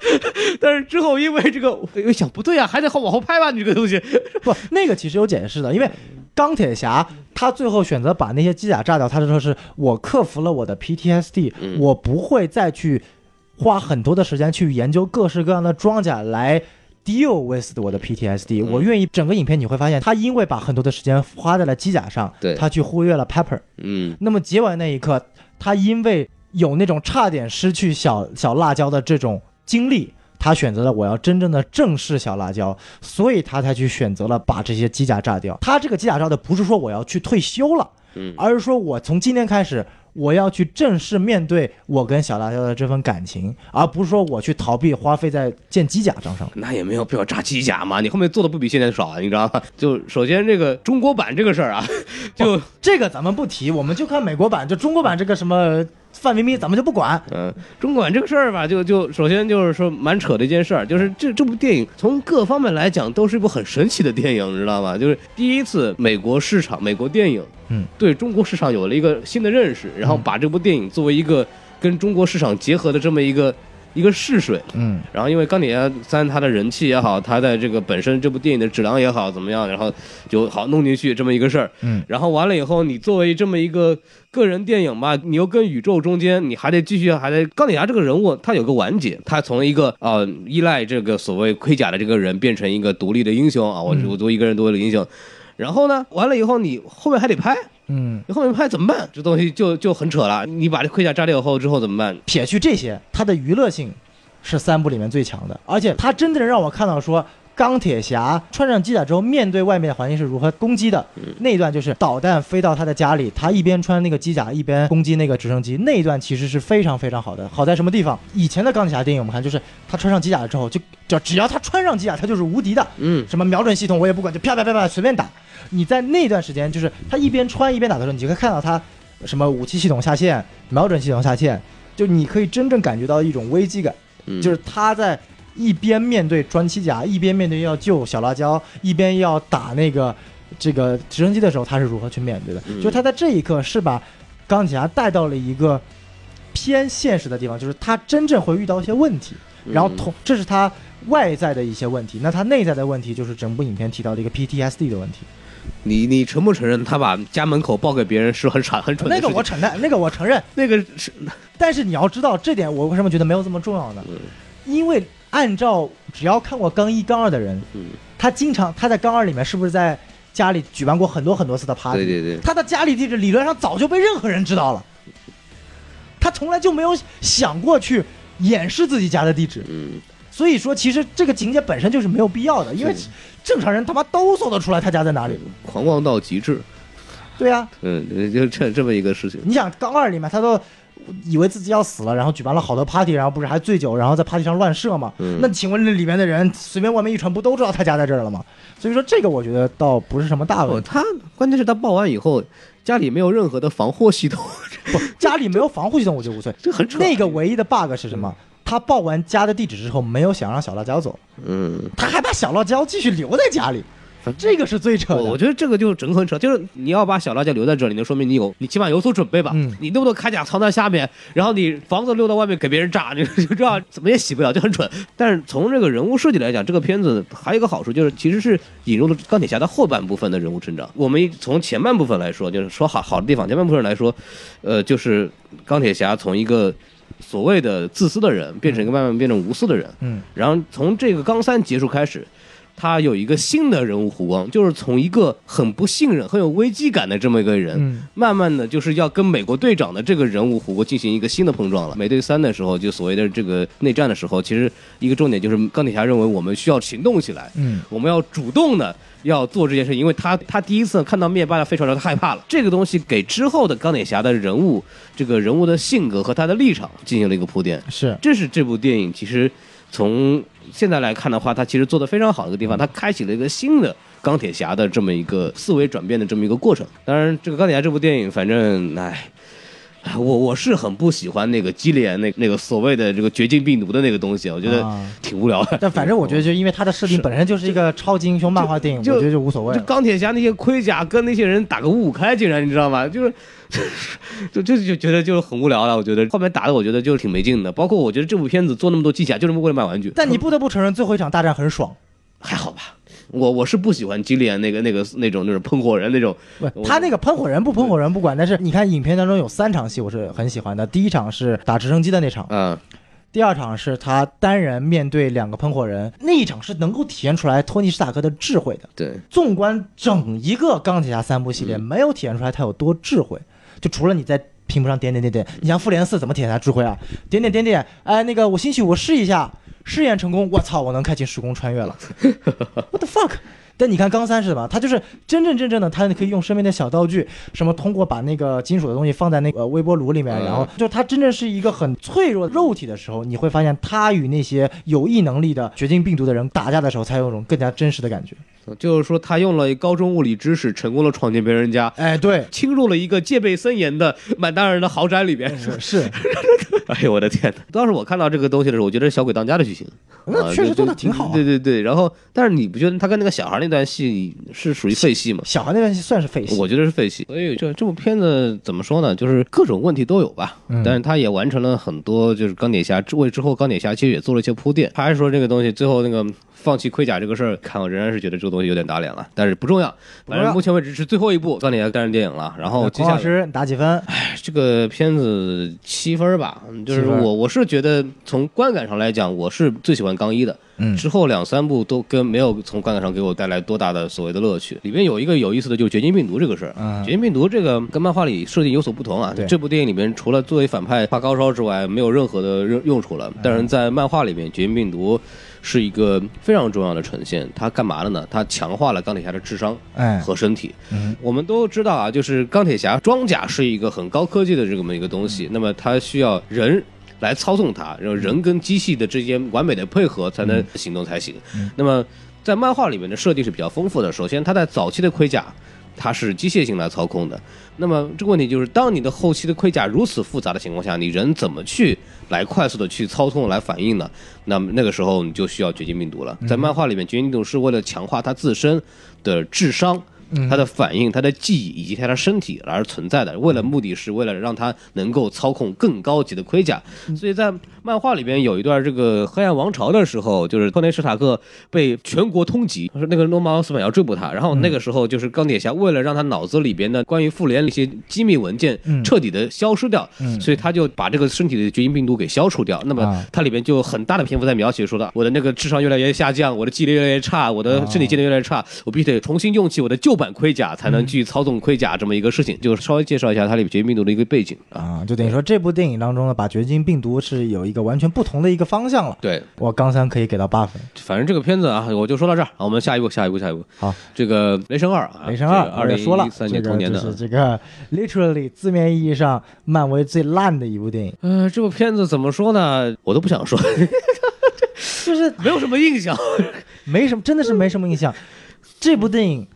Speaker 2: *laughs* 但是之后因为这个，我又想不对啊，还得往后拍吧，你这个东西。*laughs*
Speaker 1: 不，那个其实有解释的，因为钢铁侠他最后选择把那些机甲炸掉，他就说是我克服了我的 PTSD，、
Speaker 2: 嗯
Speaker 1: 我不会再去花很多的时间去研究各式各样的装甲来。Deal with 我的 PTSD，、我
Speaker 2: 嗯
Speaker 1: 愿意整个影片你会发现，他因为把很多的时间花在了机甲上，
Speaker 2: 对
Speaker 1: 他去忽略了 Pepper。
Speaker 2: 嗯
Speaker 1: 那么结尾那一刻，他因为有那种差点失去小小辣椒的这种经历，他选择了我要真正的正视小辣椒，所以他才去选择了把这些机甲炸掉。他这个机甲炸的不是说我要去退休了，
Speaker 2: 嗯
Speaker 1: 而是说我从今天开始。我要去正式面对我跟小辣椒的这份感情，而不是说我去逃避花费在建机甲上上。
Speaker 2: 那也没有必要炸机甲嘛，你后面做的不比现在少啊，你知道吗？就首先这个中国版这个事儿啊，*laughs* 就
Speaker 1: 这个咱们不提，我们就看美国版，就中国版这个什么范冰冰，咱们就不管。
Speaker 2: 嗯，中管这个事儿吧，就就首先就是说蛮扯的一件事儿，就是这这部电影从各方面来讲都是一部很神奇的电影，你知道吗？就是第一次美国市场美国电影，
Speaker 1: 嗯，
Speaker 2: 对中国市场有了一个新的认识，然后把这部电影作为一个跟中国市场结合的这么一个一个试水。
Speaker 1: 嗯，
Speaker 2: 然后因为钢铁侠三它的人气也好，它在这个本身这部电影的质量也好怎么样，然后就好弄进去这么一个事儿。
Speaker 1: 嗯，
Speaker 2: 然后完了以后，你作为这么一个个人电影吧，你又跟宇宙中间，你还得继续还得钢铁侠这个人物，他有个完结，他从一个呃依赖这个所谓盔甲的这个人，变成一个独立的英雄啊，我
Speaker 1: 嗯
Speaker 2: 我作为一个人独立的英雄。然后呢，完了以后，你后面还得拍，
Speaker 1: 嗯，
Speaker 2: 你后面拍怎么办？这东西就就很扯了。你把这盔甲炸掉后之后怎么办？
Speaker 1: 撇去这些，它的娱乐性是三部里面最强的，而且它真的让我看到说。钢铁侠穿上机甲之后，面对外面的环境是如何攻击的。那一段就是导弹飞到他的家里，他一边穿那个机甲，一边攻击那个直升机。那一段其实是非常非常好的。好在什么地方？以前的钢铁侠电影我们看，就是他穿上机甲了之后，就就只要他穿上机甲，他就是无敌的。
Speaker 2: 嗯，
Speaker 1: 什么瞄准系统我也不管，就啪啪啪啪随便打。你在那段时间，就是他一边穿一边打的时候，你就可以看到他什么武器系统下线、瞄准系统下线，就你可以真正感觉到一种危机感，
Speaker 2: 嗯
Speaker 1: 就是他在一边面对装机甲，一边面对要救小辣椒，一边要打那个这个直升机的时候，他是如何去面对的？
Speaker 2: 嗯
Speaker 1: 就是他在这一刻是把钢铁侠带到了一个偏现实的地方，就是他真正会遇到一些问题。然后同这是他外在的一些问题，那他内在的问题就是整部影片提到的一个 PTSD 的问题。
Speaker 2: 你你承不承认他把家门口报给别人是很蠢很蠢的
Speaker 1: 那？个我承认，那个我承认，
Speaker 2: 那个是
Speaker 1: 但是你要知道这点，我为什么觉得没有这么重要呢？
Speaker 2: 嗯
Speaker 1: 因为按照只要看过刚一、刚二的人，
Speaker 2: 嗯，
Speaker 1: 他经常他在刚二里面是不是在家里举办过很多很多次的 party？
Speaker 2: 对对对，
Speaker 1: 他的家里地址理论上早就被任何人知道了，他从来就没有想过去掩饰自己家的地址。
Speaker 2: 嗯，
Speaker 1: 所以说，其实这个情节本身就是没有必要的，因为正常人他妈都搜得出来他家在哪里。
Speaker 2: 狂妄到极致，
Speaker 1: 对呀、
Speaker 2: 嗯，就这这么一个事情。
Speaker 1: 你想刚二里面他都以为自己要死了，然后举办了好多 party，然后不是还醉酒，然后在 party 上乱射嘛？
Speaker 2: 嗯
Speaker 1: 那请问那里面的人随便外面一传，不都知道他家在这儿了吗？所以说这个我觉得倒不是什么大
Speaker 2: 哦，
Speaker 1: 问题。
Speaker 2: 他关键是他报完以后，家里没有任何的防护系统，
Speaker 1: 不，家里没有防护系统我就无所谓。*laughs*
Speaker 2: 这很扯。
Speaker 1: 那个唯一的 bug 是什么？他报完家的地址之后，没有想让小辣椒走，
Speaker 2: 嗯，
Speaker 1: 他还把小辣椒继续留在家里。这个是最扯的。
Speaker 2: 我我觉得这个就整个很扯，就是你要把小辣椒留在这里，能说明你有，你起码有所准备吧。
Speaker 1: 嗯
Speaker 2: 你那么多铠甲藏在下面，然后你房子溜到外面给别人炸，你 *laughs* 就这样怎么也洗不了，就很蠢。但是从这个人物设计来讲，这个片子还有一个好处就是，其实是引入了钢铁侠的后半部分的人物成长。我们从前半部分来说，就是说好好的地方，前半部分来说，呃，就是钢铁侠从一个所谓的自私的人，变成一个慢慢变成无私的人。
Speaker 1: 嗯，
Speaker 2: 然后从这个刚三结束开始，他有一个新的人物弧光，就是从一个很不信任、很有危机感的这么一个人，
Speaker 1: 嗯
Speaker 2: 慢慢的就是要跟美国队长的这个人物弧光进行一个新的碰撞了。美队三的时候，就所谓的这个内战的时候，其实一个重点就是钢铁侠认为我们需要行动起来，
Speaker 1: 嗯
Speaker 2: 我们要主动的要做这件事，因为他他第一次看到灭霸的飞船他害怕了。这个东西给之后的钢铁侠的人物，这个人物的性格和他的立场进行了一个铺垫。
Speaker 1: 是
Speaker 2: 这是这部电影其实从现在来看的话，他其实做的非常好的一个地方，他开启了一个新的钢铁侠的这么一个思维转变的这么一个过程。当然，这个钢铁侠这部电影，反正唉。*laughs* 我我是很不喜欢那个基连那那个所谓的这个绝境病毒的那个东西，我觉得
Speaker 1: 啊
Speaker 2: 挺无聊的。
Speaker 1: 但反正我觉得，就因为它的设定本身就是一个超级英雄漫画电影，
Speaker 2: 就
Speaker 1: 我觉得就无所谓
Speaker 2: 就。钢铁侠那些盔甲跟那些人打个五五开，竟然你知道吗？*laughs* 就是，就就就觉得就是很无聊了。我觉得后面打的我觉得就是挺没劲的。包括我觉得这部片子做那么多机甲，就是为了卖玩具。
Speaker 1: 但你不得不承认，最后一场大战很爽。
Speaker 2: 还好吧。我我是不喜欢基连那个那个那种那种喷火人那种，
Speaker 1: 不，他那个喷火人不喷火人不管，但是你看影片当中有三场戏我是很喜欢的。第一场是打直升机的那场，
Speaker 2: 嗯，
Speaker 1: 第二场是他单人面对两个喷火人，那一场是能够体现出来托尼斯塔克的智慧的。
Speaker 2: 对，
Speaker 1: 纵观整一个钢铁侠三部系列，没有体现出来他有多智慧，就除了你在屏幕上点点点点，你像复联四怎么体现他智慧啊？点点点点，哎，那个我兴许我试一下，试验成功，我操，我能开启时空穿越了，*laughs* what the fuck？但你看钢三是什么？他就是真真正正的，他可以用身边的小道具，什么通过把那个金属的东西放在那个呃微波炉里面，
Speaker 2: 嗯
Speaker 1: 然后就他真正是一个很脆弱的肉体的时候，你会发现他与那些有异能力的绝境病毒的人打架的时候，才有一种更加真实的感觉。
Speaker 2: 就是说他用了高中物理知识，成功的闯进别人家，
Speaker 1: 哎，对，
Speaker 2: 侵入了一个戒备森严的满大人的豪宅里边。
Speaker 1: 是是，*laughs*
Speaker 2: 哎呦我的天哪！当时我看到这个东西的时候，我觉得是小鬼当家的剧情，啊
Speaker 1: 那确实做的挺好啊。
Speaker 2: 对对对，然后但是你不觉得他跟那个小孩那段戏是属于废戏吗？
Speaker 1: 小孩那段戏算是废戏，
Speaker 2: 我觉得是废戏，所以这这部片子怎么说呢？就是各种问题都有吧，
Speaker 1: 嗯
Speaker 2: 但是他也完成了很多，就是钢铁侠为之后钢铁侠其实也做了一些铺垫。还是说这个东西最后那个放弃盔甲这个事儿，看我仍然是觉得这个东西有点打脸了，但是不重要，反正目前为止是最后一部钢铁侠单人电影了。然后接下来
Speaker 1: 孔老师打几分？
Speaker 2: 这个片子七分吧，就是我我是觉得从观感上来讲，我是最喜欢钢一的。
Speaker 1: 嗯
Speaker 2: 之后两三部都跟没有从观感上给我带来多大的所谓的乐趣。里面有一个有意思的，就是绝境病毒这个事儿。
Speaker 1: 嗯
Speaker 2: 绝境病毒这个跟漫画里设定有所不同啊
Speaker 1: 对。
Speaker 2: 这部电影里面除了作为反派发高烧之外，没有任何的用用处了。
Speaker 1: 嗯
Speaker 2: 但是在漫画里面，绝境病毒是一个非常重要的呈现。它干嘛了呢？它强化了钢铁侠的智商
Speaker 1: 哎，
Speaker 2: 和身体。
Speaker 1: 嗯
Speaker 2: 我们都知道啊，就是钢铁侠装甲是一个很高科技的这么一个东
Speaker 1: 嗯
Speaker 2: 西，那么它需要人来操纵它，然后人跟机器的之间完美的配合才能行动才行。
Speaker 1: 嗯
Speaker 2: 那么在漫画里面的设定是比较丰富的，首先它在早期的盔甲。它是机械性来操控的，那么这个问题就是，当你的后期的盔甲如此复杂的情况下，你人怎么去来快速的去操控来反应呢？那么那个时候你就需要绝境病毒了。在漫画里面，绝境病毒是为了强化它自身的智商。
Speaker 1: 嗯。
Speaker 2: 他的反应、他的记忆以及他的身体而存在的，为了目的是为了让他能够操控更高级的盔甲。所以在漫画里边有一段这个黑暗王朝的时候，就是托雷史塔克被全国通缉，说那个诺曼奥斯本要追捕他，然后那个时候就是钢铁侠为了让他脑子里边的关于复联的一些机密文件
Speaker 1: 嗯。
Speaker 2: 彻底的消失掉，
Speaker 1: 嗯。
Speaker 2: 所以他就把这个身体的绝境病毒给消除掉。那么
Speaker 1: 啊。
Speaker 2: 它里边就有很大的篇幅在描写说的，我的那个智商越来越下降，我的记忆力越来越差，我的身体机能越来越差，我必须得重新用起我的旧版盔甲，才能去操纵盔甲这么一个事情。就稍微介绍一下它里绝境病毒的一个背景啊。
Speaker 1: 啊，就等于说这部电影当中呢，把绝境病毒是有一个完全不同的一个方向了。
Speaker 2: 对，
Speaker 1: 我刚三可以给到八分。
Speaker 2: 反正这个片子啊，我就说到这儿，啊我们下一步，下一步，下一步。
Speaker 1: 好，
Speaker 2: 这个《雷神二》啊，
Speaker 1: 雷神二
Speaker 2: 二
Speaker 1: 也说了
Speaker 2: 一，三
Speaker 1: 这个
Speaker 2: 年同年的啊。
Speaker 1: 就是这个 literally 字面意义上漫威最烂的一部电影，
Speaker 2: 呃，这部片子怎么说呢？我都不想说，*laughs*
Speaker 1: 就是
Speaker 2: 没有什么印象。*laughs*
Speaker 1: 没什么，真的是没什么印象。这部电影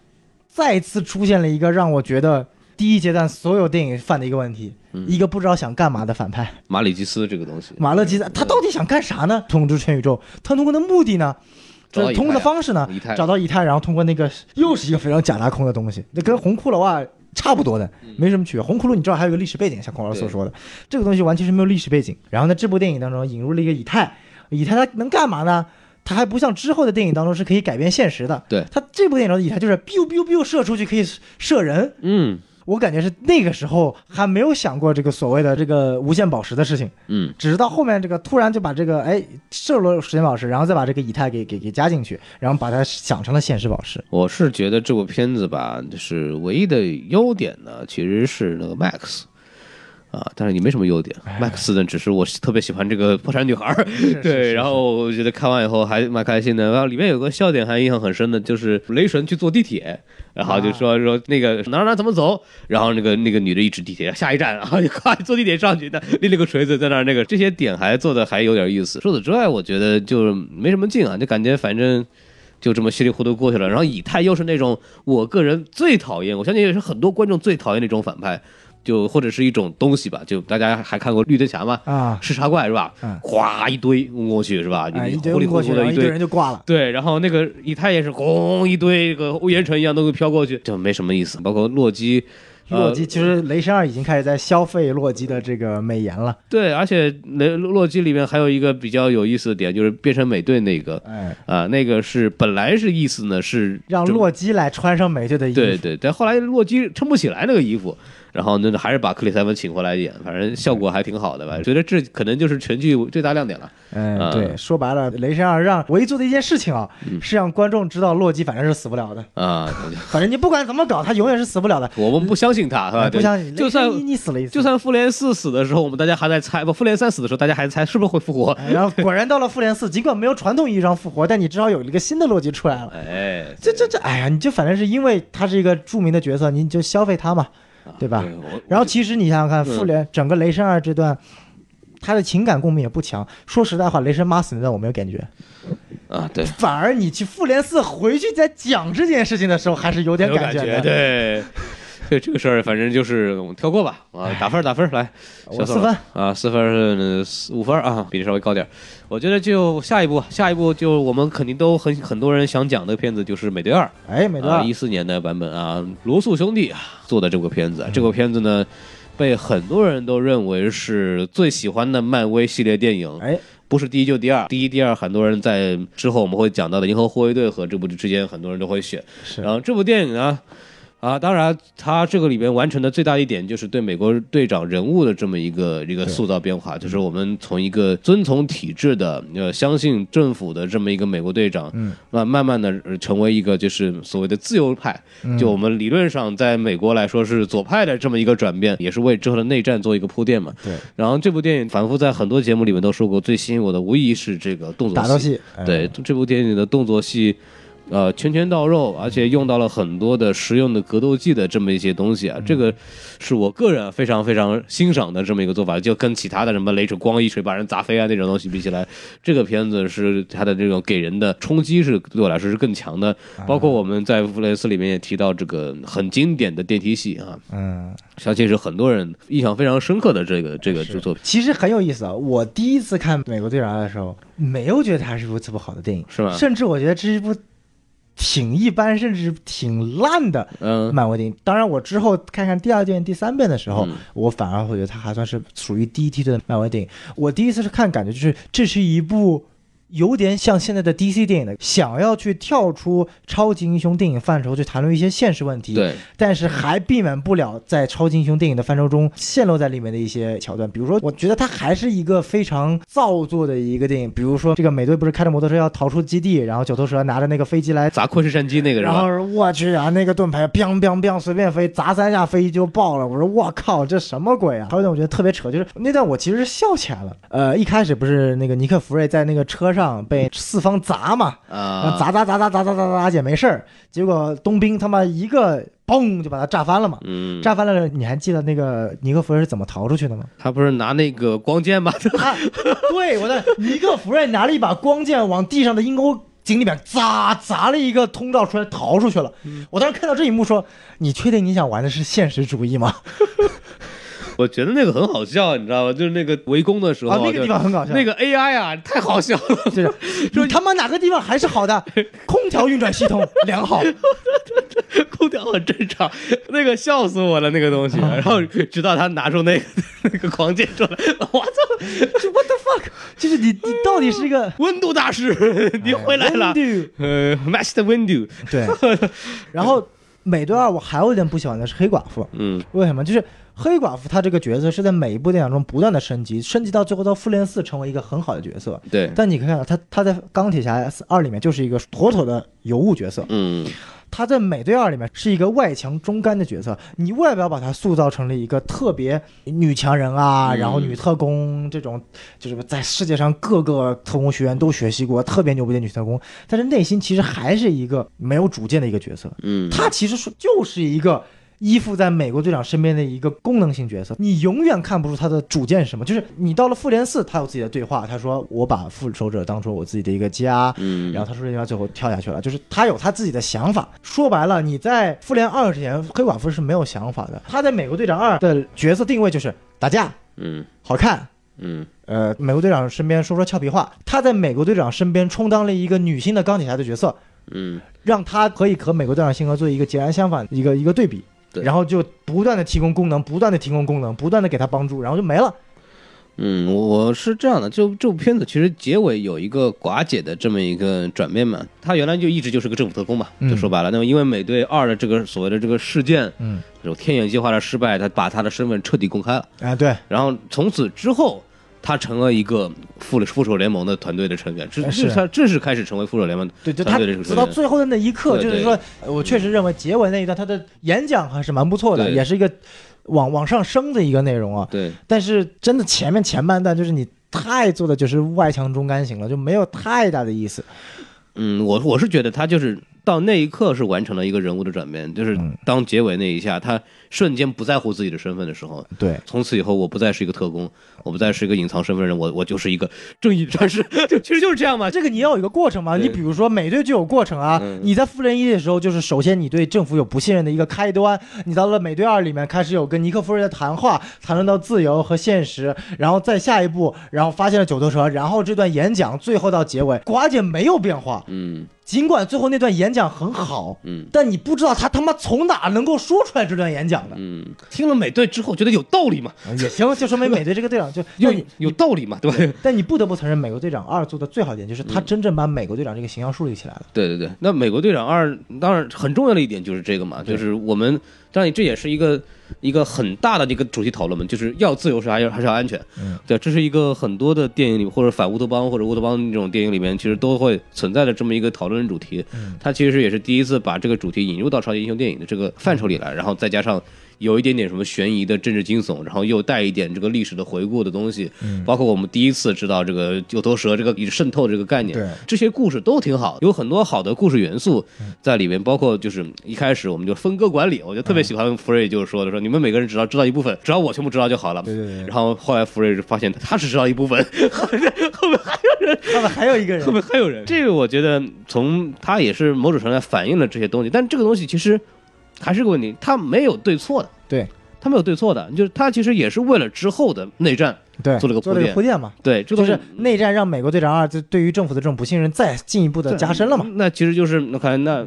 Speaker 1: 再次出现了一个让我觉得第一阶段所有电影犯的一个问题，
Speaker 2: 嗯
Speaker 1: 一个不知道想干嘛的反派
Speaker 2: 马里基斯这个东西，
Speaker 1: 马勒基斯，他到底想干啥呢？统治全宇宙，他通过的目的呢？就是通过的方式呢，找到以太，然后通过那个又是一个非常假大空的东西，那跟红骷髅啊差不多的，没什么区别。红骷髅你知道还有个历史背景，像孔老师所说的，这个东西完全是没有历史背景。然后呢，这部电影当中引入了一个以太，以太它能干嘛呢？它还不像之后的电影当中是可以改变现实的。
Speaker 2: 对
Speaker 1: 它这部电影中的以太就是 biu biu biu 射出去可以射人，
Speaker 2: 嗯
Speaker 1: 我感觉是那个时候还没有想过这个所谓的这个无限宝石的事情，
Speaker 2: 嗯，
Speaker 1: 只是到后面这个突然就把这个哎射入了时间宝石，然后再把这个以太给给给加进去，然后把它想成了现实宝石。
Speaker 2: 我是觉得这部片子吧，就是唯一的优点呢，其实是那个 Max。啊，但是你没什么优点，Max 呢，只是我特别喜欢这个破产女孩儿，*laughs* 对，然后我觉得看完以后还蛮开心的。然后里面有个笑点还印象很深的，就是雷神去坐地铁，然后就说说那个哪哪怎么走，然后那个那个女的一指地铁下一站，然后就快坐地铁上去的，拎了个锤子在那儿，那个这些点还做的还有点意思。除此之外，我觉得就没什么劲啊，就感觉反正。就这么稀里糊涂过去了，然后以太又是那种我个人最讨厌，我相信也是很多观众最讨厌那种反派，就或者是一种东西吧，就大家还看过绿灯侠吗？
Speaker 1: 啊，
Speaker 2: 视察怪是吧
Speaker 1: 嗯？
Speaker 2: 哗一堆嗡过去是吧？
Speaker 1: 哎，一堆过去，
Speaker 2: 的一堆。
Speaker 1: 人就挂了。
Speaker 2: 对，然后那个以太也是轰一堆，这个乌烟尘一样都会飘过去，就没什么意思。包括洛基，呃
Speaker 1: 洛基其实雷神二已经开始在消费洛基的这个美颜了。
Speaker 2: 对，而且雷洛基里面还有一个比较有意思的点，就是变成美队那个
Speaker 1: 哎，
Speaker 2: 啊、那个是本来是意思呢是
Speaker 1: 让洛基来穿上美队的衣服。
Speaker 2: 对对，但后来洛基撑不起来那个衣服，然后那还是把克里斯·埃文请回来演，反正效果还挺好的吧。觉得这可能就是全剧最大亮点了。
Speaker 1: 嗯，
Speaker 2: 啊
Speaker 1: 对，说白了，雷神二让唯一做的一件事情啊，
Speaker 2: 嗯
Speaker 1: 是让观众知道洛基反正是死不了的，
Speaker 2: 啊，*laughs*
Speaker 1: 反正你不管怎么搞，他永远是死不了的。
Speaker 2: 我们不相信他，是吧？
Speaker 1: 不相信，
Speaker 2: 就算
Speaker 1: 雷神一你死了一次，
Speaker 2: 就算复联四死的时候，我们大家还在猜，不，复联三死的时候，大家还在猜是不是会复活。*laughs*
Speaker 1: 哎然后果然到了复联四，尽管没有传统意义上复活，但你至少有一个新的洛基出来了。*laughs*
Speaker 2: 哎，
Speaker 1: 这这这，哎呀，你就反正是因为他是一个著名的角色，你就消费他嘛，对吧？
Speaker 2: 对
Speaker 1: 然后其实你想想看，
Speaker 2: 嗯
Speaker 1: 复联整个雷神二这段，他的情感共鸣也不强。说实在话，雷神妈死那段我没有感觉，
Speaker 2: 啊，对，
Speaker 1: 反而你去复联四回去再讲这件事情的时候，还是有点
Speaker 2: 感
Speaker 1: 觉的。
Speaker 2: 对。*laughs* 对 *laughs* 这个事儿，反正就是我们跳过吧。啊，打分儿打分儿来，小
Speaker 1: 四分
Speaker 2: 啊，四分儿四五分儿啊，比例稍微高点儿。我觉得就下一步，下一步就我们肯定都很很多人想讲的片子就是《美队二》。
Speaker 1: 哎，美队二
Speaker 2: 啊，一四年的版本啊，罗素兄弟啊做的这部片子，这部片子呢，被很多人都认为是最喜欢的漫威系列电影，
Speaker 1: 哎，
Speaker 2: 不是第一就第二，第一、第二，很多人在之后我们会讲到的《银河护卫队》和这部之间，很多人都会选。然后这部电影呢，啊，当然他这个里边完成的最大一点就是对美国队长人物的这么一个一个塑造变化，就是我们从一个遵从体制的呃相信政府的这么一个美国队长，
Speaker 1: 嗯，
Speaker 2: 慢慢慢的成为一个就是所谓的自由派，
Speaker 1: 嗯。
Speaker 2: 就我们理论上在美国来说是左派的这么一个转变，也是为之后的内战做一个铺垫嘛。
Speaker 1: 对。
Speaker 2: 然后这部电影反复在很多节目里面都说过，最吸引我的无疑是这个动作
Speaker 1: 戏，哎
Speaker 2: 对这部电影的动作戏，呃，拳拳到肉，而且用到了很多的实用的格斗技的这么一些东西啊，这个是我个人非常非常欣赏的这么一个做法。就跟其他的什么雷锤光一锤把人砸飞啊那种东西比起来，这个片子是它的这种给人的冲击是对我来说是更强的。包括我们在弗雷斯里面也提到这个很经典的电梯戏啊，
Speaker 1: 嗯，
Speaker 2: 相信是很多人印象非常深刻的这个这个这作品，
Speaker 1: 其实很有意思啊。我第一次看《美国队长二》的时候，没有觉得它是一部特别好的电影，
Speaker 2: 是吧？
Speaker 1: 甚至我觉得这是一部挺一般，甚至挺烂的
Speaker 2: 嗯，
Speaker 1: 漫威电影。当然，我之后看看第二遍、第三遍的时候，
Speaker 2: 嗯
Speaker 1: 我反而会觉得它还算是属于第一梯队的漫威电影。我第一次是看，感觉就是这是一部。有点像现在的 DC 电影的，想要去跳出超级英雄电影范畴去谈论一些现实问题，
Speaker 2: 对，
Speaker 1: 但是还避免不了在超级英雄电影的范畴中陷落在里面的一些桥段。比如说，我觉得它还是一个非常造作的一个电影。比如说，这个美队不是开着摩托车要逃出基地，然后九头蛇拿着那个飞机来。
Speaker 2: 砸昆士山机那个是
Speaker 1: 然后
Speaker 2: 吧？
Speaker 1: 我去啊，那个盾牌 biang biang biang 随便飞，砸三下飞机就爆了。我说我靠，这什么鬼啊？还有一段我觉得特别扯，就是那段我其实是笑起来了。呃，一开始不是那个尼克弗瑞在那个车上被四方砸嘛，
Speaker 2: 啊，
Speaker 1: 砸砸砸砸砸砸砸砸也没事儿，结果冬兵他妈一个嘣就把他炸翻了嘛。
Speaker 2: 嗯，
Speaker 1: 炸翻了，你还记得那个尼克弗瑞是怎么逃出去的吗？
Speaker 2: 他不是拿那个光剑吗？*laughs*
Speaker 1: 啊，对，我的尼克弗瑞拿了一把光剑往地上的阴沟井里面砸，砸了一个通道出来，逃出去了。我当时看到这一幕说：“你确定你想玩的是现实主义吗？”
Speaker 2: 我觉得那个很好笑，你知道吗？就是那个围攻的时候，
Speaker 1: 啊，那个地方很搞笑。
Speaker 2: 那个 AI 啊，太好笑了，*laughs*
Speaker 1: 就是说他妈哪个地方还是好的？*laughs* 空调运转系统良好，*laughs*
Speaker 2: 空调很正常。那个笑死我了，那个东西。然后直到他拿出那个那个狂剑出来，我操
Speaker 1: ！What the fuck？就是你你到底是一个
Speaker 2: 温度大师，你回来了。呃，Master Window。
Speaker 1: 对。然后美队二，我还有一点不喜欢的是黑寡妇。
Speaker 2: 嗯。
Speaker 1: 为什么？就是。黑寡妇她这个角色是在每一部电影中不断的升级，升级到最后到复联四成为一个很好的角色。
Speaker 2: 对，
Speaker 1: 但你可以看到她她在钢铁侠二里面就是一个妥妥的尤物角色。
Speaker 2: 嗯，
Speaker 1: 她在美队二里面是一个外强中干的角色，你外表把她塑造成了一个特别女强人啊，然后女特工这种，就是在世界上各个特工学院都学习过，特别牛逼的女特工，但是内心其实还是一个没有主见的一个角色。
Speaker 2: 嗯，
Speaker 1: 她其实是就是一个。依附在美国队长身边的一个功能性角色，你永远看不出他的主见是什么。就是你到了复联四，他有自己的对话，他说我把复仇者当做我自己的一个家，
Speaker 2: 嗯，
Speaker 1: 然后他说这句话最后跳下去了，就是他有他自己的想法。说白了，你在复联二之前，黑寡妇是没有想法的。他在美国队长二的角色定位就是打架，
Speaker 2: 嗯，
Speaker 1: 好看，
Speaker 2: 嗯，
Speaker 1: 呃，美国队长身边说说俏皮话。他在美国队长身边充当了一个女性的钢铁侠的角色，
Speaker 2: 嗯，
Speaker 1: 让他可以和美国队长性格做一个截然相反一个一个对比。然后就不断的提供功能，不断的提供功能，不断的给他帮助，然后就没了。
Speaker 2: 嗯，我是这样的，就这部片子其实结尾有一个寡姐的这么一个转变嘛，她原来就一直就是个政府特工嘛，就说白了，那么因为美队二的这个所谓的这个事件，
Speaker 1: 嗯，
Speaker 2: 这种天眼计划的失败，他把他的身份彻底公开了。
Speaker 1: 啊，对。
Speaker 2: 然后从此之后。他成了一个复复仇联盟的团队的成员，这是他正式开始成为复仇联盟
Speaker 1: 对，就他直到最后的那一刻，就是说我确实认为结尾那一段他的演讲还是蛮不错的，也是一个往往上升的一个内容啊。
Speaker 2: 对，
Speaker 1: 但是真的前面前半段就是你太做的就是外强中干型了，就没有太大的意思。
Speaker 2: 嗯，我我是觉得他就是到那一刻是完成了一个人物的转变，就是当结尾那一下他。瞬间不在乎自己的身份的时候，
Speaker 1: 对，
Speaker 2: 从此以后我不再是一个特工，我不再是一个隐藏身份人，我我就是一个正义战士，*laughs* 就其实就是这样嘛。
Speaker 1: 这个你要有一个过程嘛。你比如说美队就有过程啊。你在复联一的时候，就是首先你对政府有不信任的一个开端。你到了美队二里面，开始有跟尼克夫人的谈话，谈论到自由和现实，然后再下一步，然后发现了九头蛇，然后这段演讲，最后到结尾，寡姐没有变化。
Speaker 2: 嗯。
Speaker 1: 尽管最后那段演讲很好，
Speaker 2: 嗯，
Speaker 1: 但你不知道他他妈从哪能够说出来这段演讲的。
Speaker 2: 嗯，听了美队之后觉得有道理嘛？
Speaker 1: 也行，就说明 *laughs* 美队这个队长就
Speaker 2: 有有道理嘛，对吧？
Speaker 1: 但你不得不承认，美国队长二做的最好一点就是他真正把美国队长这个形象树立起来了。
Speaker 2: 对对对，那美国队长二当然很重要的一点就是这个嘛，就是我们。当然，这也是一个一个很大的一个主题讨论嘛，就是要自由是还要还是要安全？
Speaker 1: 嗯，
Speaker 2: 对，这是一个很多的电影里或者反乌托邦或者乌托邦这种电影里面，其实都会存在的这么一个讨论主题。
Speaker 1: 嗯，
Speaker 2: 它其实也是第一次把这个主题引入到超级英雄电影的这个范畴里来，然后再加上。有一点点什么悬疑的政治惊悚，然后又带一点这个历史的回顾的东西，包括我们第一次知道这个九头蛇这个渗透这个概念，
Speaker 1: 对。
Speaker 2: 这些故事都挺好，有很多好的故事元素在里面，包括就是一开始我们就分割管理，我就特别喜欢福瑞就是说的说你们每个人只要知道一部分，只要我全部知道就好了，
Speaker 1: 对对对，然
Speaker 2: 后后来福瑞就发现他只知道一部分，*laughs* 后面后面还有人，
Speaker 1: 后面还有一个人，
Speaker 2: 后面还有人，这个我觉得从他也是某种程度上反映了这些东西，但这个东西其实还是个问题，他没有对错的，
Speaker 1: 对。
Speaker 2: 他没有对错的，就是他其实也是为了之后的内战，
Speaker 1: 对，
Speaker 2: 做了个
Speaker 1: 铺垫，铺垫嘛，
Speaker 2: 对，
Speaker 1: 就是内战让美国队长二就对于政府的这种不信任再进一步的加深了嘛。
Speaker 2: 那其实就是那看那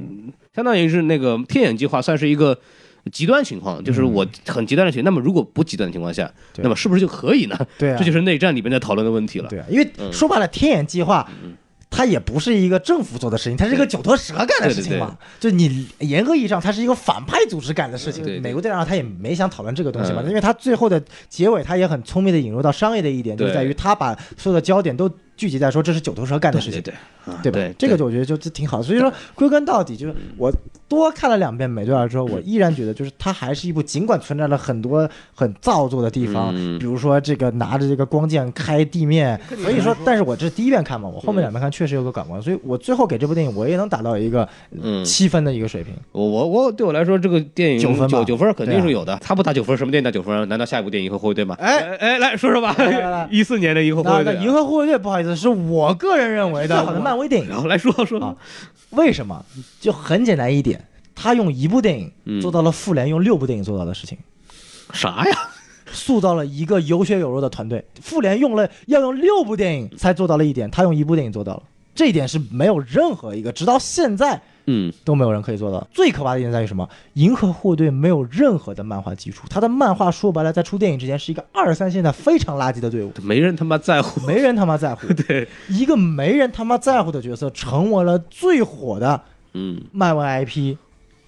Speaker 2: 相当于是那个天眼计划算是一个极端情况，就是我很极端的情况。那么如果不极端的情况下，那么是不是就可以呢？
Speaker 1: 对，
Speaker 2: 这就是内战里面在讨论的问题了。
Speaker 1: 对，因为说白了，天眼计划。它也不是一个政府做的事情，它是一个九头蛇干的事情嘛。就你严格意义上，它是一个反派组织干的事情。美国队长他也没想讨论这个东西嘛，因为他最后的结尾，他也很聪明的引入到商业的一点，就是在于他把所有的焦点都聚集在说这是九头蛇干的事情，
Speaker 2: 对
Speaker 1: 对吧？这个我觉得就挺好。所以说，归根到底就是我。多看了两遍《美队二》之后，我依然觉得，就是它还是一部尽管存在了很多很造作的地方，比如说这个拿着这个光剑开地面，所以说，但是我这是第一遍看嘛，我后面两遍看确实有个感官，所以我最后给这部电影我也能达到一个七分的一个水平。
Speaker 2: 我我我对我来说，这个电影
Speaker 1: 九分
Speaker 2: 九九分肯定是有的。他不打九分，什么电影打九分？难道下一部电影《银河护卫队》吗？
Speaker 1: 哎
Speaker 2: 哎，来说说吧，一四年的《银河护卫队》。
Speaker 1: 银河护卫队不好意思，是我个人认为的漫威电影。
Speaker 2: 然后来说说
Speaker 1: 啊，为什么？就很简单一点。他用一部电影做到了复联用六部电影做到的事情，
Speaker 2: 啥呀？*laughs*
Speaker 1: 塑造了一个有血有肉的团队。复联用了要用六部电影才做到了一点，他用一部电影做到了，这一点是没有任何一个直到现在
Speaker 2: 嗯，
Speaker 1: 都没有人可以做到。最可怕的一点在于什么？银河护卫队没有任何的漫画基础，他的漫画说白了，在出电影之前是一个二三线的非常垃圾的队伍，
Speaker 2: 没人他妈在乎。
Speaker 1: 没人他妈在乎。*laughs*
Speaker 2: 对，
Speaker 1: 一个没人他妈在乎的角色，成为了最火的
Speaker 2: 嗯，
Speaker 1: 漫威 IP，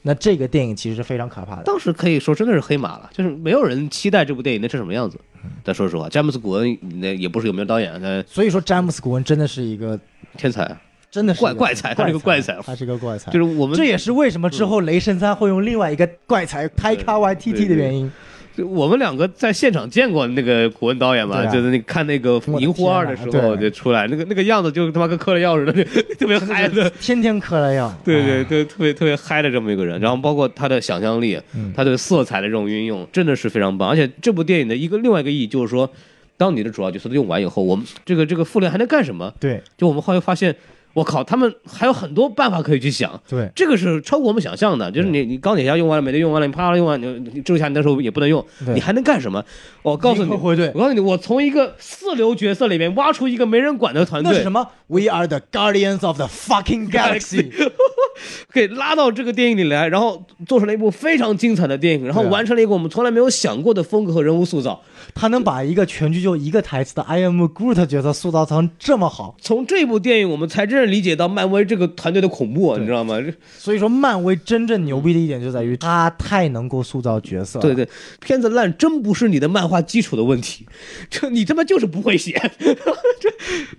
Speaker 1: 那这个电影其实是非常可怕的。
Speaker 2: 当时可以说真的是黑马了，就是没有人期待这部电影能是什么样子。但说实话，詹姆斯·古恩那也不是有名导演，那
Speaker 1: 所以说，詹姆斯·古恩真的是一个，
Speaker 2: 天才，
Speaker 1: 真的是
Speaker 2: 怪怪才他是个怪才
Speaker 1: 他是个怪才。
Speaker 2: 就是我们
Speaker 1: 这也是为什么之后雷神三会用另外一个怪才开卡 YTT 的原因。
Speaker 2: 就我们两个在现场见过那个古文导演嘛，
Speaker 1: 啊
Speaker 2: 就是那看那个《银护二》的时候就出来，那个那个样子就他妈跟嗑了药似的，*laughs* 特别嗨的。
Speaker 1: 天天嗑了药。
Speaker 2: 对对
Speaker 1: 哎，
Speaker 2: 对，特别特别嗨的这么一个人，然后包括他的想象力，
Speaker 1: 嗯
Speaker 2: 他对色彩的这种运用，真的是非常棒。而且这部电影的一个另外一个意义就是说，当你的主要角色都用完以后，我们这个这个复联还能干什么？
Speaker 1: 对
Speaker 2: 就我们后来发现，我靠，他们还有很多办法可以去想。
Speaker 1: 对
Speaker 2: 这个是超过我们想象的，就是你你钢铁侠用完了，美队用完了，你啪啦用完，你你蜘蛛侠你那时候也不能用，你还能干什么？我告诉你，我告诉你，我从一个四流角色里面挖出一个没人管的团队
Speaker 1: 那是什，么？We are the guardians of the fucking galaxy。*laughs* *laughs*
Speaker 2: 可以拉到这个电影里来，然后做成了一部非常精彩的电影，然后完成了一个我们从来没有想过的风格和人物塑造。
Speaker 1: 他能把一个全剧就一个台词的 I am Groot 角色塑造成这么好，
Speaker 2: 从这部电影，我们才真正理解到漫威这个团队的恐怖，你知道吗？
Speaker 1: 所以说漫威真正牛逼的一点就在于他太能够塑造角色了。
Speaker 2: 对对，片子烂真不是你的漫画基础的问题，*laughs* 这你他妈就是不会写，*laughs* 这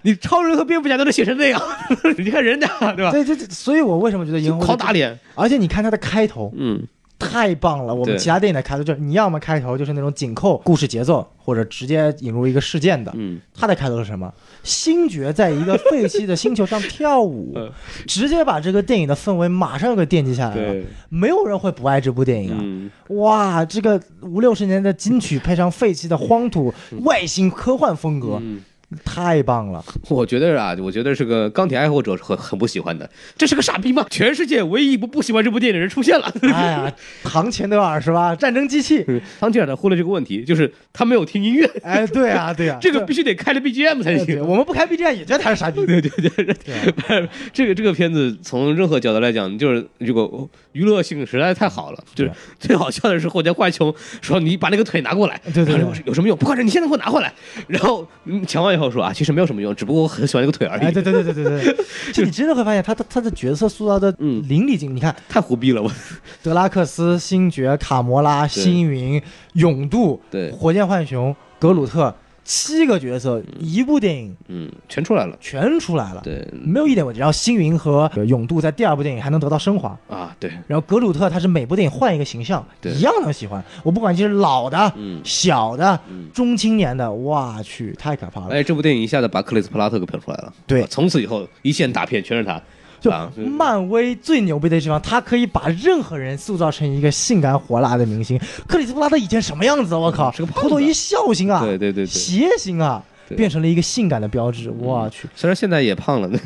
Speaker 2: 你超人和蝙蝠侠都能写成那样，你看人家对吧？
Speaker 1: 对对对，所以我为什么觉得银河护卫队
Speaker 2: 狂打脸，
Speaker 1: 而且你看它的开头
Speaker 2: 嗯，
Speaker 1: 太棒了，我们其他电影的开头就是你要么开头就是那种紧扣故事节奏，或者直接引入一个事件的。
Speaker 2: 嗯，
Speaker 1: 它的开头是什么？星爵在一个废弃的星球上跳舞 *laughs*
Speaker 2: 嗯，
Speaker 1: 直接把这个电影的氛围马上就给奠基下来了。没有人会不爱这部电影啊！
Speaker 2: 嗯，
Speaker 1: 哇，这个五六十年的金曲配上废弃的荒土，外星科幻风格，
Speaker 2: 嗯
Speaker 1: 太棒了！
Speaker 2: 我觉得啊，我觉得是个钢铁爱好者是很很不喜欢的，这是个傻逼吗？全世界唯一一部不喜欢这部电影的人出现了。
Speaker 1: 哎呀，唐钱德尔是吧？战争机器。*laughs*
Speaker 2: 汤吉尔呢忽略这个问题，就是他没有听音乐，
Speaker 1: 哎，对啊，对啊，*laughs*
Speaker 2: 这个必须得开着 BGM 才行。
Speaker 1: 我们不开 BGM 也觉得他是傻逼。
Speaker 2: 对对对对，
Speaker 1: 对 *laughs*
Speaker 2: 这个这个片子从任何角度来讲，就是这个娱乐性实在太好了。就是最好笑的是后来浣熊说：“你把那个腿拿过来。”
Speaker 1: 对对
Speaker 2: 有什么用？不管是你现在给我拿回来。然后嗯抢完以后说啊，其实没有什么用，只不过我很喜欢那个腿而
Speaker 1: 哎，
Speaker 2: 已。
Speaker 1: 对对对对对对，就 *laughs* 你真的会发现他的他的角色塑造的
Speaker 2: 嗯
Speaker 1: 淋漓尽致。你看
Speaker 2: 太胡逼了，我。
Speaker 1: 德拉克斯、星爵、卡魔拉、星云、勇度、
Speaker 2: 对
Speaker 1: 火箭浣熊、格鲁特七个角色，一部电影
Speaker 2: 嗯，全出来了。
Speaker 1: 全出来了，
Speaker 2: 对
Speaker 1: 没有一点问题。然后星云和呃勇度在第二部电影还能得到升华。
Speaker 2: 啊，对，
Speaker 1: 然后格鲁特他是每部电影换一个形象，
Speaker 2: 对
Speaker 1: 一样能喜欢。我不管你是老的、
Speaker 2: 嗯
Speaker 1: 小的、
Speaker 2: 嗯。
Speaker 1: 中青年的，哇去，太可怕了。
Speaker 2: 哎，这部电影一下子把克里斯普拉特给捧出来了。
Speaker 1: 对
Speaker 2: 啊从此以后一线大片全是他。
Speaker 1: 就漫威最牛逼的地方，他可以把任何人塑造成一个性感火辣的明星。克里斯普拉德以前什么样子？我靠，
Speaker 2: 是个胖子
Speaker 1: 头头一笑型啊，
Speaker 2: 对对对对
Speaker 1: 邪型啊，变成了一个性感的标志。我去，
Speaker 2: 虽然现在也胖了，*laughs*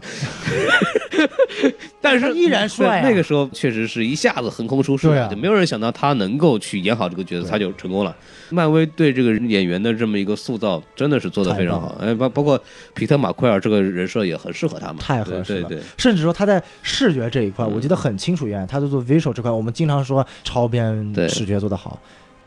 Speaker 2: 但是
Speaker 1: 依然帅啊
Speaker 2: 那个时候确实是一下子横空出世
Speaker 1: 对啊
Speaker 2: 就没有人想到他能够去演好这个角色，他就成功了。漫威对这个演员的这么一个塑造，真的是做得非常好。哎，包包括皮特马奎尔这个人设也很适合他嘛，
Speaker 1: 太合适了。
Speaker 2: 对对对，
Speaker 1: 甚至说他在视觉这一块，
Speaker 2: 嗯
Speaker 1: 我记得很清楚，原来他在做 visual 这块，我们经常说超编
Speaker 2: 对
Speaker 1: 视觉做得好。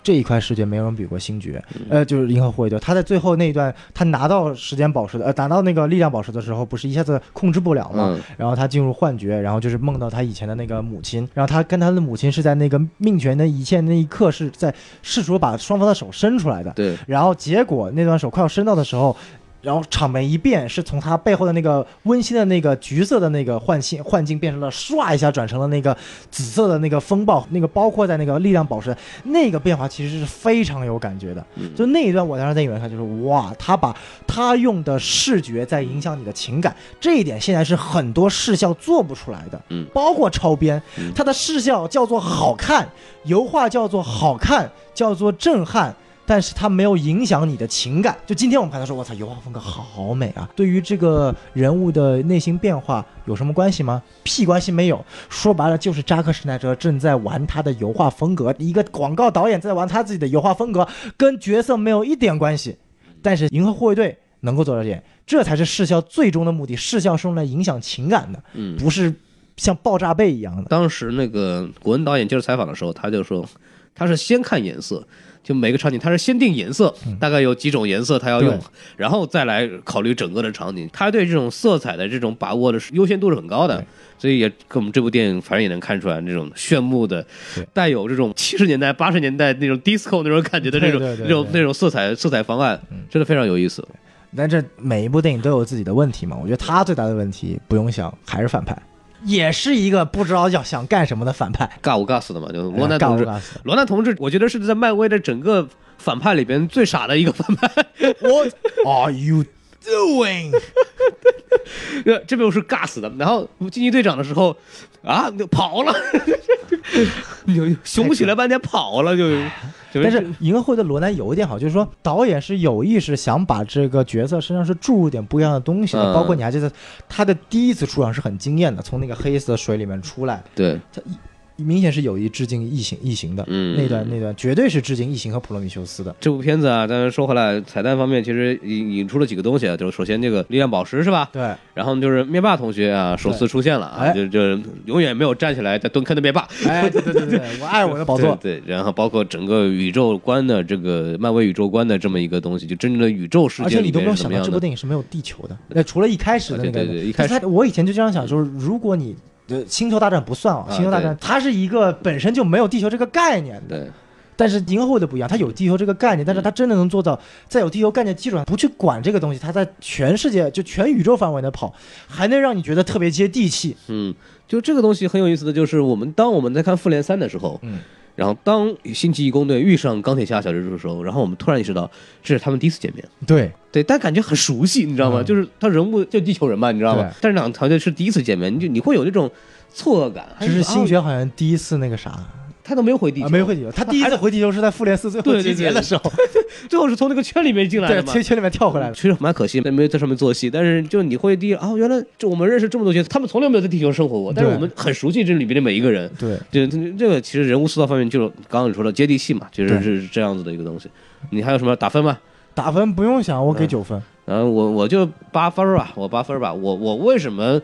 Speaker 1: 这一块视觉没有人比过星爵，
Speaker 2: 嗯。
Speaker 1: 呃，就是银河护卫队。他在最后那一段，他拿到时间宝石的，呃，拿到那个力量宝石的时候，不是一下子控制不了嘛？
Speaker 2: 嗯。
Speaker 1: 然后他进入幻觉，然后就是梦到他以前的那个母亲，然后他跟他的母亲是在那个命悬的一线那一刻是在试图把双方的手伸出来的，
Speaker 2: 对，
Speaker 1: 然后结果那段手快要伸到的时候，然后场面一变，是从他背后的那个温馨的那个橘色的那个幻境幻境变成了唰一下转成了那个紫色的那个风暴，那个包括在那个力量宝石那个变化其实是非常有感觉的。
Speaker 2: 嗯
Speaker 1: 就那一段我当时在影院看就是哇，他把他用的视觉在影响你的情感，这一点现在是很多视效做不出来的。
Speaker 2: 嗯
Speaker 1: 包括超编他，的视效叫做好看，油画叫做好看，叫做震撼。但是它没有影响你的情感。就今天我们看到说，我操，油画风格好美啊！对于这个人物的内心变化有什么关系吗？屁关系没有。说白了，就是扎克施耐德正在玩他的油画风格，一个广告导演在玩他自己的油画风格，跟角色没有一点关系。但是银河护卫队能够做到这点，这才是视效最终的目的。视效是用来影响情感的，
Speaker 2: 嗯，
Speaker 1: 不是像爆炸背一样的。
Speaker 2: 当时那个古恩导演接受采访的时候，他就说，他是先看颜色，就每个场景他是先定颜色，大概有几种颜色他要用，然后再来考虑整个的场景。他对这种色彩的这种把握的优先度是很高的，所以也跟我们这部电影反正也能看出来那种炫目的，带有这种七十年代八十年代那种 disco 那种感觉的那种那种那种色彩色彩方案，真的非常有意思。
Speaker 1: 但这每一部电影都有自己的问题嘛，我觉得他最大的问题不用想，还是反派，也是一个不知道要想干什么的反派。
Speaker 2: 尬五尬死的嘛，就罗南同志罗南同志，我觉得是在漫威的整个反派里边最傻的一个反派。
Speaker 1: What *laughs* are you doing？
Speaker 2: 呃，这边我是尬死的。然后惊奇队长的时候，啊，就跑了，*laughs* 就熊起来半天跑了，就就
Speaker 1: 但是银河护卫队罗南有一点好，就是说导演是有意识想把这个角色身上是注入点不一样的东西的，
Speaker 2: 嗯。
Speaker 1: 包括你还记得他的第一次出场是很惊艳的，从那个黑色水里面出来，
Speaker 2: 对，
Speaker 1: 明显是有意致敬异形异形的，
Speaker 2: 嗯
Speaker 1: 那段那段绝对是致敬异形和普罗米修斯的。
Speaker 2: 这部片子啊，但是说回来，彩蛋方面其实引引出了几个东西啊，就是首先这个力量宝石是吧？
Speaker 1: 对，
Speaker 2: 然后就是灭霸同学啊，首次出现了啊，
Speaker 1: 哎
Speaker 2: 就就永远没有站起来在蹲坑的灭霸。
Speaker 1: 哎，对对对对对，我爱我的宝座。*laughs*
Speaker 2: 对对，然后包括整个宇宙观的这个漫威宇宙观的这么一个东西，就真正的宇宙世界
Speaker 1: 而且你都没有想到这部？电影是没有地球的，那除了一开始的那个，
Speaker 2: 啊对对对一开始
Speaker 1: 我以前就这样想，就是如果你的星球大战不算啊，
Speaker 2: 啊
Speaker 1: 星球大战它是一个本身就没有地球这个概念的，
Speaker 2: 对，
Speaker 1: 但是银河护卫队不一样，它有地球这个概念，但是它真的能做到在有地球概念基础上不去管这个东西，它在全世界就全宇宙范围内跑，还能让你觉得特别接地气。
Speaker 2: 嗯，就这个东西很有意思的就是，我们当我们在看复联三的时候，
Speaker 1: 嗯，
Speaker 2: 然后当星际义工队遇上钢铁侠、小蜘蛛的时候，然后我们突然意识到这是他们第一次见面。
Speaker 1: 对，
Speaker 2: 对，但感觉很熟悉，你知道吗？
Speaker 1: 嗯
Speaker 2: 就是他人物就地球人嘛，你知道吗？但是两个团队是第一次见面，你就你会有那种错愕感。
Speaker 1: 就是
Speaker 2: 啊
Speaker 1: 星爵好像第一次那个啥，
Speaker 2: 他都没有回地球，
Speaker 1: 啊，没有回地球，他第一次回地球是在复联四最后集结的时候，*laughs*
Speaker 2: 最后是从那个圈里面进来
Speaker 1: 对，
Speaker 2: 的嘛。
Speaker 1: 圈圈里面跳回来的。
Speaker 2: 其实蛮可惜，没有在上面做戏。但是就你会第一啊，原来就我们认识这么多角色，他们从来没有在地球生活过，但是我们很熟悉这里边的每一个人。
Speaker 1: 对，
Speaker 2: 这这这个其实人物塑造方面，就是刚刚你说的接地气嘛，其实是这样子的一个东西。你还有什么打分吗？
Speaker 1: 打分不用想，我给
Speaker 2: 嗯
Speaker 1: 九分。
Speaker 2: 然后我我就八分吧，我八分吧。我我为什么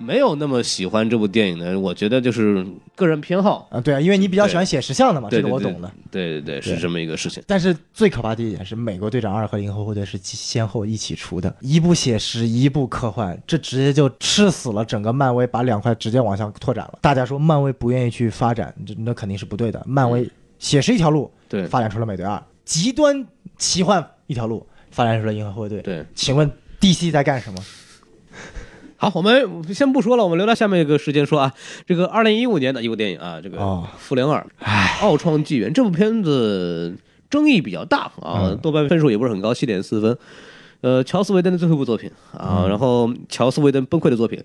Speaker 2: 没有那么喜欢这部电影的？我觉得就是个人偏好。
Speaker 1: 啊，对啊，因为你比较喜欢写实像的嘛，这个我懂的。
Speaker 2: 对对对，是这么一个事情。
Speaker 1: 但是最可怕的一点是，《美国队长二》和《银河护卫队》是先后一起出的，一部写实，一部科幻，这直接就吃死了整个漫威，把两块直接往下拓展了。大家说漫威不愿意去发展，这那肯定是不对的。漫威写实一条路，
Speaker 2: 对
Speaker 1: 发展出了美队二；极端奇幻一条路，发展出了银河护卫队。
Speaker 2: 对，
Speaker 1: 请问 DC 在干什么？
Speaker 2: 好，我们先不说了，我们留到下面一个时间说啊。这个二零一五年的一部电影啊，这个
Speaker 1: 哦《
Speaker 2: 复联二》奥创纪元》这部片子争议比较大啊，
Speaker 1: 嗯
Speaker 2: 豆瓣分数也不是很高，七点四分。呃，乔斯·韦登的最后一部作品啊，
Speaker 1: 嗯
Speaker 2: 然后乔斯·韦登崩溃的作品，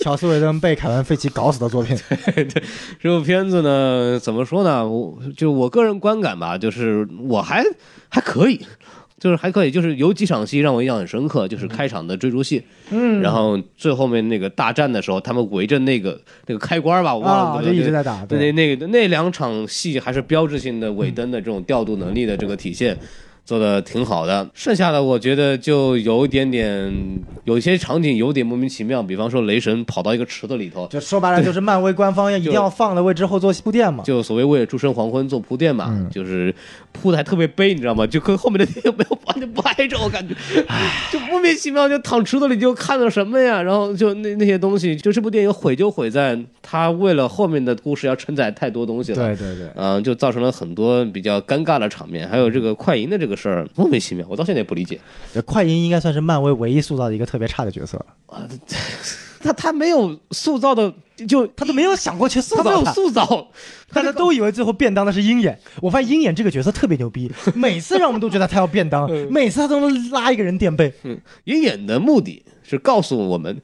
Speaker 1: 乔斯·韦登被凯文·费奇搞死的作品。*laughs*
Speaker 2: 对对这部片子呢，怎么说呢？我就我个人观感吧，就是我还还可以，就是还可以，就是有几场戏让我印象很深刻，就是开场的追逐戏，
Speaker 1: 嗯，
Speaker 2: 然后最后面那个大战的时候，他们围着那个那个开关吧，我忘了
Speaker 1: 啊，就一直在打。
Speaker 2: 对那那个那两场戏还是标志性的尾灯的这种调度能力的这个体现。做的挺好的，剩下的我觉得就有一点点，有一些场景有点莫名其妙，比方说雷神跑到一个池子里头，
Speaker 1: 就说白了，就是漫威官方要一定要放了为之后做铺垫嘛。
Speaker 2: 就所谓为了诸神黄昏做铺垫嘛，
Speaker 1: 嗯
Speaker 2: 就是铺的还特别悲，你知道吗？就跟后面的电影没有完全不挨着，我感觉，就莫名其妙就躺池子里就看到什么呀？然后就那那些东西，就这部电影毁就毁在他为了后面的故事要承载太多东西了。
Speaker 1: 对对对，
Speaker 2: 嗯、就造成了很多比较尴尬的场面，还有这个快银的这个事儿莫名其妙，我到现在也不理解。
Speaker 1: 这快银应该算是漫威唯一塑造的一个特别差的角色了，*laughs*
Speaker 2: 他他没有塑造的，就
Speaker 1: 他都没有想过去塑造
Speaker 2: 他没有。塑造，
Speaker 1: 大家都以为最后便当的是鹰眼，我发现鹰眼这个角色特别牛逼，每次让我们都觉得他要便当，每次他都能拉一个人垫背。
Speaker 2: 鹰眼的目的是告诉我们，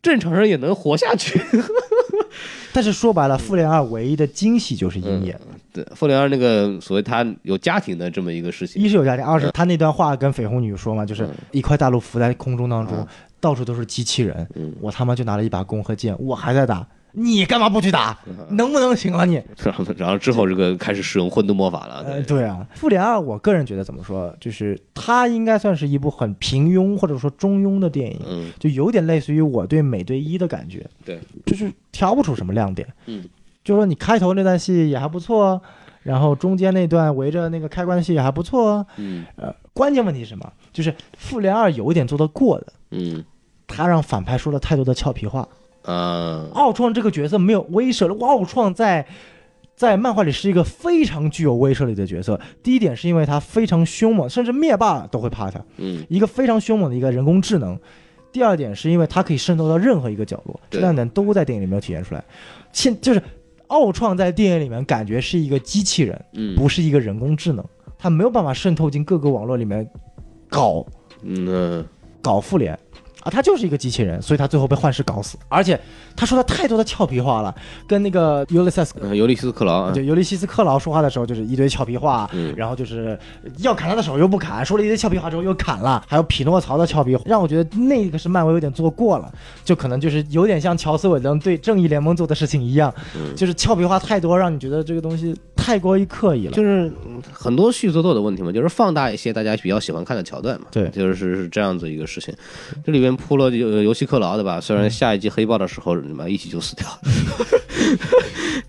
Speaker 2: 正常人也能活下去。*laughs*
Speaker 1: 但是说白了，复联二唯一的惊喜就是鹰眼，
Speaker 2: 对，复联二那个所谓他有家庭的这么一个事情，
Speaker 1: 一是有家庭，二是他那段话跟绯红女说嘛，就是
Speaker 2: 嗯。
Speaker 1: 一块大陆浮在空中当中
Speaker 2: 嗯，
Speaker 1: 到处都是机器人
Speaker 2: 嗯，
Speaker 1: 我他妈就拿了一把弓和箭，我还在打，你干嘛不去打？
Speaker 2: 嗯？
Speaker 1: 能不能行啊你？*laughs*
Speaker 2: 然后然后之后这个开始使用混沌魔法了，
Speaker 1: 呃，
Speaker 2: 对，
Speaker 1: 对啊，复联二，我个人觉得怎么说，就是它应该算是一部很平庸或者说中庸的电影，
Speaker 2: 嗯。
Speaker 1: 就有点类似于我对美队一的感觉，
Speaker 2: 对，
Speaker 1: 就是挑不出什么亮点。
Speaker 2: 嗯，
Speaker 1: 就说你开头那段戏也还不错，然后中间那段围着那个开关的戏也还不错，
Speaker 2: 嗯
Speaker 1: 呃，关键问题是什么？就是复联二有一点做得过的，
Speaker 2: 嗯
Speaker 1: 他让反派说了太多的俏皮话。
Speaker 2: 嗯，
Speaker 1: 奥创这个角色没有威慑力，奥创在在漫画里是一个非常具有威慑力的角色。第一点是因为他非常凶猛，甚至灭霸都会怕他，
Speaker 2: 嗯
Speaker 1: 一个非常凶猛的一个人工智能。第二点是因为它可以渗透到任何一个角落，这两点都在电影里没有体现出来。现就是奥创在电影里面感觉是一个机器人，
Speaker 2: 嗯，
Speaker 1: 不是一个人工智能，他没有办法渗透进各个网络里面搞
Speaker 2: 嗯
Speaker 1: 搞复联啊，他就是一个机器人，所以他最后被幻视搞死。而且他说了太多的俏皮话了，跟那个尤利塞斯。
Speaker 2: 嗯，尤利西斯克劳啊
Speaker 1: 就，尤利西斯克劳说话的时候，就是一堆俏皮话，
Speaker 2: 嗯
Speaker 1: 然后就是要砍他的手又不砍，说了一堆俏皮话之后又砍了，还有匹诺曹的俏皮话，让我觉得那个是漫威有点做过了，就可能就是有点像乔斯韦登对正义联盟做的事情一样，
Speaker 2: 嗯
Speaker 1: 就是俏皮话太多，让你觉得这个东西太过于刻意了。
Speaker 2: 就是嗯很多续作都有的问题嘛，就是放大一些大家比较喜欢看的桥段嘛，
Speaker 1: 对
Speaker 2: 就是是这样子一个事情。这里面铺了游游戏克劳对吧？虽然下一季黑豹的时候你妈一起就死掉。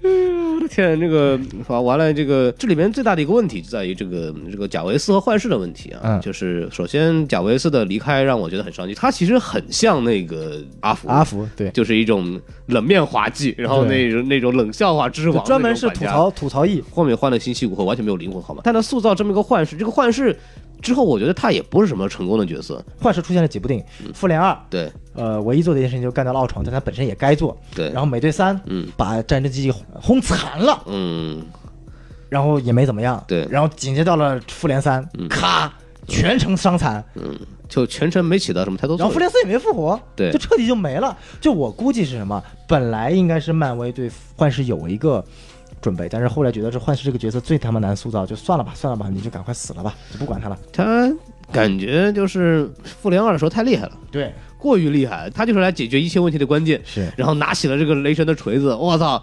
Speaker 2: 我的天，这个完完了，这个这里面最大的一个问题就在于这个这个贾维斯和幻视的问题啊，
Speaker 1: 嗯
Speaker 2: 就是首先贾维斯的离开让我觉得很伤心，他其实很像那个阿福，
Speaker 1: 阿福对，
Speaker 2: 就是一种冷面滑稽，然后那种那种冷笑话之王，
Speaker 1: 就专门是吐。槽吐槽役。
Speaker 2: 后面换了新戏骨后完全没有灵魂，好吗？但他塑造这么一个幻视，这个幻视之后，我觉得他也不是什么成功的角色。
Speaker 1: 幻视出现了几部电影，复联二，
Speaker 2: 对。
Speaker 1: 呃，唯一做的一件事情就是干掉了奥创，但他本身也该做。
Speaker 2: 对，
Speaker 1: 然后美队三
Speaker 2: 嗯。
Speaker 1: 把战争机器轰残了，
Speaker 2: 嗯，
Speaker 1: 然后也没怎么样。
Speaker 2: 对。
Speaker 1: 然后紧接到了复联三，
Speaker 2: 嗯。
Speaker 1: 咔，全程伤残，
Speaker 2: 就全程没起到什么太多作用。
Speaker 1: 然后复联四也没复活，
Speaker 2: 对
Speaker 1: 就彻底就没了。就我估计是什么？本来应该是漫威对幻视有一个。准备，但是后来觉得这幻视这个角色最他妈难塑造，就算了吧，算了吧，你就赶快死了吧，就不管他了。
Speaker 2: 他感觉就是复联二的时候太厉害了，
Speaker 1: 对，
Speaker 2: 过于厉害，他就是来解决一切问题的关键。
Speaker 1: 是
Speaker 2: 然后拿起了这个雷神的锤子，我操！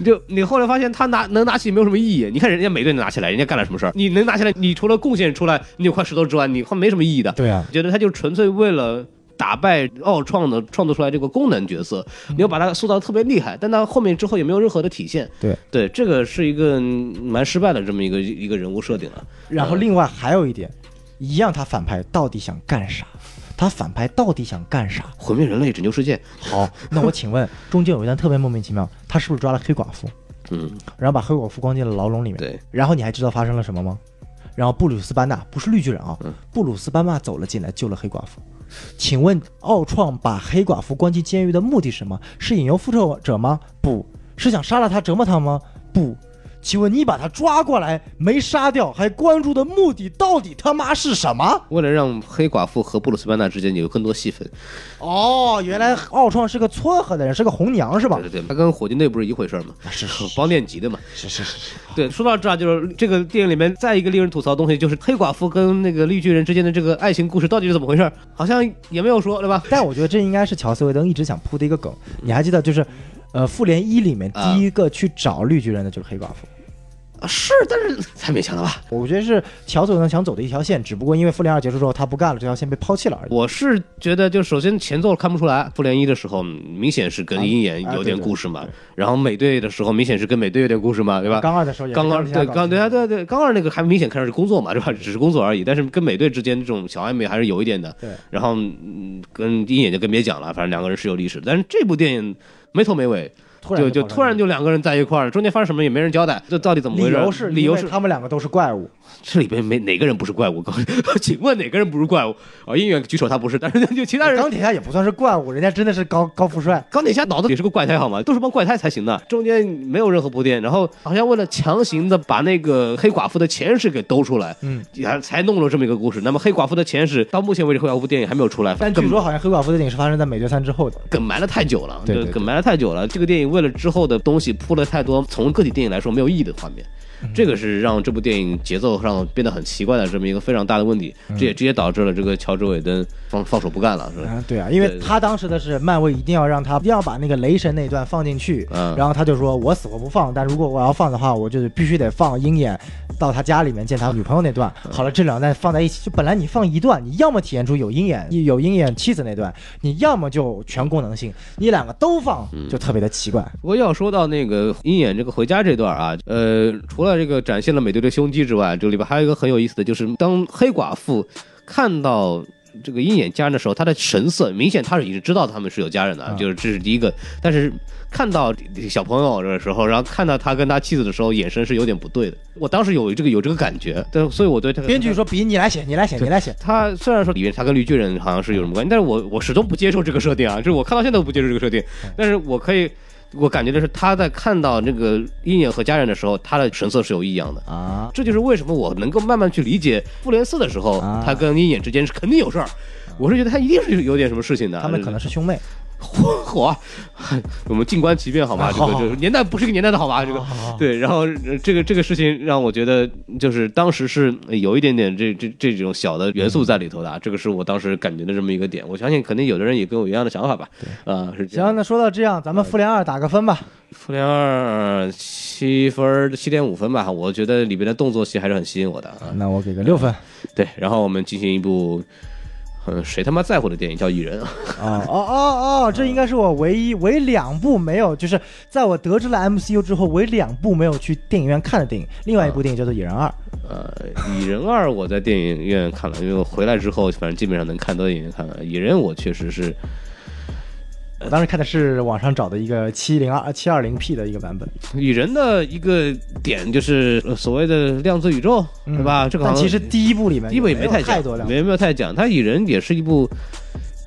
Speaker 2: 你就你后来发现他拿能拿起没有什么意义。你看人家美队能拿起来，人家干了什么事儿？你能拿起来，你除了贡献出来你有块石头之外，你后面没什么意义的。
Speaker 1: 对啊，
Speaker 2: 觉得他就纯粹为了打败奥创的创作出来这个功能角色，你要把它塑造的特别厉害，但他后面之后也没有任何的体现。
Speaker 1: 对
Speaker 2: 对，这个是一个嗯蛮失败的这么一个一个人物设定啊。
Speaker 1: 然后另外还有一点，一样，他反派到底想干啥？他反派到底想干啥？
Speaker 2: 毁灭人类，拯救世界。
Speaker 1: 好，那我请问，中间有一段特别莫名其妙，他是不是抓了黑寡妇，
Speaker 2: 嗯，
Speaker 1: 然后把黑寡妇关进了牢笼里面？
Speaker 2: 对，
Speaker 1: 然后你还知道发生了什么吗？然后布鲁斯班纳不是绿巨人啊，
Speaker 2: 嗯
Speaker 1: 布鲁斯班纳走了进来救了黑寡妇。请问奥创把黑寡妇关进监狱的目的是什么？是引诱复仇者吗？不是想杀了他折磨他吗？不。请问你把他抓过来没杀掉，还关注的目的到底他妈是什么？
Speaker 2: 为了让黑寡妇和布鲁斯班纳之间有更多戏份，
Speaker 1: 哦，原来奥创是个撮合的人，是个红娘是吧
Speaker 2: 对？对对，他跟火箭队不是一回事儿吗？
Speaker 1: 是是
Speaker 2: 帮练级的嘛。
Speaker 1: 是是是，
Speaker 2: 对，说到这儿，就是这个电影里面再一个令人吐槽的东西，就是黑寡妇跟那个绿巨人之间的这个爱情故事到底是怎么回事儿？好像也没有说，对吧？
Speaker 1: 但我觉得这应该是乔斯韦登一直想铺的一个梗。你还记得，就是，呃，复联一里面第一个去找绿巨人的就是黑寡妇。
Speaker 2: 啊，是，但是太勉强了吧？
Speaker 1: 我觉得是乔斯韦登想走的一条线，只不过因为复联二结束之后他不干了，这条线被抛弃了而已。
Speaker 2: 我是觉得，就首先前奏看不出来，复联一的时候嗯明显是跟鹰眼
Speaker 1: 啊
Speaker 2: 有点故事嘛，
Speaker 1: 对
Speaker 2: 然后美队的时候明显是跟美队有点故事嘛，对吧？
Speaker 1: 刚二的时候也是
Speaker 2: 刚二对刚对啊对对，刚二那个还明显看着是工作嘛，对吧？*laughs* 只是工作而已，但是跟美队之间这种小暧昧还是有一点的。
Speaker 1: 对，
Speaker 2: 然后嗯，跟鹰眼就更别讲了，反正两个人是有历史，但是这部电影没头没尾，
Speaker 1: 突然
Speaker 2: 就就突然就两个人在一块儿，中间发生什么也没人交代，这到底怎么回事？
Speaker 1: 理由是
Speaker 2: 理由是
Speaker 1: 他们两个都是怪物。*laughs*
Speaker 2: 这里边没哪个人不是怪物？告诉你，*laughs* 请问哪个人不是怪物？啊，鹰眼举手他不是，但是 *laughs* 就其他人
Speaker 1: 钢铁侠也不算是怪物，人家真的是高高富帅。
Speaker 2: 钢铁侠脑子也是个怪胎，好吗？都是帮怪胎才行的，中间没有任何铺垫，然后好像为了强行的把那个黑寡妇的前世给兜出来，
Speaker 1: 嗯，
Speaker 2: 才才弄了这么一个故事。那么黑寡妇的前世到目前为止，黑寡妇电影还没有出来，
Speaker 1: 但据说好像黑寡妇的电影是发生在美队三之后的。
Speaker 2: 梗埋了太久了，
Speaker 1: 对
Speaker 2: 梗埋了太久了。这个电影为了之后的东西铺了太多从个体电影来说没有意义的画面。这个是让这部电影节奏上变得很奇怪的这么一个非常大的问题，这也直接导致了这个乔治韦登放放手不干了，是吧？
Speaker 1: 啊，对啊，因为他当时的是漫威一定要让他一定要把那个雷神那段放进去，
Speaker 2: 嗯。
Speaker 1: 然后他就说我死活不放，但如果我要放的话，我就必须得放鹰眼到他家里面见他女朋友那段。
Speaker 2: 嗯
Speaker 1: 好了，这两段放在一起，就本来你放一段，你要么体现出有鹰眼有鹰眼妻子那段，你要么就全功能性，你两个都放
Speaker 2: 嗯
Speaker 1: 就特别的奇怪。
Speaker 2: 不过要说到那个鹰眼这个回家这段啊，呃，除了这个展现了美队的胸肌之外，这里边还有一个很有意思的，就是当黑寡妇看到。这个鹰眼家人的时候，他的神色明显，他是已经知道他们是有家人的，就是这是第一个。但是看到小朋友的时候，然后看到他跟他妻子的时候，眼神是有点不对的。我当时有这个有这个感觉，但所以我对这个
Speaker 1: 编剧说：“比你来写，你来写，你来写。
Speaker 2: 他虽然说里面他跟绿巨人好像是有什么关系，但是我我始终不接受这个设定啊，就是我看到现在都不接受这个设定，但是我可以。我感觉的是，他在看到那个鹰眼和家人的时候，他的神色是有异样的。
Speaker 1: 啊，
Speaker 2: 这就是为什么我能够慢慢去理解复联四的时候，
Speaker 1: 啊
Speaker 2: 他跟鹰眼之间是肯定有事儿。我是觉得他一定是有点什么事情的。
Speaker 1: 他们可能是兄妹。*laughs*
Speaker 2: 火啊，*laughs* 我们静观其变好吗？这个这个年代不是一个年代的好吧？这个对，然后呃这个这个事情让我觉得，就是当时是有一点点这这这种小的元素在里头的啊，这个是我当时感觉的这么一个点。我相信肯定有的人也跟我一样的想法吧。啊，是
Speaker 1: 行，那说到这样，咱们复联二打个分吧。
Speaker 2: 复联二七分七点五分吧，我觉得里边的动作戏还是很吸引我的啊。
Speaker 1: 那我给个六分。
Speaker 2: 对，然后我们进行一部。嗯，谁他妈在乎的电影叫《蚁人》啊？
Speaker 1: 哦哦哦哦，这应该是我唯一唯两部没有，就是在我得知了 MCU 之后，唯两部没有去电影院看的电影。另外一部电影叫做《蚁人二》。
Speaker 2: 呃，蚁人二我在电影院看了，因为我回来之后，反正基本上能看到电影院看了。蚁人我确实是，
Speaker 1: 我当时看的是网上找的一个七零二七二零 P 的一个版本，
Speaker 2: 蚁人的一个点就是呃所谓的量子宇宙，对吧？这个好像
Speaker 1: 但其实第一部里面
Speaker 2: 第一部也
Speaker 1: 没
Speaker 2: 太讲没没有太讲。它蚁人也是一部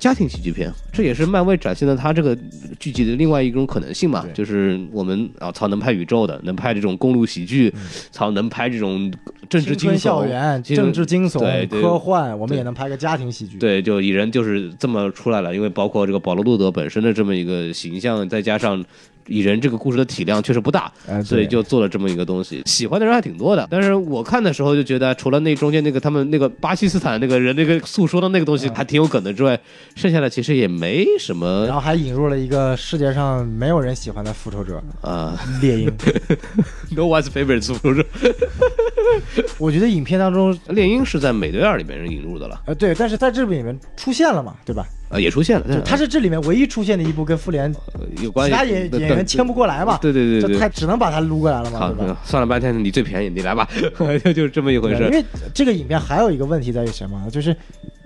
Speaker 2: 家庭喜剧片，这也是漫威展现了它这个剧集的另外一种可能性嘛，就是我们啊操能拍宇宙的，能拍这种公路喜剧，操能拍这种政治惊悚。
Speaker 1: 园、政治惊悚、
Speaker 2: 对对
Speaker 1: 科幻，我们也能拍个家庭喜剧。
Speaker 2: 对，就蚁人就是这么出来了，因为包括这个保罗·路德本身的这么一个形象，再加上蚁人这个故事的体量确实不大，
Speaker 1: 呃，
Speaker 2: 所以就做了这么一个东西。喜欢的人还挺多的，但是我看的时候就觉得，除了那中间那个他们那个巴基斯坦那个人那个诉说的那个东西还挺有梗的之外，剩下的其实也没什么
Speaker 1: 然后还引入了一个世界上没有人喜欢的复仇者
Speaker 2: 啊、
Speaker 1: 猎鹰。*laughs*
Speaker 2: No one's favorite 复仇者。*laughs*
Speaker 1: 我觉得影片当中，
Speaker 2: 猎鹰是在美队二里面引入的了，
Speaker 1: 呃，对，但是在这部里面出现了嘛，对吧？
Speaker 2: 呃，也出现了，但
Speaker 1: 他是这里面唯一出现的一部跟复联
Speaker 2: 呃有关系，
Speaker 1: 其他演演员签不过来嘛，
Speaker 2: 对对对对
Speaker 1: 就他只能把他撸过来了嘛，对吧？，
Speaker 2: 算了半天，你最便宜，你来吧，*laughs* 就就是这么一回事。
Speaker 1: 因为这个影片还有一个问题在于什么？就是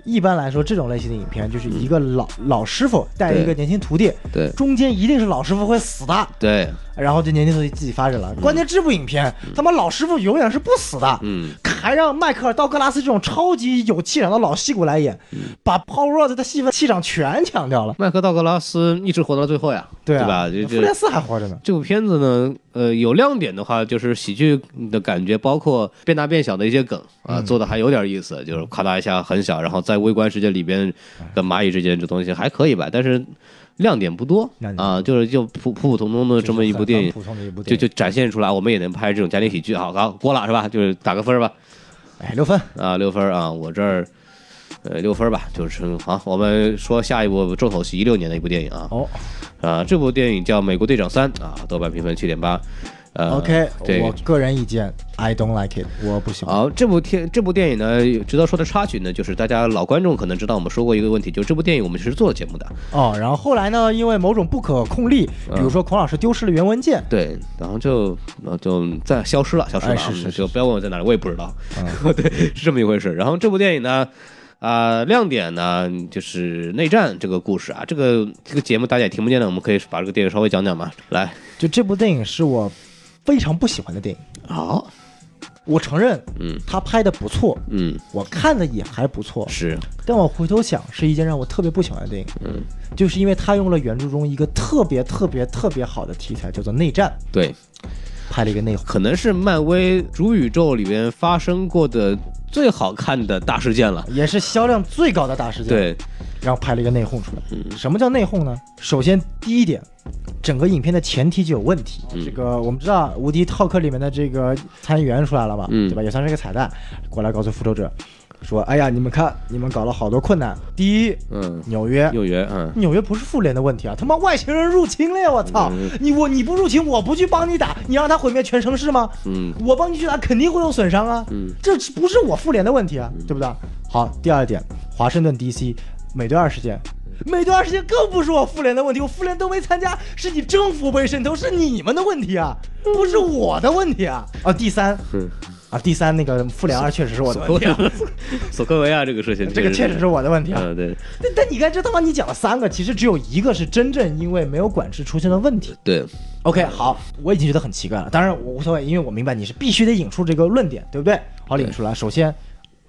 Speaker 1: 一般来说，这种类型的影片就是一个老老师傅带一个年轻徒弟，
Speaker 2: 对
Speaker 1: 中间一定是老师傅会死的，
Speaker 2: 对，
Speaker 1: 然后就年轻徒弟自己发展了。关键这部影片，他妈老师傅永远是不死的，
Speaker 2: 嗯，
Speaker 1: 还让迈克尔·道格拉斯这种超级有气场的老戏骨来演，
Speaker 2: 嗯
Speaker 1: 把 Paul Rudd 的戏份气场全抢掉了。
Speaker 2: 迈克道格拉斯一直活到最后呀，
Speaker 1: 对啊，
Speaker 2: 吧？就就
Speaker 1: 复联四还活着呢。
Speaker 2: 这部片子呢，呃，有亮点的话，就是喜剧的感觉，包括变大变小的一些梗啊，
Speaker 1: 嗯
Speaker 2: 做的还有点意思，就是咔嗒一下很小，然后在微观世界里边跟蚂蚁之间这东西还可以吧，但是亮点不多啊，就是就普普普通通的这么一部电影
Speaker 1: 就是很，很普通的一部
Speaker 2: 就
Speaker 1: 电影，
Speaker 2: 就展现出来我们也能拍这种家庭喜剧，好，好过了是吧？就是打个分儿吧，
Speaker 1: 哎六分。
Speaker 2: 啊，六分啊，我这儿。呃，六分吧，就是好。我们说下一部重头戏，一六年的一部电影啊，
Speaker 1: 哦
Speaker 2: 啊，这部电影叫《美国队长三》啊，豆瓣评分七点八。呃
Speaker 1: ，OK，
Speaker 2: 对
Speaker 1: 我个人意见，I don't like it，我不喜欢。
Speaker 2: 好，这部电这部电影呢，值得说的插曲呢，就是大家老观众可能知道，我们说过一个问题，就是这部电影我们是做了节目的，
Speaker 1: 哦，然后后来呢，因为某种不可控力，
Speaker 2: 嗯
Speaker 1: 比如说孔老师丢失了原文件，
Speaker 2: 对，然后就呃就再消失了，消失了啊，
Speaker 1: 哎是是是
Speaker 2: 就不要问我在哪里，我也不知道，
Speaker 1: 嗯 *laughs*
Speaker 2: 对，是这么一回事。然后这部电影呢。啊、亮点呢就是内战这个故事啊，这个这个节目大家也听不见的，我们可以把这个电影稍微讲讲嘛。来，
Speaker 1: 就这部电影是我非常不喜欢的电影。
Speaker 2: 好，
Speaker 1: 我承认
Speaker 2: 嗯
Speaker 1: 他拍的不错，
Speaker 2: 嗯，
Speaker 1: 我看的也还不错，
Speaker 2: 是，
Speaker 1: 但我回头想，是一件让我特别不喜欢的电影，
Speaker 2: 嗯，
Speaker 1: 就是因为他用了原著中一个特别特别特别好的题材，叫做内战，
Speaker 2: 对，
Speaker 1: 拍了一个内讧。
Speaker 2: 可能是漫威主宇宙里边发生过的最好看的大事件了。
Speaker 1: 也是销量最高的大事件，，
Speaker 2: 对，
Speaker 1: 然后拍了一个内讧出来。
Speaker 2: 嗯
Speaker 1: 什么叫内讧呢？首先第一点，整个影片的前提就有问题。这个我们知道，无敌浩克里面的这个参议员出来了嘛，
Speaker 2: 嗯
Speaker 1: 对吧？也算是一个彩蛋，过来告诉复仇者说：“哎呀，你们看，你们搞了好多困难。第一，
Speaker 2: 嗯，
Speaker 1: 纽约。”
Speaker 2: 纽约，嗯，
Speaker 1: 纽约不是复联的问题啊！他妈外星人入侵了呀！我操！你我你不入侵，我不去帮你打，你让他毁灭全城市吗？
Speaker 2: 嗯，
Speaker 1: 我帮你去打，肯定会有损伤啊！
Speaker 2: 嗯，
Speaker 1: 这不是我复联的问题啊，对不对？好，第二点，华盛顿 DC 美队二事件，美队二事件更不是我复联的问题，我复联都没参加，是你政府被渗透，是你们的问题啊，不是我的问题啊！啊，第三，
Speaker 2: 嗯
Speaker 1: 啊，第三那个复联二确实是我的问题、啊，
Speaker 2: 索科维亚这个事情，
Speaker 1: 这个确实是我的问题啊。
Speaker 2: 嗯，对
Speaker 1: 但但你看，这他妈你讲了三个，其实只有一个是真正因为没有管制出现的问题。
Speaker 2: 对
Speaker 1: ，OK，好，我已经觉得很奇怪了。当然我无所谓，因为我明白你是必须得引出这个论点，对不对？好，引出来。首先，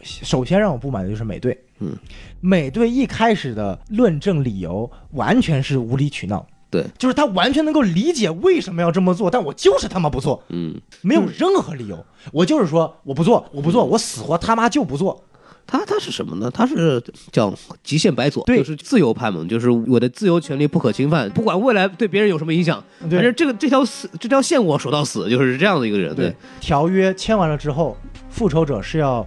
Speaker 1: 首先让我不满的就是美队。
Speaker 2: 嗯，
Speaker 1: 美队一开始的论证理由完全是无理取闹，
Speaker 2: 对，
Speaker 1: 就是他完全能够理解为什么要这么做，但我就是他妈不做，
Speaker 2: 嗯，
Speaker 1: 没有任何理由。我就是说我不做，我不做，我死活他妈就不做。
Speaker 2: 他他是什么呢？他是叫极限白左，就是自由派嘛，就是我的自由权利不可侵犯，不管未来对别人有什么影响，
Speaker 1: 对
Speaker 2: 反正这个这条死这条线我守到死，就是这样的一个人。对，
Speaker 1: 条约签完了之后，复仇者是要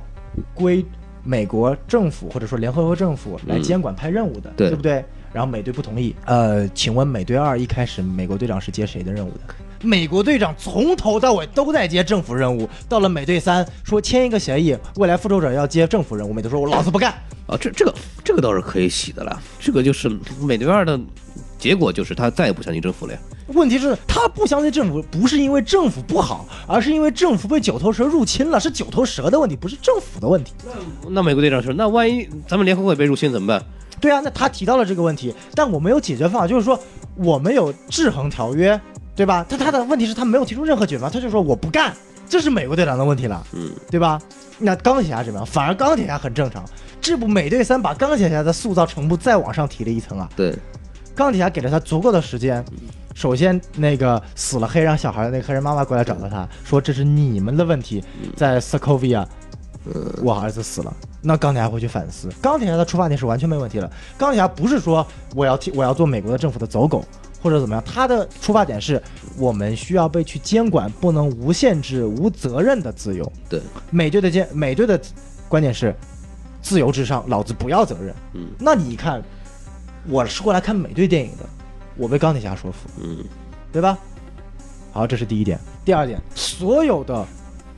Speaker 1: 归美国政府或者说联合国政府来监管派任务的，
Speaker 2: 嗯对
Speaker 1: 不对？然后美队不同意。呃，请问美队二一开始美国队长是接谁的任务的？美国队长从头到尾都在接政府任务，到了美队三说签一个协议，未来复仇者要接政府任务，美队说我老子不干。
Speaker 2: 啊，这这个这个倒是可以洗的了。这个就是美队二的结果，就是他再也不相信政府了呀。
Speaker 1: 问题是，他不相信政府，不是因为政府不好，而是因为政府被九头蛇入侵了，是九头蛇的问题，不是政府的问题。
Speaker 2: 那美国队长说，那万一咱们联合国也被入侵怎么办？
Speaker 1: 对啊，那他提到了这个问题，但我们有解决方法，就是说我们有制衡条约，对吧？但他的问题是，他没有提出任何解决方法，他就说我不干，这是美国队长的问题了，
Speaker 2: 嗯，
Speaker 1: 对吧？那钢铁侠怎么样？反而钢铁侠很正常，这部美队三把钢铁侠的塑造程度再往上提了一层啊！
Speaker 2: 对，
Speaker 1: 钢铁侠给了他足够的时间。首先，那个死了黑人小孩的那个黑人妈妈过来找到他，说这是你们的问题，在 Sokovia，我儿子死了。那钢铁侠会去反思，钢铁侠的出发点是完全没问题的。钢铁侠不是说我要替我要做美国的政府的走狗或者怎么样，他的出发点是我们需要被去监管，不能无限制、无责任的自由。
Speaker 2: 对，
Speaker 1: 美队的监美队的观点是自由至上，老子不要责任。
Speaker 2: 嗯
Speaker 1: 那你看，我是过来看美队电影的，我被钢铁侠说服，
Speaker 2: 嗯
Speaker 1: 对吧？好，这是第一点。第二点，所有的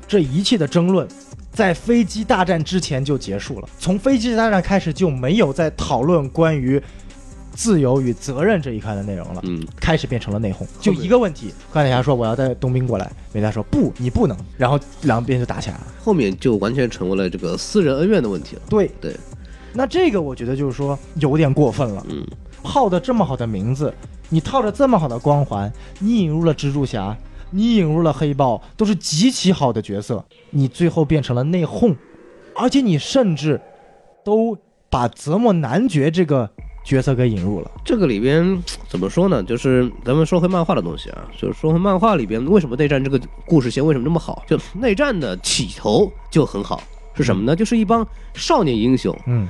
Speaker 1: 这一切的争论，在飞机大战之前就结束了。从飞机大战开始就没有再讨论关于自由与责任这一块的内容了。
Speaker 2: 嗯，
Speaker 1: 开始变成了内讧，就一个问题。钢铁侠说我要带冬兵过来，美队说不，你不能，然后两边就打起来了。
Speaker 2: 后面就完全成为了这个私人恩怨的问题了。
Speaker 1: 对，
Speaker 2: 对，
Speaker 1: 那这个我觉得就是说有点过分了。
Speaker 2: 嗯，
Speaker 1: 号的这么好的名字，你套着这么好的光环，你引入了蜘蛛侠，你引入了黑豹，都是极其好的角色，你最后变成了内讧，而且你甚至都把泽莫男爵这个角色给引入了。
Speaker 2: 这个里边怎么说呢？就是咱们说回漫画的东西啊，就是说回漫画里边为什么内战这个故事线为什么这么好？就内战的起头就很好，是什么呢？就是一帮少年英雄，
Speaker 1: 嗯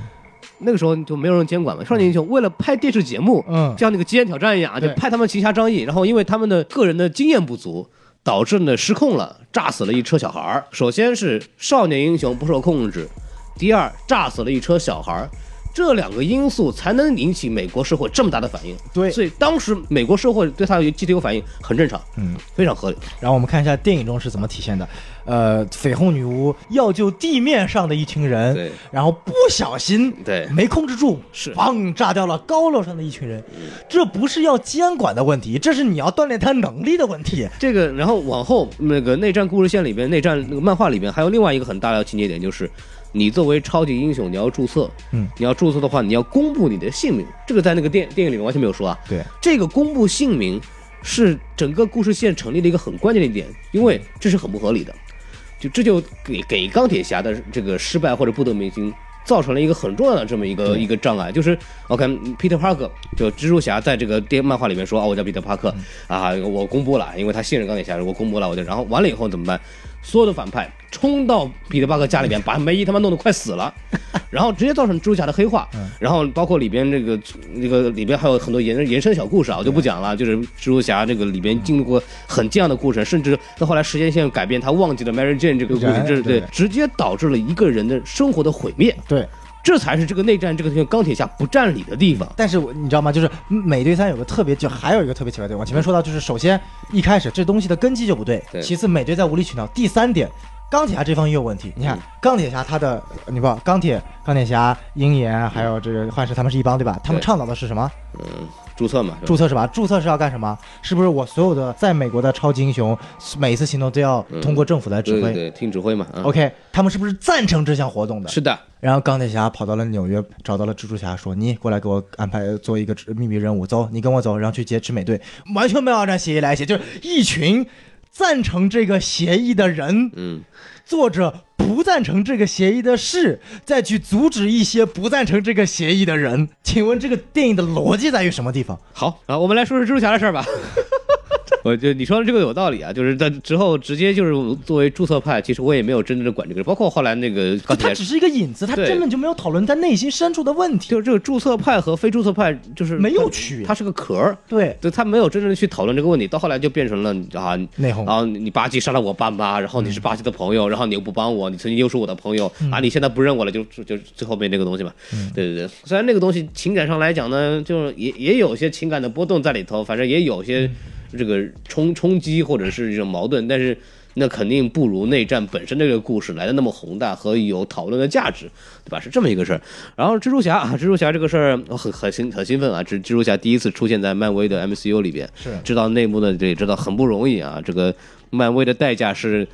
Speaker 2: 那个时候就没有人监管嘛。少年英雄为了拍电视节目，
Speaker 1: 嗯
Speaker 2: 像那个《极限挑战》一样，就
Speaker 1: 对
Speaker 2: 派他们行侠仗义，然后因为他们的个人的经验不足，导致呢失控了，炸死了一车小孩儿。首先是少年英雄不受控制，第二炸死了一车小孩儿。这两个因素才能引起美国社会这么大的反应，
Speaker 1: 对
Speaker 2: 所以当时美国社会对他有集体有反应，很正常，
Speaker 1: 嗯。
Speaker 2: 非常合理。
Speaker 1: 然后我们看一下电影中是怎么体现的。呃，绯红女巫要救地面上的一群人，
Speaker 2: 对
Speaker 1: 然后不小心
Speaker 2: 对
Speaker 1: 没控制住，
Speaker 2: 是
Speaker 1: 砰炸掉了高楼上的一群人。这不是要监管的问题，这是你要锻炼他能力的问题。
Speaker 2: 这个，然后往后那个内战故事线里边，内战那个漫画里边还有另外一个很大的情节点，就是你作为超级英雄，你要注册，
Speaker 1: 嗯，
Speaker 2: 你要注册的话，你要公布你的姓名，这个在那个电电影里面完全没有说啊。
Speaker 1: 对，
Speaker 2: 这个公布姓名是整个故事线成立的一个很关键的一点，因为这是很不合理的，就这就给给钢铁侠的这个失败或者不得民心。造成了一个很重要的这么一个一个障碍，就是 OK，Peter Parker 就蜘蛛侠在这个电漫画里面说啊，我叫彼得帕克啊，我公布了，因为他信任钢铁侠，我公布了，我就然后完了以后怎么办？所有的反派冲到彼得·巴克家里边，把梅姨他妈弄得快死了，*laughs* 然后直接造成蜘蛛侠的黑化，然后包括里边这个这个里边还有很多延延伸小故事啊，我就不讲了。就是蜘蛛侠这个里边经历过很这样的故事，甚至到后来时间线改变，他忘记了 Mary Jane 这个故事，这对直接导致了一个人的生活的毁灭。
Speaker 1: 对。
Speaker 2: 这才是这个内战这个钢铁侠不占理的地方。
Speaker 1: 但是你知道吗？就是美队三有个特别，就还有一个特别奇怪的地方。前面说到，就是首先一开始这东西的根基就不对，其次美队在无理取闹。第三点，钢铁侠这方也有问题。你看钢铁侠他的，你不钢铁钢铁侠、鹰眼还有这个幻视，他们是一帮对吧？他们倡导的是什么？
Speaker 2: 嗯。注册嘛？
Speaker 1: 注册是吧？注册是要干什么？是不是我所有的在美国的超级英雄，每一次行动都要通过政府来指挥？
Speaker 2: 对，听指挥嘛。
Speaker 1: OK，他们是不是赞成这项活动的？
Speaker 2: 是的。
Speaker 1: 然后钢铁侠跑到了纽约，找到了蜘蛛侠，说：“你过来给我安排做一个秘密任务，走，你跟我走，然后去劫持美队。”完全没有按照协议来写，就是一群赞成这个协议的人。
Speaker 2: 嗯。
Speaker 1: 作者不赞成这个协议的事，再去阻止一些不赞成这个协议的人。请问这个电影的逻辑在于什么地方？
Speaker 2: 好啊，我们来说说蜘蛛侠的事儿吧。*laughs* 我就你说的这个有道理啊，就是在之后直接就是作为注册派，其实我也没有真正的管这个，包括后来那个，
Speaker 1: 他只是一个引子，他根本就没有讨论他内心深处的问题。
Speaker 2: 就是这个注册派和非注册派就是
Speaker 1: 没有区别，
Speaker 2: 它是个壳儿，
Speaker 1: 对，
Speaker 2: 对他没有真正的去讨论这个问题，到后来就变成了啊
Speaker 1: 内讧，
Speaker 2: 然后你巴基杀了我爸妈，然后你是巴基的朋友，然后你又不帮我，你曾经又是我的朋友啊，你现在不认我了，就就最后面那个东西嘛，对对对，虽然那个东西情感上来讲呢，就是也也有些情感的波动在里头，反正也有些。这个冲冲击或者是这种矛盾，但是那肯定不如内战本身这个故事来的那么宏大和有讨论的价值，对吧？是这么一个事儿。然后蜘蛛侠啊，*laughs* 蜘蛛侠这个事儿我很很兴很兴奋啊！蜘蜘蛛侠第一次出现在漫威的 MCU 里边，
Speaker 1: 是
Speaker 2: 知道内幕的这知道很不容易啊！这个漫威的代价是。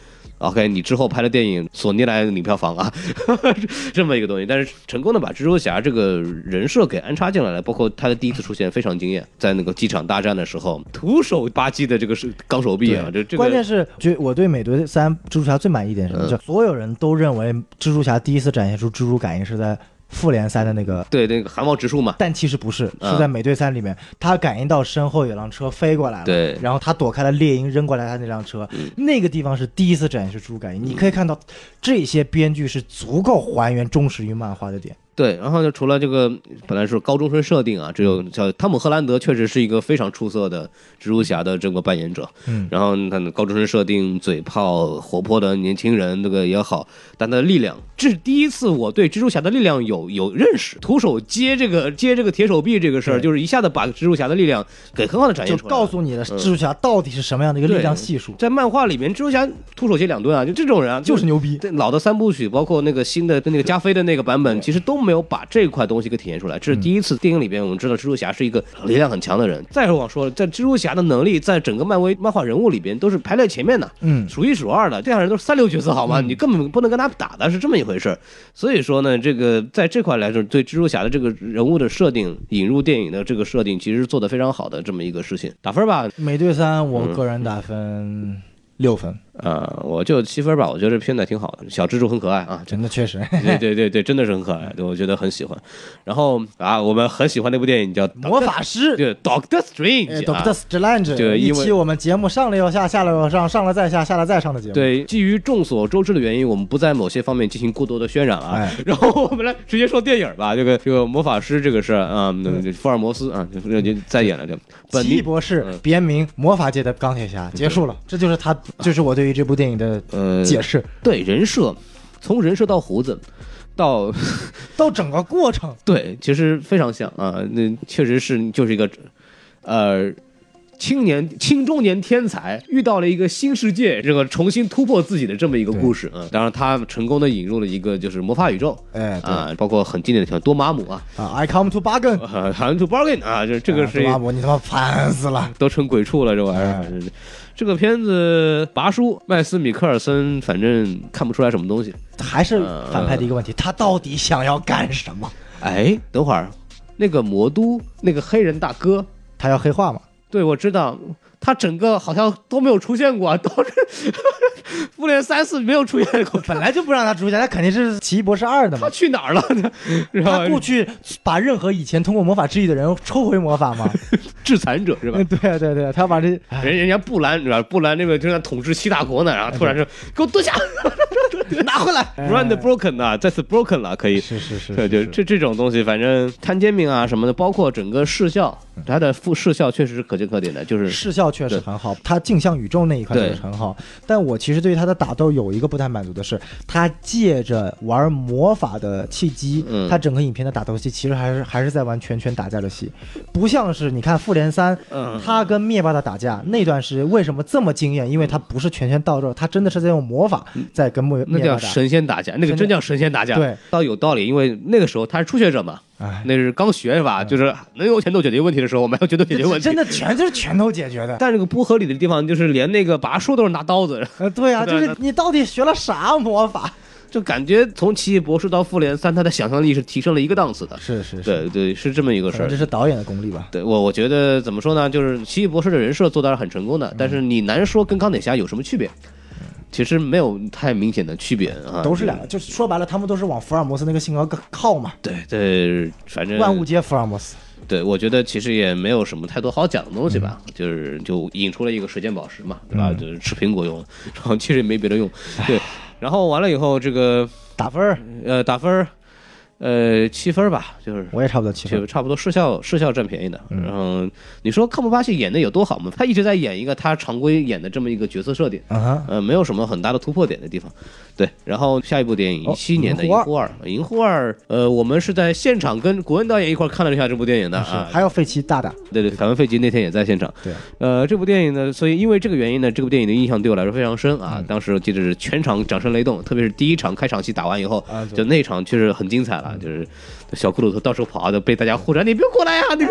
Speaker 2: OK，你之后拍的电影，索尼来领票房啊，*laughs* 这么一个东西，但是成功的把蜘蛛侠这个人设给安插进来了，包括他的第一次出现非常惊艳，在那个机场大战的时候，徒手吧唧的这个是钢手臂啊，这这
Speaker 1: 关键是，就我对美队三蜘蛛侠最满意一点是什么？就所有人都认为蜘蛛侠第一次展现出蜘蛛感应是在。复联三的那个
Speaker 2: 对那个寒毛直竖嘛，
Speaker 1: 但其实不是，是在美队三里面，他感应到身后有辆车飞过来了，
Speaker 2: 对，
Speaker 1: 然后他躲开了猎鹰扔过来他那辆车，那个地方是第一次展示出感应，你可以看到这些编剧是足够还原忠实于漫画的点。
Speaker 2: 对，然后呢，除了这个本来是高中生设定啊，只有叫汤姆·赫兰德，确实是一个非常出色的蜘蛛侠的这个扮演者。
Speaker 1: 嗯，
Speaker 2: 然后他的高中生设定，嘴炮、活泼的年轻人，这个也好，但他的力量，这是第一次我对蜘蛛侠的力量有有认识。徒手接这个接这个铁手臂这个事儿，就是一下子把蜘蛛侠的力量给很好的展现出来，
Speaker 1: 就告诉你的蜘蛛侠到底是什么样的一个力量系数。
Speaker 2: 在漫画里面，蜘蛛侠徒手接两吨啊，就这种人啊，
Speaker 1: 就是牛逼。
Speaker 2: 老的三部曲，包括那个新的那个加菲的那个版本，其实都没有把这块。东西给体现出来，这是第一次电影里边我们知道蜘蛛侠是一个力量很强的人。再往说了，在蜘蛛侠的能力，在整个漫威漫画人物里边都是排在前面的，
Speaker 1: 嗯，
Speaker 2: 数一数二的。这样人都是三流角色，好吗？你根本不能跟他打的，是这么一回事。所以说呢，这个在这块来说，对蜘蛛侠的这个人物的设定，引入电影的这个设定，其实做的非常好的这么一个事情。打分吧，
Speaker 1: 美队三，我个人打分六分。
Speaker 2: 呃，我就七分吧，我觉得这片子挺好的，小蜘蛛很可爱啊，
Speaker 1: 真的确实，
Speaker 2: 对对对对，真的是很可爱，对我觉得很喜欢。然后啊，我们很喜欢那部电影叫《
Speaker 1: 魔法师》，
Speaker 2: 对，Doctor Strange，Doctor
Speaker 1: Strange，
Speaker 2: 对，
Speaker 1: 一期我们节目上了又下，下了又上，上了再下，下了再上的节目。
Speaker 2: 对，基于众所周知的原因，我们不在某些方面进行过多的渲染啊。然后我们来直接说电影吧，这个这个魔法师这个事啊，福尔摩斯啊，就就再演了就。
Speaker 1: 奇异博士，别名魔法界的钢铁侠，结束了，这就是他，*laughs* 就是我对于这部电影的。
Speaker 2: 呃，
Speaker 1: 解释。
Speaker 2: 对人设，从人设到胡子，到 *laughs*
Speaker 1: 到整个过程，
Speaker 2: 对，其实非常像啊，那确实是就是一个呃青年青中年天才遇到了一个新世界，这个重新突破自己的这么一个故事啊。当然，他成功的引入了一个就是魔法宇宙，
Speaker 1: 哎
Speaker 2: 啊，包括很经典的像多玛姆啊。
Speaker 1: 啊，I come to bargain，I
Speaker 2: come to bargain 啊，就这个是
Speaker 1: 多玛姆，你他妈烦死了，
Speaker 2: 都成鬼畜了这玩意儿。这个片子拔叔麦斯米克尔森，反正看不出来什么东西，
Speaker 1: 还是反派的一个问题，他到底想要干什么？
Speaker 2: 哎，等会儿，那个魔都那个黑人大哥，
Speaker 1: 他要黑化吗？
Speaker 2: 对，我知道，他整个好像都没有出现过，*laughs* 都是复联三四没有出现过，
Speaker 1: 本来就不让他出现，他肯定是奇异博士二的
Speaker 2: 嘛。他去哪儿了 *laughs* 呢？
Speaker 1: 他过去把任何以前通过魔法治愈的人抽回魔法吗？*laughs*
Speaker 2: 制残者是吧？
Speaker 1: 嗯对啊对啊对啊，他把这
Speaker 2: 人人家布兰是吧？布兰那个正在统治七大国呢，然后突然说给我蹲下，*laughs*
Speaker 1: 拿回来
Speaker 2: brand broken 啊，再次 broken 了，可以。
Speaker 1: 是是是，
Speaker 2: 对，就是这这种东西，反正摊煎饼啊什么的，包括整个视效，它的副视效确实是可圈可点的，就是
Speaker 1: 视效确实很好，他镜像宇宙那一块
Speaker 2: 对
Speaker 1: 确实很好。但我其实对于他的打斗有一个不太满足的是，他借着玩魔法的契机，
Speaker 2: 嗯
Speaker 1: 他整个影片的打斗戏其实还是还是在玩拳拳打架的戏，不像是你看复联三，
Speaker 2: 嗯
Speaker 1: 他跟灭霸的打架那段是为什么这么惊艳？因为他不是拳拳到肉，他真的是在用魔法在跟灭
Speaker 2: 那叫
Speaker 1: 灭霸打。
Speaker 2: 神仙打架，那个真叫神仙打架。
Speaker 1: 对，
Speaker 2: 倒有道理，因为那个时候他是初学者嘛，
Speaker 1: 哎，
Speaker 2: 那是刚学是吧？就是能用拳头解决问题的时候，我们还要拳头解决问题。
Speaker 1: 真的全都是拳头解决的。
Speaker 2: 但这个不合理的地方就是连那个拔树都是拿刀子，
Speaker 1: 呃，对啊，*laughs* 就是你到底学了啥魔法？
Speaker 2: 就感觉从奇异博士到复联三，他的想象力是提升了一个档次的。
Speaker 1: 是是是，
Speaker 2: 对对，是这么一个事儿
Speaker 1: 这。是导演的功力吧。
Speaker 2: 对我，我觉得怎么说呢？就是奇异博士的人设做的是很成功的，但是你难说跟钢铁侠有什么区别。其实没有太明显的区别啊，
Speaker 1: 都是两个，就是说白了，他们都是往福尔摩斯那个性格靠嘛，
Speaker 2: 对对，反正
Speaker 1: 万物皆福尔摩斯。
Speaker 2: 对，我觉得其实也没有什么太多好讲的东西吧，就是就引出了一个时间宝石嘛，对吧？
Speaker 1: 嗯
Speaker 2: 就是吃苹果用，*laughs* 然后其实也没别的用，对。然后完了以后，这个
Speaker 1: 打分儿，
Speaker 2: 呃打分儿，呃七分吧，就是
Speaker 1: 我也差不多七分。
Speaker 2: 就差不多视效视效占便宜的。然后你说康伯巴西演的有多好吗？他一直在演一个他常规演的这么一个角色设定。
Speaker 1: 嗯哼，
Speaker 2: 呃，没有什么很大的突破点的地方，对。然后下一部电影，
Speaker 1: 哦
Speaker 2: 一七年的《
Speaker 1: 银护
Speaker 2: 二》，《银护二》呃，我们是在现场跟国文导演一块看了一下这部电影的啊。
Speaker 1: 还有费奇大大，
Speaker 2: 对对，凯文·费奇那天也在现场。
Speaker 1: 对，
Speaker 2: 呃，这部电影呢，所以因为这个原因呢，这部电影的印象对我来说非常深
Speaker 1: 嗯
Speaker 2: 啊。当时我记得是全场掌声雷动，特别是第一场开场戏打完以后，
Speaker 1: 啊
Speaker 2: 就那场确实很精彩了，就是小骷髅头到处跑，就被大家护着，你不用过来 *laughs* 呀、你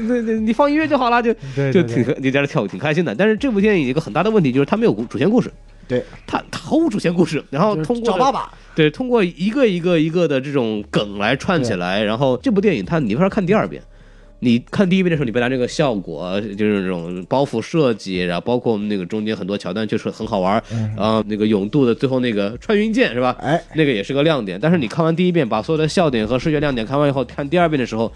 Speaker 2: 你你你放音乐就好了，就就挺你在这跳舞挺开心的。但是这部电影有一个很大的问题，就是它没有主线故事，
Speaker 1: 对，
Speaker 2: 它它毫无主线故事，然后通过
Speaker 1: 找爸爸，
Speaker 2: 对，通过一个一个一个的这种梗来串起来，然后这部电影它你没法看第二遍。你看第一遍的时候，你被它这个效果，就是这种包袱设计，然后包括我们那个中间很多桥段，就是很好玩儿。然后那个勇度的最后那个穿云箭是吧？
Speaker 1: 哎，
Speaker 2: 那个也是个亮点。但是你看完第一遍，把所有的笑点和视觉亮点看完以后，看第二遍的时候，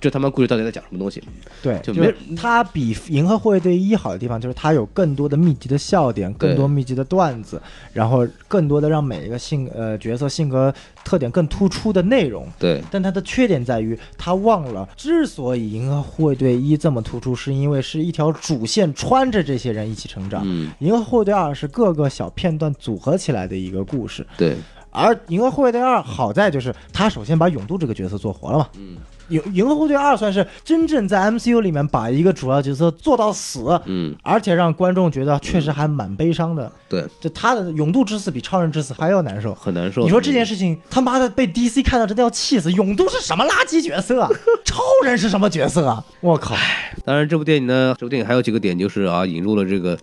Speaker 2: 这他妈故事到底在讲什么东西？
Speaker 1: 对，
Speaker 2: 就
Speaker 1: 就是
Speaker 2: 没
Speaker 1: 它比《银河护卫队一》好的地方就是它有更多的密集的笑点，更多密集的段子，然后更多的让每一个性呃角色性格特点更突出的内容。
Speaker 2: 对，
Speaker 1: 但它的缺点在于，他忘了，之所以《银河护卫队一》这么突出，是因为是一条主线穿着这些人一起成长。
Speaker 2: 嗯，
Speaker 1: 银河护卫队二》是各个小片段组合起来的一个故事，
Speaker 2: 对，
Speaker 1: 而《银河护卫队二》好在就是他首先把勇度这个角色做活了嘛。
Speaker 2: 嗯，
Speaker 1: 银银河护卫队二算是真正在 MCU 里面把一个主要角色做到死，
Speaker 2: 嗯，
Speaker 1: 而且让观众觉得确实还蛮悲伤的。
Speaker 2: 对，
Speaker 1: 就他的勇度之死比超人之死还要难受。
Speaker 2: 很难受。
Speaker 1: 你说这件事情他妈的被 DC 看到真的要气死！勇度是什么垃圾角色啊？*laughs* 超人是什么角色啊？我靠！
Speaker 2: 当然，这部电影呢，这部电影还有几个点，就是啊，引入了这个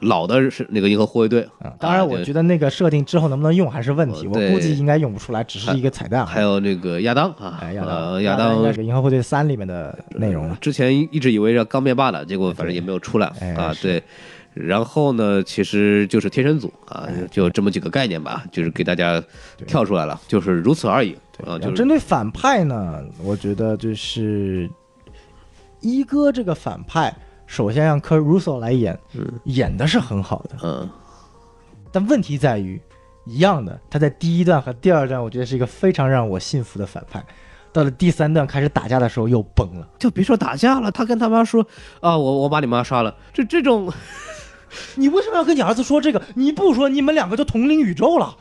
Speaker 2: 老的是那个银河护卫队。
Speaker 1: 啊当然，我觉得那个设定之后能不能用还是问题，我估计应该用不出来，只是一个彩蛋啊。
Speaker 2: 还有那个亚当啊，
Speaker 1: 哎，亚
Speaker 2: 呃
Speaker 1: 当，
Speaker 2: 亚当
Speaker 1: 应该是《银河护卫队三》里面的内容了。
Speaker 2: 之前一直以为是刚灭霸的，结果反正也没有出来
Speaker 1: 哎
Speaker 2: 啊。对，然后呢，其实就是天神组啊，就这么几个概念吧，就是给大家跳出来了，就是如此而已啊。就是
Speaker 1: 针对反派呢，我觉得就是一哥这个反派，首先让科鲁索来演，演的是很好的，
Speaker 2: 嗯，
Speaker 1: 但问题在于，一样的，他在第一段和第二段，我觉得是一个非常让我信服的反派。到了第三段开始打架的时候又崩了，
Speaker 2: 就别说打架了，他跟他妈说啊，我我把你妈杀了，这这种 *laughs*
Speaker 1: 你为什么要跟你儿子说这个？你不说，你们两个就同龄宇宙了，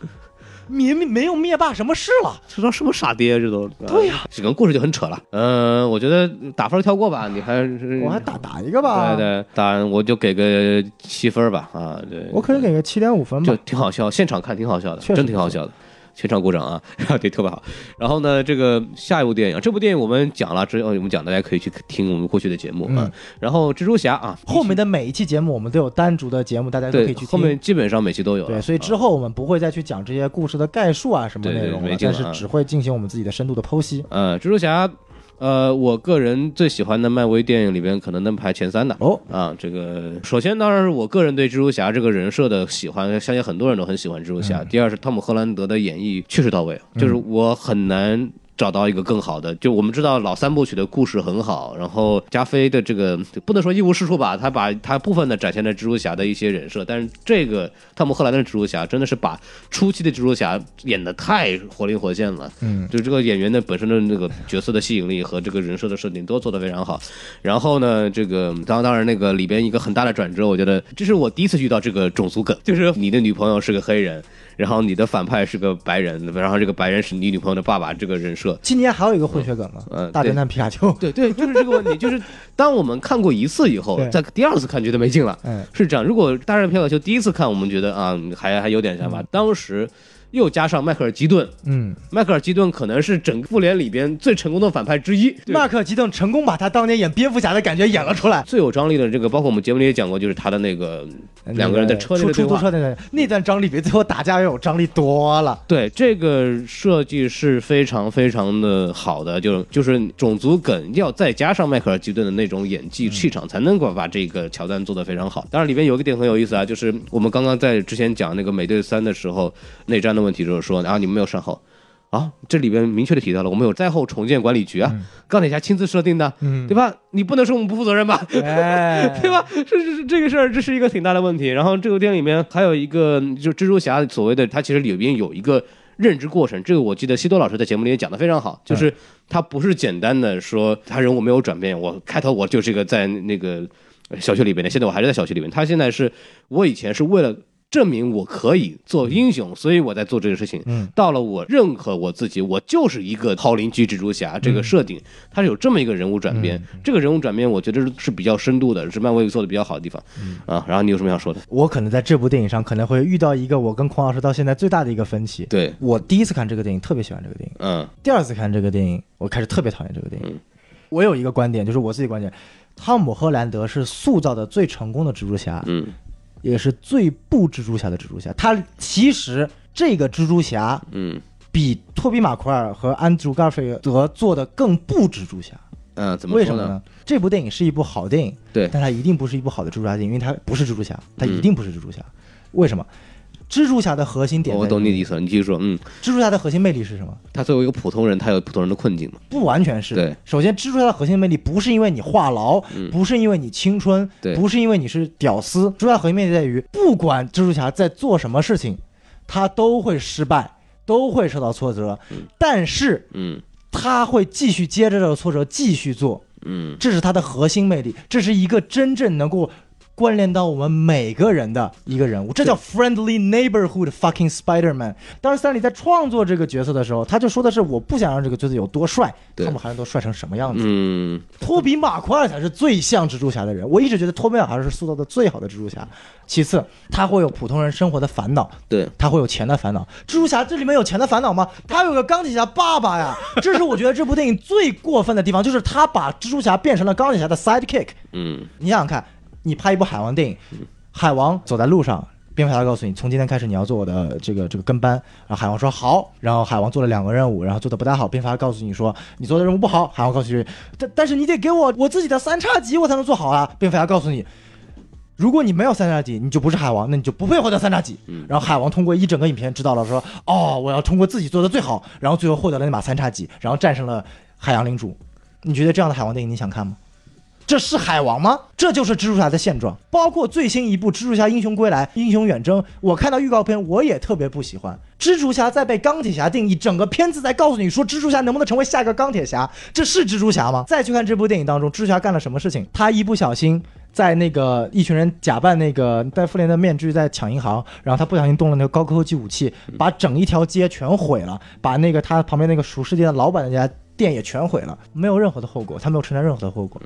Speaker 1: 明明没有灭霸什么事了。
Speaker 2: 这都什么傻爹，这都
Speaker 1: 对呀
Speaker 2: 整个故事就很扯了。嗯，我觉得打分跳过吧，你还是
Speaker 1: 我还打打一个吧，
Speaker 2: 对对，打我就给个七分吧啊，对，
Speaker 1: 我可以给个七点五分吧就。
Speaker 2: 挺好笑，现场看挺好笑的，真挺好笑的。全场鼓掌啊，*laughs* 对，特别好。然后呢，这个下一部电影，这部电影我们讲了之后，我们讲大家可以去听我们过去的节目啊。然后蜘蛛侠啊，
Speaker 1: 后面的每一期节目我们都有单独的节目，大家都可以去听。
Speaker 2: 后面基本上每期都有。
Speaker 1: 对，所以之后我们不会再去讲这些故事的概述啊什么内容但是只会进行我们自己的深度的剖析。
Speaker 2: 呃，蜘蛛侠，呃，我个人最喜欢的漫威电影里边，可能能排前三的。
Speaker 1: 哦，
Speaker 2: 啊，这个首先当然是我个人对蜘蛛侠这个人设的喜欢，相信很多人都很喜欢蜘蛛侠。
Speaker 1: 嗯
Speaker 2: 第二是汤姆·赫兰德的演绎确实到位，就是我很难找到一个更好的。就我们知道老三部曲的故事很好，然后加菲的这个不能说一无是处吧，他把他部分的展现了蜘蛛侠的一些人设，但是这个汤姆赫兰的蜘蛛侠真的是把初期的蜘蛛侠演的太活灵活现了，
Speaker 1: 嗯，
Speaker 2: 就这个演员的本身的那个角色的吸引力和这个人设的设定都做得非常好。然后呢，这个当当然那个里边一个很大的转折，我觉得这是我第一次遇到这个种族梗，就是你的女朋友是个黑人，然后你的反派是个白人，然后这个白人是你女朋友的爸爸，这个人设。
Speaker 1: 今年还有一个混血梗了，
Speaker 2: 嗯
Speaker 1: 大侦探皮卡丘，
Speaker 2: 对 *laughs* 对，就是这个问题，就是 *laughs* 当我们看过一次以后
Speaker 1: 对，
Speaker 2: 在第二次看觉得没劲了，
Speaker 1: 嗯，
Speaker 2: 是这样。如果大侦探皮卡丘第一次看，我们觉得啊还还有点想法，当时又加上迈克尔基顿，
Speaker 1: 嗯，
Speaker 2: 迈克尔基顿可能是整个复联里边最成功的反派之一，对
Speaker 1: 迈克尔基顿成功把他当年演蝙蝠侠的感觉演了出来。
Speaker 2: 最有张力的这个，包括我们节目里也讲过，就是他的那个两个人在车里
Speaker 1: 出出
Speaker 2: 的对话。
Speaker 1: 租车那个那段张力比最后打架要有张力多了。
Speaker 2: 对这个设计是非常非常的好的，就就是种族梗要再加上迈克尔基顿的那种演技气场，才能够把这个桥段做得非常好。当然里边有一个点很有意思啊，就是我们刚刚在之前讲那个美队三的时候内战的问题，就是说然后你们没有善后。啊，这里边明确的提到了，我们有灾后重建管理局啊，钢铁侠亲自设定的，
Speaker 1: 嗯
Speaker 2: 对吧？你不能说我们不负责任吧？
Speaker 1: 哎，*laughs*
Speaker 2: 对吧？是是是，这个事儿这是一个挺大的问题。然后这个电影里面还有一个，就蜘蛛侠所谓的，他其实里边有一个认知过程。这个我记得西多老师在节目里也讲的非常好，就是他不是简单的说他人物没有转变，我开头我就是一个在那个小区里边的，现在我还是在小区里面。他现在是我以前是为了。证明我可以做英雄，所以我在做这个事情。
Speaker 1: 嗯，
Speaker 2: 到了我认可我自己，我就是一个好邻居蜘蛛侠这个设定，它是有这么一个人物转变。这个人物转变，我觉得是比较深度的，是漫威做的比较好的地方。啊，然后你有什么想说的？
Speaker 1: 我可能在这部电影上可能会遇到一个我跟孔老师到现在最大的一个分歧。
Speaker 2: 对，
Speaker 1: 我第一次看这个电影特别喜欢这个电影，
Speaker 2: 嗯
Speaker 1: 第二次看这个电影我开始特别讨厌这个电影。
Speaker 2: 嗯
Speaker 1: 我有一个观点，就是我自己观点，汤姆·赫兰德是塑造的最成功的蜘蛛侠，
Speaker 2: 嗯
Speaker 1: 也是最不蜘蛛侠的蜘蛛侠。他其实这个蜘蛛侠
Speaker 2: 嗯
Speaker 1: 比托比·马奎尔和安德鲁·加菲德做的更不蜘蛛侠。
Speaker 2: 嗯，怎么？
Speaker 1: 为什么呢？这部电影是一部好电影，
Speaker 2: 对
Speaker 1: 但它一定不是一部好的蜘蛛侠电影，因为它不是蜘蛛侠，它一定不是蜘蛛侠。为什么？蜘蛛侠的核心点，
Speaker 2: 我懂你的意思了，你继续说。嗯，
Speaker 1: 蜘蛛侠的核心魅力是什么？
Speaker 2: 他作为一个普通人，他有普通人的困境嘛？
Speaker 1: 不完全是。
Speaker 2: 对，
Speaker 1: 首先，蜘蛛侠的核心魅力不是因为你话痨，
Speaker 2: 嗯
Speaker 1: 不是因为你青春，不是因为你是屌丝。蜘蛛侠核心魅力在于，不管蜘蛛侠在做什么事情，他都会失败，都会受到挫折，但是
Speaker 2: 嗯
Speaker 1: 他会继续接着这个挫折继续做。
Speaker 2: 嗯
Speaker 1: 这是他的核心魅力，这是一个真正能够关联到我们每个人的一个人物，这叫 friendly neighborhood fucking Spider-Man。当时斯坦李在创作这个角色的时候，他就说的是我不想让这个角色有多帅，
Speaker 2: 对
Speaker 1: 汤姆·哈兰德帅成什么样子。
Speaker 2: 嗯
Speaker 1: 托比·马奎尔才是最像蜘蛛侠的人，我一直觉得托比·马奎尔是塑造的最好的蜘蛛侠。其次，他会有普通人生活的烦恼，
Speaker 2: 对，
Speaker 1: 他会有钱的烦恼。蜘蛛侠这里面有钱的烦恼吗？他有个钢铁侠爸爸呀，*laughs* 这是我觉得这部电影最过分的地方，就是他把蜘蛛侠变成了钢铁侠的 sidekick。
Speaker 2: 嗯
Speaker 1: 你想想看，你拍一部海王电影，海王走在路上，蝙蝠侠告诉你，从今天开始你要做我的这个这个跟班。然后海王说好，然后海王做了两个任务，然后做的不太好，蝙蝠侠告诉你说你做的任务不好，海王告诉你，但但是你得给我我自己的三叉戟，我才能做好啊。蝙蝠侠告诉你。如果你没有三叉戟，你就不是海王，那你就不配获得三叉戟。然后海王通过一整个影片知道了说，哦，我要通过自己做的最好，然后最后获得了那把三叉戟，然后战胜了海洋领主。你觉得这样的海王电影你想看吗？这是海王吗？这就是蜘蛛侠的现状。包括最新一部《蜘蛛侠：英雄归来》《英雄远征》，我看到预告片我也特别不喜欢。蜘蛛侠在被钢铁侠定义，整个片子在告诉你说蜘蛛侠能不能成为下一个钢铁侠，这是蜘蛛侠吗？再去看这部电影当中，蜘蛛侠干了什么事情？他一不小心在那个一群人假扮那个戴复联的面具在抢银行，然后他不小心动了那个高科技武器，把整一条街全毁了，把那个他旁边那个熟食店的老板的家店也全毁了，没有任何的后果，他没有承担任何的后果。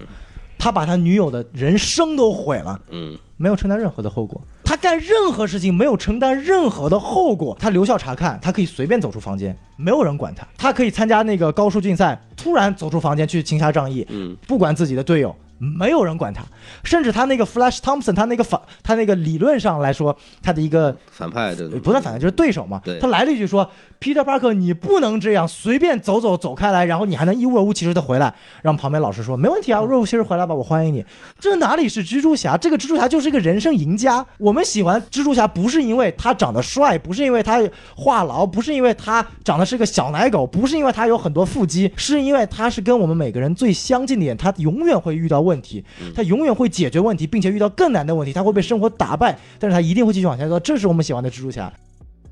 Speaker 1: 他把他女友的人生都毁了，
Speaker 2: 嗯
Speaker 1: 没有承担任何的后果。他干任何事情没有承担任何的后果。他留校查看，他可以随便走出房间，没有人管他。他可以参加那个高数竞赛，突然走出房间去行侠仗义，
Speaker 2: 嗯
Speaker 1: 不管自己的队友，没有人管他，甚至他那个 Flash Thompson，他那个反，他那个理论上来说，他的一个
Speaker 2: 反派对
Speaker 1: 不算反派，就是对手嘛
Speaker 2: 对。
Speaker 1: 他来了一句说：“Peter Parker，你不能这样随便走走走开来，然后你还能一若无其事的回来。”让旁边老师说：“没问题啊，若无其事回来吧，我欢迎你。”这哪里是蜘蛛侠？这个蜘蛛侠就是一个人生赢家。我们喜欢蜘蛛侠，不是因为他长得帅，不是因为他话痨，不是因为他长得是个小奶狗，不是因为他有很多腹肌，是因为他是跟我们每个人最相近的点，他永远会遇到问题，他永远会解决问题，并且遇到更难的问题，他会被生活打败，但是他一定会继续往下走。这是我们喜欢的蜘蛛侠。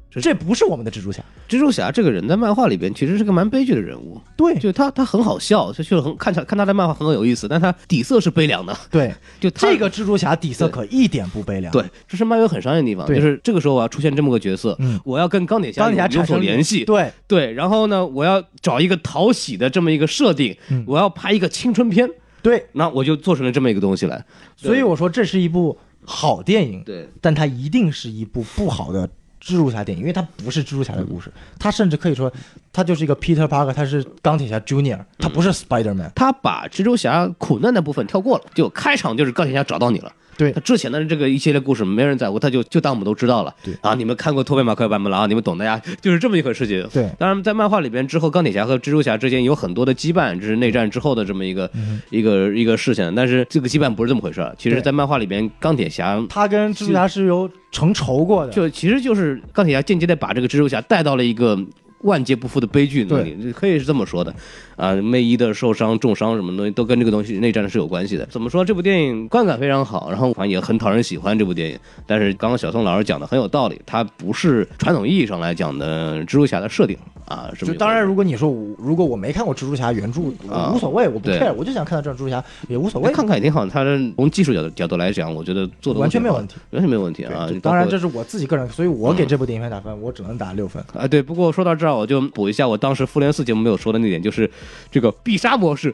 Speaker 2: 这
Speaker 1: 这不是我们的蜘蛛侠，
Speaker 2: 蜘蛛侠这个人在漫画里边其实是个蛮悲剧的人物，
Speaker 1: 对。
Speaker 2: 就他他很好笑，就就是很看起来看他的漫画很有意思，但他底色是悲凉的。*laughs*
Speaker 1: 对，*laughs*
Speaker 2: 就
Speaker 1: 这个蜘蛛侠底色可一点不悲凉。
Speaker 2: 对，这是漫威很商业的地方，就是这个时候我要出现这么个角色，
Speaker 1: 嗯。
Speaker 2: 我要跟钢铁侠有有
Speaker 1: 钢铁侠产生
Speaker 2: 所联系，
Speaker 1: 对，
Speaker 2: 对，然后呢，我要找一个讨喜的这么一个设定，
Speaker 1: 嗯。
Speaker 2: 我要拍一个青春片，
Speaker 1: 对，
Speaker 2: 那我就做成了这么一个东西来。
Speaker 1: 所以我说这是一部好电影，
Speaker 2: 对，
Speaker 1: 但它一定是一部不好的蜘蛛侠电影，因为它不是蜘蛛侠的故事，它甚至可以说，它就是一个 Peter Parker，他是钢铁侠 Junior，他不是 Spider Man。
Speaker 2: 他把蜘蛛侠苦难的部分跳过了，就开场就是钢铁侠找到你了。
Speaker 1: 对。
Speaker 2: 他之前的这个一系列故事没人在乎，他就就当我们都知道了。
Speaker 1: 对。
Speaker 2: 啊，你们看过托比马克版本了啊，你们懂的呀，就是这么一回事情。
Speaker 1: 对。
Speaker 2: 当然在漫画里边之后，钢铁侠和蜘蛛侠之间有很多的羁绊，这是内战之后的这么一个、一个一个事情。但是这个羁绊不是这么回事儿，其实，在漫画里边，钢铁侠
Speaker 1: 他跟蜘蛛侠是有成仇过的，
Speaker 2: 就其实就是钢铁侠间接的把这个蜘蛛侠带到了一个万劫不复的悲剧那里，可以是这么说的，啊，内伊的受伤、重伤什么东西都跟这个东西内战是有关系的。怎么说？这部电影观感非常好，然后反正也很讨人喜欢这部电影。但是刚刚小宋老师讲的很有道理，它不是传统意义上来讲的蜘蛛侠的设定啊。
Speaker 1: 就当然，如果你说我如果我没看过蜘蛛侠原著，
Speaker 2: 啊
Speaker 1: 无所谓，我不
Speaker 2: 对
Speaker 1: care，我就想看到这蜘蛛侠也无所谓，
Speaker 2: 看看也挺好。它从技术角度角度来讲，我觉得做的
Speaker 1: 完全没有问题，
Speaker 2: 完全没有问题啊。
Speaker 1: 当然，这是我自己个人，所以我给这部电影片打分，我只能打六分。
Speaker 2: 啊，对，不过说到这儿，我就补一下我当时复联四节目没有说的那点，就是这个必杀模式。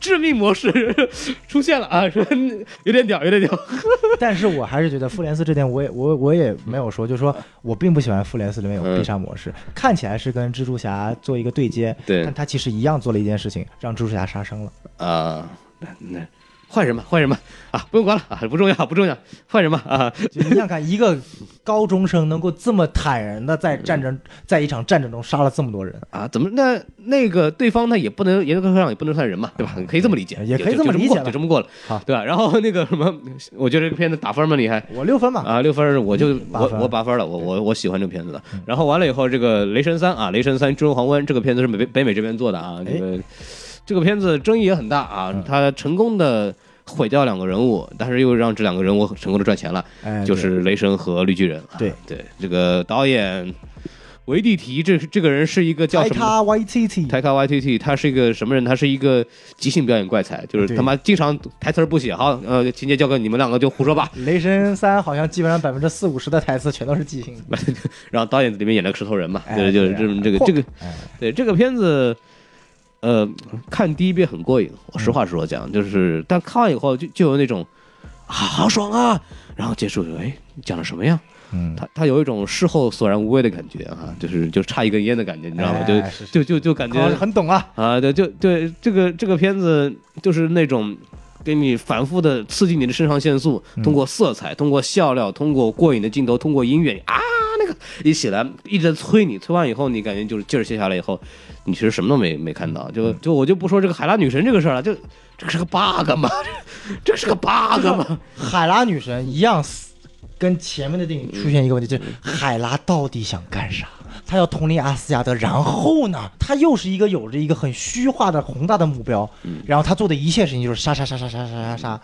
Speaker 2: 致命模式出现了啊，说 *laughs* 有点屌，有点屌。
Speaker 1: 但是我还是觉得复联四这点，我也我我也没有说，就是说我并不喜欢复联四里面有必杀模式，*laughs* 看起来是跟蜘蛛侠做一个对接，
Speaker 2: 对
Speaker 1: 但他其实一样做了一件事情，让蜘蛛侠杀生了。
Speaker 2: 啊，那那换人吧，*laughs* 换人吧啊，不用管了啊，不重要，不重要，换人吧啊。
Speaker 1: 你想看，一个高中生能够这么坦然的在战争，在一场战争中杀了这么多人，
Speaker 2: 啊，怎么那那个对方呢也不能严格上也不能算人嘛，对吧？可以这么理解，
Speaker 1: 也可以这么理解吧
Speaker 2: 就这么过了，
Speaker 1: 好
Speaker 2: 对吧？然后那个什么，我觉得这个片子打分嘛厉害，
Speaker 1: 我六分嘛，
Speaker 2: 啊，六分我就我我八分了，我我我喜欢这个片子的。然后完了以后，这个《雷神三》啊，《雷神三：诸神黄昏》这个片子是美北美这边做的啊，这个这个片子争议也很大啊，他成功的毁掉两个人物，但是又让这两个人物成功的赚钱了，
Speaker 1: 哎，
Speaker 2: 就是雷神和绿巨人。啊
Speaker 1: 对
Speaker 2: 对，这个导演维蒂提这这个人是一个叫什么？
Speaker 1: 泰卡 YTT，
Speaker 2: 泰卡 YTT，他是一个什么人？他是一个即兴表演怪才，就是他妈经常台词不写，好，呃，情节交给你们两个就胡说吧。*laughs*
Speaker 1: 雷神三好像基本上百分之四五十的台词全都是即兴的，*laughs*
Speaker 2: 然后导演里面演了个石头人嘛，
Speaker 1: 哎
Speaker 2: 对，就是这么这个这个，
Speaker 1: 哎，
Speaker 2: 对这个片子，呃，看第一遍很过瘾，我实话实说讲，就是但看完以后就就有那种啊好爽啊，然后结束就哎讲了什么呀？
Speaker 1: 嗯，
Speaker 2: 他他有一种事后索然无味的感觉啊，就是就差一根烟的感觉，你知道吗？就就就就感觉
Speaker 1: 很懂啊，
Speaker 2: 啊，对，就对这个这个片子就是那种给你反复的刺激你的肾上腺素，
Speaker 1: 嗯
Speaker 2: 通过色彩，通过笑料，通过过瘾的镜头，通过音乐啊，那个一起来一直在催你，催完以后你感觉就是劲儿卸下来以后，你其实什么都没没看到，
Speaker 1: 嗯
Speaker 2: 就就我就不说这个海拉女神这个事儿了，就这个是个 bug 吗？这是个 bug 吗？
Speaker 1: 海拉女神一样死，跟前面的电影出现一个问题，就是海拉到底想干啥？她要统领阿斯加德，然后呢，他又是一个有着一个很虚化的宏大的目标，然后他做的一切事情就是杀杀杀杀杀杀杀杀。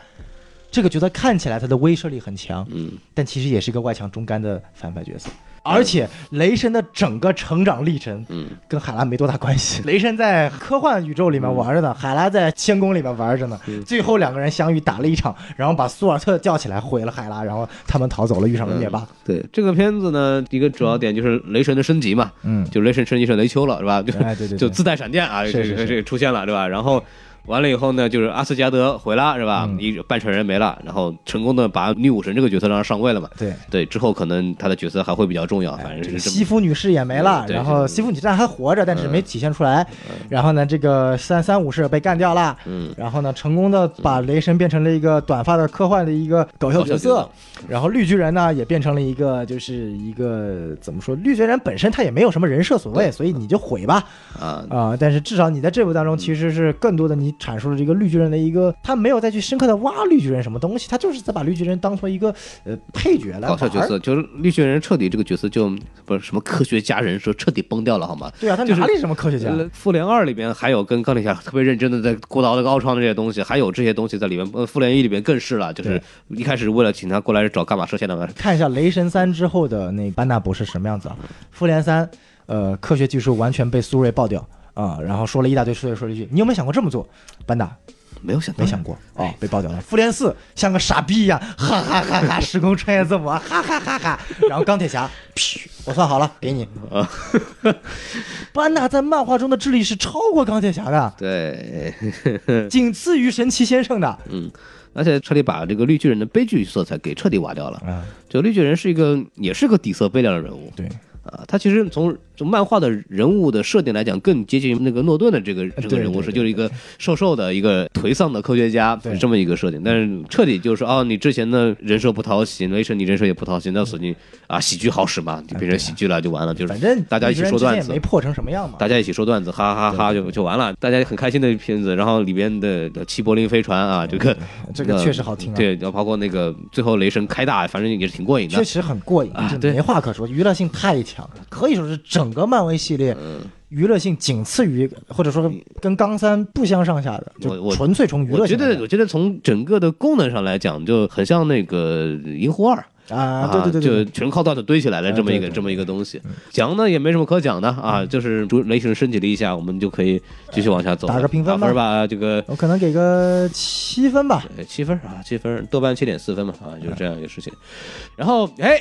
Speaker 1: 这个角色看起来他的威慑力很强，
Speaker 2: 嗯，
Speaker 1: 但其实也是一个外强中干的反派角色。而且雷神的整个成长历程，
Speaker 2: 嗯，
Speaker 1: 跟海拉没多大关系。*laughs* 雷神在科幻宇宙里面玩着呢，海拉在仙宫里面玩着呢。最后两个人相遇打了一场，然后把苏尔特叫起来毁了海拉，然后他们逃走了，遇上了灭霸。
Speaker 2: 对这个片子呢，一个主要点就是雷神的升级嘛，
Speaker 1: 嗯，
Speaker 2: 就雷神升级成雷丘了，是吧？
Speaker 1: 对对对
Speaker 2: 就自带闪电啊，这个这个出现了，对吧？然后完了以后呢，就是阿斯加德回了是吧？
Speaker 1: 嗯。
Speaker 2: 一半船人没了，然后成功的把女武神这个角色让她上位了嘛。
Speaker 1: 对。
Speaker 2: 对，之后可能她的角色还会比较重要，反正是这么。
Speaker 1: 西夫女士也没了，
Speaker 2: 对
Speaker 1: 然后西夫女士还活着，但是没体现出来。然后呢，这个三三武士被干掉了，
Speaker 2: 嗯。
Speaker 1: 然后呢，成功的把雷神变成了一个短发的科幻的一个搞笑角色。
Speaker 2: 搞笑角色，
Speaker 1: 然后绿巨人呢也变成了一个就是一个怎么说，绿巨人本身他也没有什么人设所谓，所以你就毁吧。
Speaker 2: 啊，
Speaker 1: 啊、但是至少你在这部当中其实是更多的你阐述了这个绿巨人的一个，他没有再去深刻的挖绿巨人什么东西，他就是在把绿巨人当做一个呃配角来
Speaker 2: 搞笑角色，就是绿巨人彻底这个角色就不是什么科学家人设彻底崩掉了，好吗？
Speaker 1: 对啊，他哪里什么科学家？
Speaker 2: 呃复联二里边还有跟钢铁侠特别认真的在过刀的高创的这些东西，还有这些东西在里面。呃，复联一里边更是了，就是一开始为了请他过来找伽马射线的嘛，
Speaker 1: 看一下雷神三之后的那班纳博士什么样子啊？复联三，呃，科学技术完全被苏瑞爆掉啊、然后说了一大堆，苏瑞说了一句：“你有没有想过这么做？”班纳
Speaker 2: 没有想
Speaker 1: 没想过哦，被爆掉了。复联四像个傻逼一样，哈哈哈哈，时空穿越字母，哈哈哈哈。然后钢铁侠，我算好了，给你。
Speaker 2: 啊，*laughs*
Speaker 1: 班纳在漫画中的智力是超过钢铁侠的，
Speaker 2: 对，
Speaker 1: 仅次于神奇先生的。
Speaker 2: 嗯，而且彻底把这个绿巨人的悲剧色彩给彻底挖掉了。
Speaker 1: 啊，
Speaker 2: 就绿巨人是一个也是个底色悲凉的人物
Speaker 1: 对，
Speaker 2: 啊，他其实从从漫画的人物的设定来讲，更接近于那个诺顿的这个这个人物是，就是一个瘦瘦的一个颓丧的科学家，是这么一个设定。但是彻底就是哦，你之前的人设不讨喜，雷神你人设也不讨喜，那索性啊喜剧好使嘛，就变成喜剧了就完了，就是
Speaker 1: 反正
Speaker 2: 大家一起说段子
Speaker 1: 没。破成什么样嘛。
Speaker 2: 大家一起说段子，哈哈哈哈就就完了，大家很开心的片子。然后里边的的齐柏林飞船啊，这个
Speaker 1: 这个
Speaker 2: 呃
Speaker 1: 确实好听啊。
Speaker 2: 对，然后包括那个最后雷神开大，反正也是挺过瘾的
Speaker 1: 确。实很过瘾
Speaker 2: 啊对
Speaker 1: 没话可说，娱乐性太强了，可以说是整个漫威系列
Speaker 2: 嗯
Speaker 1: 娱乐性仅次于，或者说跟钢三不相上下的，就纯粹从娱
Speaker 2: 我觉得，我觉得从整个的功能上来讲，就很像那个《银狐二》
Speaker 1: 啊，对对对对，
Speaker 2: 就全靠段子堆起来的这么一个这么一个东西。讲呢也没什么可讲的啊，就是主雷神升级了一下，我们就可以继续往下走。
Speaker 1: 打个评分吧
Speaker 2: 这个
Speaker 1: 我可能给个七分吧。
Speaker 2: 呃七分啊，七分，豆瓣七点四分嘛啊，就是这样一个事情。然后哎。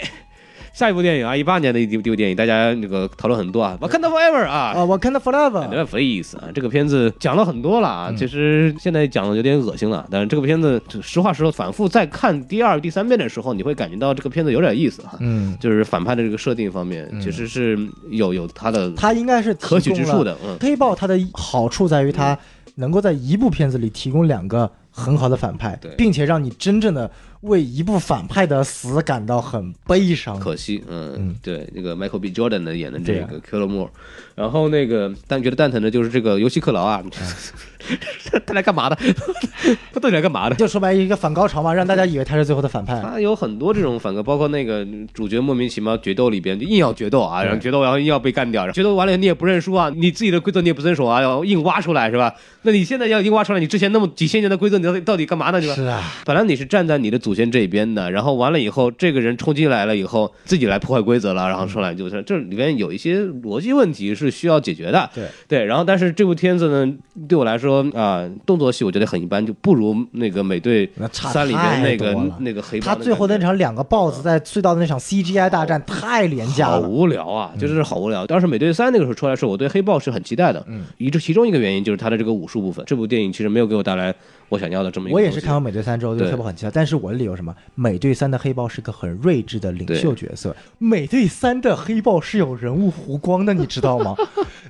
Speaker 2: 下一部电影啊，一八年的一部电影，大家那个讨论很多啊，《Wakanda Forever》啊，
Speaker 1: 啊，我看到 Forever，《
Speaker 2: Freeze》啊，这个片子讲了很多了啊，其实现在讲的有点恶心了。但是这个片子，实话实说，反复再看第二、第三遍的时候，你会感觉到这个片子有点意思哈。
Speaker 1: 嗯，
Speaker 2: 就是反派的这个设定方面，其实是有有它的
Speaker 1: 它应该是
Speaker 2: 可取之处的。嗯，
Speaker 1: 黑豹它的好处在于它能够在一部片子里提供两个很好的反派，并且让你真正的为一部反派的死感到很悲伤。
Speaker 2: 可惜，嗯
Speaker 1: 嗯，
Speaker 2: 对，那个 Michael B. Jordan 的演的这个 k i l l e Moore，然后那个但觉得蛋疼的就是这个尤其克劳啊，*laughs* 他来干嘛的？*laughs* 他到底来干嘛的？
Speaker 1: 就说白了一个反高潮嘛，让大家以为他是最后的反派。
Speaker 2: 他有很多这种反戈，包括那个主角莫名其妙决斗里边就硬要决斗啊，然后决斗然后硬要被干掉，然后决斗完了你也不认输啊，你自己的规则你也不遵守啊，要硬挖出来是吧？那你现在要硬挖出来，你之前那么几千年的规则，你到底到底干嘛呢？是吧？
Speaker 1: 是啊，
Speaker 2: 本来你是站在你的祖先这边的，然后完了以后，这个人冲进来了以后，自己来破坏规则了，然后出来就是这里面有一些逻辑问题是需要解决的。
Speaker 1: 对
Speaker 2: 对，然后但是这部片子呢，对我来说啊、动作戏我觉得很一般，就不如那个美队三里边那个那个黑豹
Speaker 1: 他最后那场两个 BOSS 在隧道的那场 CGI 大战太廉价了好。
Speaker 2: 无聊啊，就是好无聊。当时美队三那个时候出来的时候，我对黑豹是很期待的。
Speaker 1: 嗯，
Speaker 2: 一这其中一个原因就是他的这个武术部分，这部电影其实没有给我带来我想要的这么一个。
Speaker 1: 我也是看完。美队三之后对
Speaker 2: 对
Speaker 1: 黑豹很期待，但是我的理由是什么？美队三的黑豹是个很睿智的领袖角色，美队三的黑豹是有人物弧光的，你知道吗？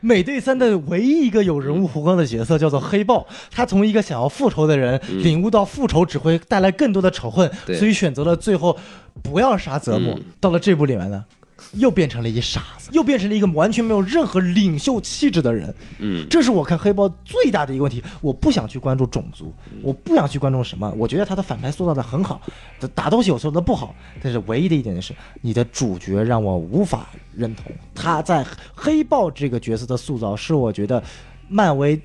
Speaker 1: 美队三的唯一一个有人物弧光的角色叫做黑豹，他从一个想要复仇的人，领悟到复仇只会带来更多的仇恨，
Speaker 2: 对
Speaker 1: 所以选择了最后不要杀泽姆。
Speaker 2: 嗯
Speaker 1: 到了这部里面呢？又变成了一傻子，又变成了一个完全没有任何领袖气质的人。
Speaker 2: 嗯，
Speaker 1: 这是我看黑豹最大的一个问题。我不想去关注种族，我不想去关注什么。我觉得他的反派塑造的很好，打斗戏有时候的不好，但是唯一的一点就是，你的主角让我无法认同。他在黑豹这个角色的塑造，是我觉得漫威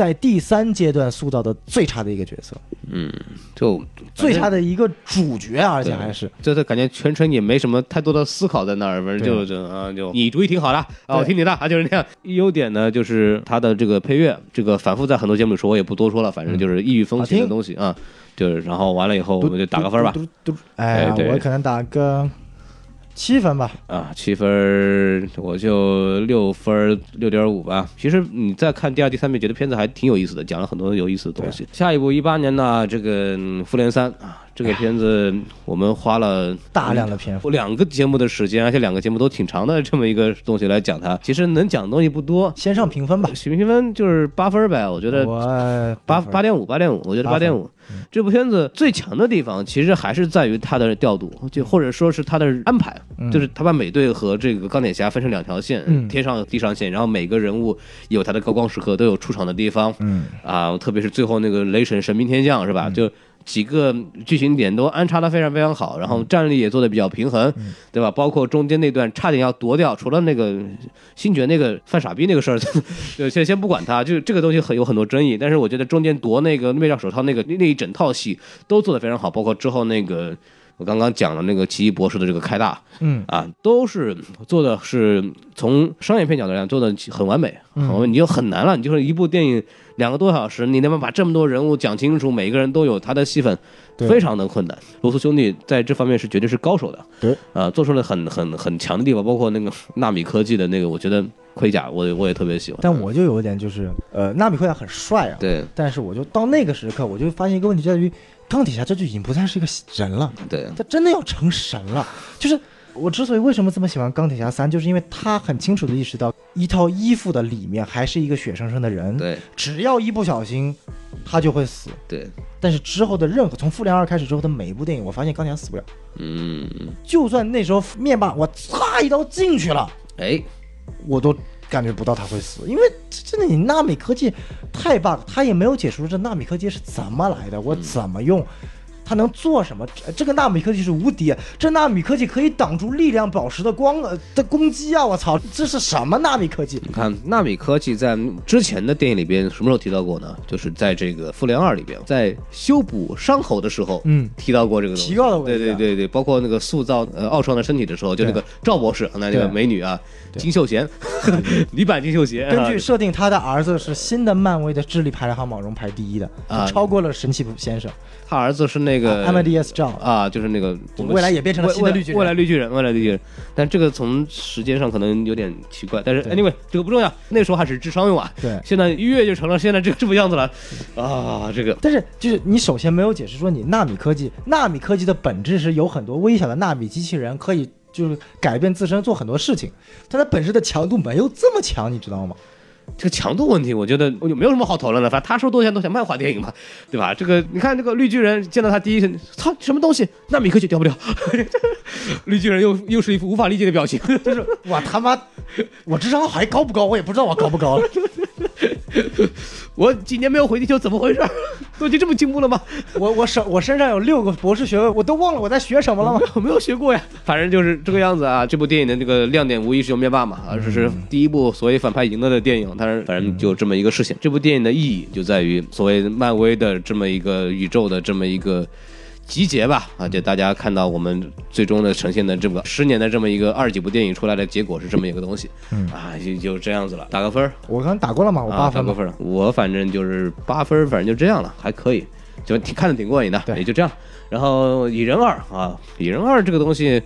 Speaker 1: 在第三阶段塑造的最差的一个角色，
Speaker 2: 嗯，就
Speaker 1: 最差的一个主角，而且还是。
Speaker 2: 就是感觉全程也没什么太多的思考在那儿，反正就
Speaker 1: 对
Speaker 2: 就啊就你主意挺好的啊，我听你的啊，就是那样。优点呢，就是它的这个配乐，这个反复在很多节目里说，我也不多说了，反正就是异域风情的东西啊。就是然后完了以后，我们就打个分吧。
Speaker 1: 嘟。嘟哎我可能打个七分吧。
Speaker 2: 啊，七分我就六分六点五吧。其实你再看第二、第三遍，觉得片子还挺有意思的，讲了很多有意思的东西。下一部一八年呢，这个嗯《复联三》啊，这个片子我们花了
Speaker 1: 大量的篇幅，
Speaker 2: 两个节目的时间，而且两个节目都挺长的这么一个东西来讲它。其实能讲的东西不多，
Speaker 1: 先上评分吧。
Speaker 2: 评分就是八分呗，我觉得八八点五，八点五，我觉得
Speaker 1: 八
Speaker 2: 点五。这部片子最强的地方，其实还是在于它的调度，就或者说是它的安排，就是他把美队和这个钢铁侠分成两条线，
Speaker 1: 嗯
Speaker 2: 天上地上线，然后每个人物有他的高光时刻，都有出场的地方。
Speaker 1: 嗯
Speaker 2: 啊，特别是最后那个雷神神兵天降是吧？就几个剧情点都安插的非常非常好，然后战力也做的比较平衡，对吧？包括中间那段差点要夺掉，除了那个星爵那个犯傻逼那个事儿，*laughs* 就先先不管他，就这个东西很有很多争议，但是我觉得中间夺那个灭掉手套那个那那一整套戏都做的非常好，包括之后那个。我刚刚讲了那个奇异博士的这个开大，
Speaker 1: 嗯
Speaker 2: 啊，都是做的是从商业片角度来讲做的很完美，很完美，你就很难了。你就是一部电影两个多小时，你能不能把这么多人物讲清楚，每个人都有他的戏份，非常的困难。罗素兄弟在这方面是绝对是高手的，
Speaker 1: 对，
Speaker 2: 啊，做出了很很很强的地方，包括那个纳米科技的那个，我觉得盔甲我我也特别喜欢。
Speaker 1: 但我就有一点就是，呃，纳米盔甲很帅啊，
Speaker 2: 对
Speaker 1: 但是我就到那个时刻，我就发现一个问题，在于钢铁侠这就已经不再是一个人了，
Speaker 2: 对。
Speaker 1: 他真的要成神了。就是我之所以为什么这么喜欢钢铁侠三，就是因为他很清楚的意识到，一套衣服的里面还是一个血生生的人，
Speaker 2: 对。
Speaker 1: 只要一不小心，他就会死。
Speaker 2: 对，
Speaker 1: 但是之后的任何从复联二开始之后的每一部电影，我发现钢铁侠死不了。
Speaker 2: 嗯，
Speaker 1: 就算那时候灭霸我擦一刀进去了，
Speaker 2: 哎，
Speaker 1: 我都感觉不到他会死，因为这真的你纳米科技太 bug，他也没有解释这纳米科技是怎么来的，我怎么用。它能做什么？这这个纳米科技是无敌，这纳米科技可以挡住力量宝石的光呃的攻击啊！我操，这是什么纳米科技？
Speaker 2: 你看纳米科技在之前的电影里边什么时候提到过呢？就是在这个复联二里边，在修补伤口的时候，
Speaker 1: 嗯
Speaker 2: 提到过这个东西
Speaker 1: 提到了过
Speaker 2: 对对对对，包括那个塑造呃奥创的身体的时候，就那个赵博士，那那个美女啊，金秀贤，*laughs* 女版金秀贤，
Speaker 1: 根据
Speaker 2: 啊
Speaker 1: 设定，他的儿子是新的漫威的智力排行榜中排第一的，
Speaker 2: 啊
Speaker 1: 超过了神奇先生
Speaker 2: 他儿子是那个
Speaker 1: Amadeus John。
Speaker 2: 啊，就是那个我们
Speaker 1: 未来也变成了
Speaker 2: 未
Speaker 1: 新的绿巨人
Speaker 2: 未来绿巨人，未来绿巨人。但这个从时间上可能有点奇怪，但是 anyway 这个不重要，那时候还是智商用啊。
Speaker 1: 对
Speaker 2: 现在一跃就成了现在这个这副样子了啊，这个
Speaker 1: 但是就是你首先没有解释说你纳米科技，纳米科技的本质是有很多微小的纳米机器人可以就是改变自身做很多事情，它的本质的强度没有这么强，你知道吗？
Speaker 2: 这个强度问题，我觉得我就没有什么好讨论的。反正他说多钱多钱，漫画电影嘛，对吧？这个你看这个绿巨人见到他第一声，操什么东西？纳米科技掉不掉？*laughs* 绿巨人又又是一副无法理解的表情，*laughs*
Speaker 1: 就是我他妈，我智商还高不高？我也不知道我高不高了。*laughs*
Speaker 2: 我几年没有回地球，怎么回事？*laughs* 都已经这么进步了吗？
Speaker 1: 我我手我身上有六个博士学位，我都忘了我在学什么了吗？
Speaker 2: 我 *laughs* 没有学过呀，反正就是这个样子啊。这部电影的这个亮点无疑是有灭霸嘛，啊，这是第一部所谓反派赢了的电影，但是反正就这么一个事情。这部电影的意义就在于所谓漫威的这么一个宇宙的这么一个。集结吧，啊，就大家看到我们最终的呈现的这么十年的这么一个二几部电影出来的结果是这么一个东西，
Speaker 1: 嗯。
Speaker 2: 啊，就就这样子了，打个分儿，
Speaker 1: 我刚打过了嘛，我
Speaker 2: 啊，
Speaker 1: 八分嘛。
Speaker 2: 打过分了，我反正就是八分，反正就这样了，还可以，就挺看的挺过瘾的，
Speaker 1: 对。
Speaker 2: 也就这样。然后蚁人二啊，蚁人二这个东西，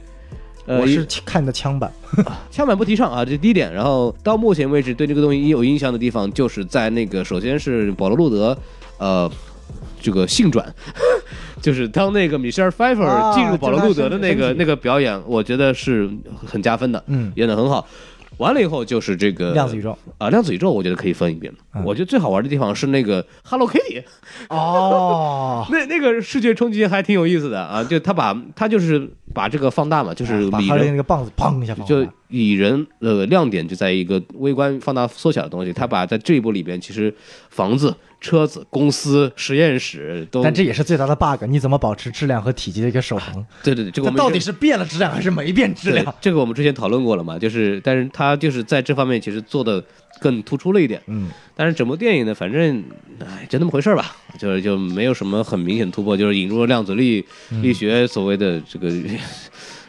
Speaker 2: 呃，
Speaker 1: 我是看的枪版，*laughs*
Speaker 2: 枪版不提倡啊，这第一点。然后到目前为止，对这个东西有印象的地方，就是在那个首先是保罗·路德，呃，这个性转，*laughs* 就是当那个米歇尔·菲菲尔
Speaker 1: 啊
Speaker 2: 进入保罗·路德的那个那个表演，我觉得是很加分的，
Speaker 1: 嗯。
Speaker 2: 演得很好。完了以后就是这个
Speaker 1: 量子宇宙。
Speaker 2: 啊，量子宇宙我觉得可以分一遍。
Speaker 1: 嗯。
Speaker 2: 我觉得最好玩的地方是那个 Hello Kitty，
Speaker 1: 哦，*laughs*
Speaker 2: 那那个视觉冲击还挺有意思的啊，就他把他就是把这个放大嘛，就是
Speaker 1: 把哈利
Speaker 2: 拟人
Speaker 1: 那个棒子砰一下放
Speaker 2: 就蚁人呃亮点就在一个微观放大缩小的东西，他把在这一部里边其实房子、车子、公司、实验室都，
Speaker 1: 但这也是最大的 bug，你怎么保持质量和体积的一个守恒？
Speaker 2: 对对对，这个我们
Speaker 1: 到底是变了质量还是没变质量？
Speaker 2: 这个我们之前讨论过了嘛，就是但是他就是在这方面其实做的更突出了一点，
Speaker 1: 嗯，
Speaker 2: 但是整部电影呢，反正哎就那么回事儿吧，就是就没有什么很明显的突破，就是引入了量子力
Speaker 1: 嗯
Speaker 2: 力学所谓的这个。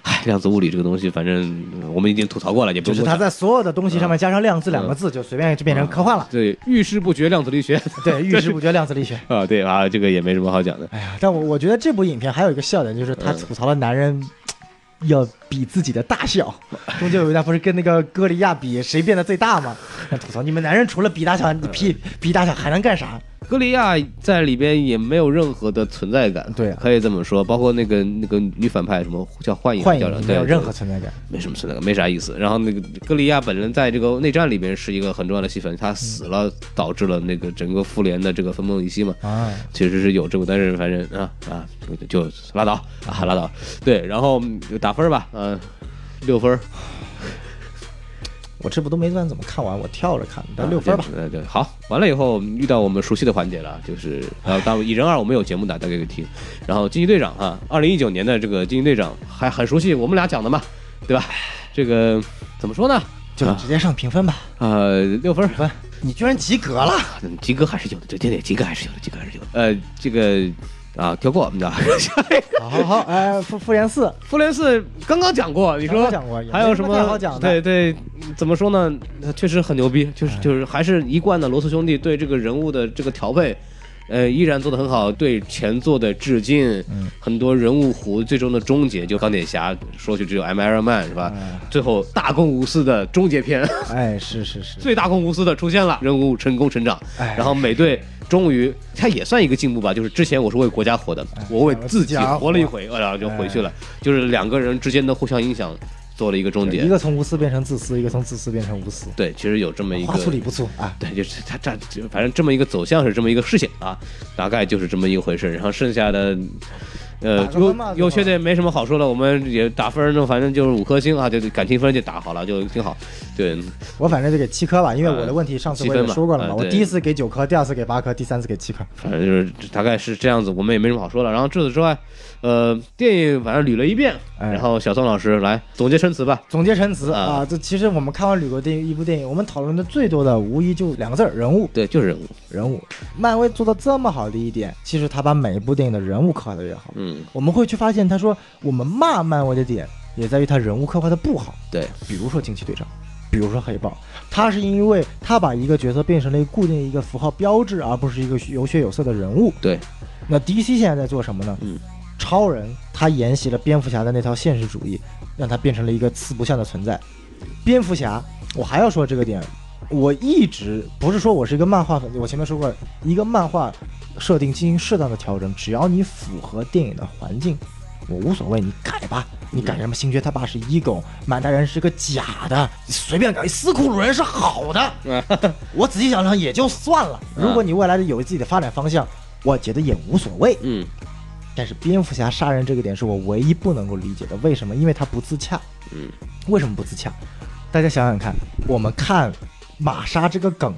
Speaker 2: 唉，量子物理这个东西，反正我们已经吐槽过了，也不
Speaker 1: 就是
Speaker 2: 用多讲
Speaker 1: 它在所有的东西上面加上“量子”两个字，就随便就变成科幻了。
Speaker 2: 对遇事不决量子力学
Speaker 1: 对，遇事不决量子力学。*laughs* *laughs*
Speaker 2: 啊，对啊，这个也没什么好讲的。
Speaker 1: 哎呀，但我我觉得这部影片还有一个笑点，就是他吐槽了男人要比自己的大小。中间有一段不是跟那个歌利亚比谁变得最大吗？吐槽你们男人除了比大小，你比比大小还能干啥？
Speaker 2: 歌利亚在里边也没有任何的存在感，
Speaker 1: 对啊
Speaker 2: 可以这么说。包括那个那个女反派什么叫幻影
Speaker 1: 幻
Speaker 2: 叫对
Speaker 1: 影没有任何存在感。
Speaker 2: 没什么存在感，没啥意思。然后那个格利亚本人在这个内战里边是一个很重要的戏份，他死了，导致了那个整个复联的这个分崩离析嘛。
Speaker 1: 啊，
Speaker 2: 其实是有这个，但是反正啊啊，就拉倒啊，拉倒。对，然后就打分吧，嗯、六分儿，
Speaker 1: 我这不都没算怎么看完，我跳着看，但六分吧。
Speaker 2: 对对，好，完了以后遇到我们熟悉的环节了，就是呃，当然蚁人二我们有节目的，大家可以听。然后惊奇队长啊，二零一九年的这个惊奇队长还很熟悉，我们俩讲的嘛，对吧？这个怎么说呢？
Speaker 1: 就直接上评分吧。
Speaker 2: 呃，六分儿，
Speaker 1: 分，你居然及格了。
Speaker 2: 嗯及格还是有的，对对对，及格还是有的，及格还是有的。呃，这个啊，跳过，我们的？*laughs*
Speaker 1: 好好好，哎，复复联四，
Speaker 2: 复联四刚刚讲过，你说
Speaker 1: 刚刚讲过
Speaker 2: 还有什
Speaker 1: 么？太好讲的。
Speaker 2: 对对，怎么说呢？确实很牛逼，就是就是还是一贯的罗斯兄弟对这个人物的这个调配。呃，依然做得很好，对前作的致敬，
Speaker 1: 嗯。
Speaker 2: 很多人物弧最终的终结，就钢铁侠说去只有 Iron Man 是吧？
Speaker 1: 哎。
Speaker 2: 最后大公无私的终结篇，
Speaker 1: 哎，是是是，*laughs*
Speaker 2: 最大公无私的出现了，人物成功成长，
Speaker 1: 哎。
Speaker 2: 然后美队终于，他也算一个进步吧，就是之前我是为国家活的，我为自己活了一回，呃然后就回去了，就是两个人之间的互相影响做了一个终结。
Speaker 1: 一个从无私变成自私，一个从自私变成无私，
Speaker 2: 对，其实有这么一个
Speaker 1: 话粗理不错啊。
Speaker 2: 对，就是他这反正这么一个走向是这么一个事情啊，大概就是这么一回事。然后剩下的，呃
Speaker 1: 打，个
Speaker 2: 优
Speaker 1: 分吧
Speaker 2: 优缺点没什么好说的，我们也打分儿呢，反正就是五颗星啊，就感情分就打好了，就挺好。对，
Speaker 1: 我反正就给七颗吧，因为我的问题上次我也说过了嘛，我第一次给九颗，第二次给八颗，第三次给七颗。
Speaker 2: 反正就是大概是这样子，我们也没什么好说的。然后除此之外，呃，电影反正捋了一遍，
Speaker 1: 哎
Speaker 2: 然后小宋老师来总结陈词吧。
Speaker 1: 总结陈词
Speaker 2: 啊
Speaker 1: 啊，这其实我们看完吕国电影一部电影，我们讨论的最多的无疑就两个字儿：人物。
Speaker 2: 对，就是人物，
Speaker 1: 人物，漫威做的这么好的一点，其实他把每一部电影的人物刻画的越好。
Speaker 2: 嗯，
Speaker 1: 我们会去发现，他说我们骂漫威的点也在于他人物刻画的不好。
Speaker 2: 对，
Speaker 1: 比如说惊奇队长，比如说黑豹，他是因为他把一个角色变成了一个固定一个符号标志，而不是一个有血有色的人物。
Speaker 2: 对，
Speaker 1: 那 DC 现在在做什么呢？
Speaker 2: 嗯，
Speaker 1: 超人他沿袭了蝙蝠侠的那套现实主义，让他变成了一个四不像的存在。蝙蝠侠，我还要说这个点，我一直不是说我是一个漫画粉，我前面说过，一个漫画设定进行适当的调整，只要你符合电影的环境，我无所谓，你改吧，你改什么星爵他爸是 ego，满大人是个假的，你随便改，斯库鲁人是好的，我仔细想想也就算了。如果你未来的有自己的发展方向，我觉得也无所谓。
Speaker 2: 嗯
Speaker 1: 但是蝙蝠侠杀人这个点是我唯一不能够理解的，为什么？因为他不自洽。
Speaker 2: 嗯，
Speaker 1: 为什么不自洽？大家想想看，我们看玛莎这个梗，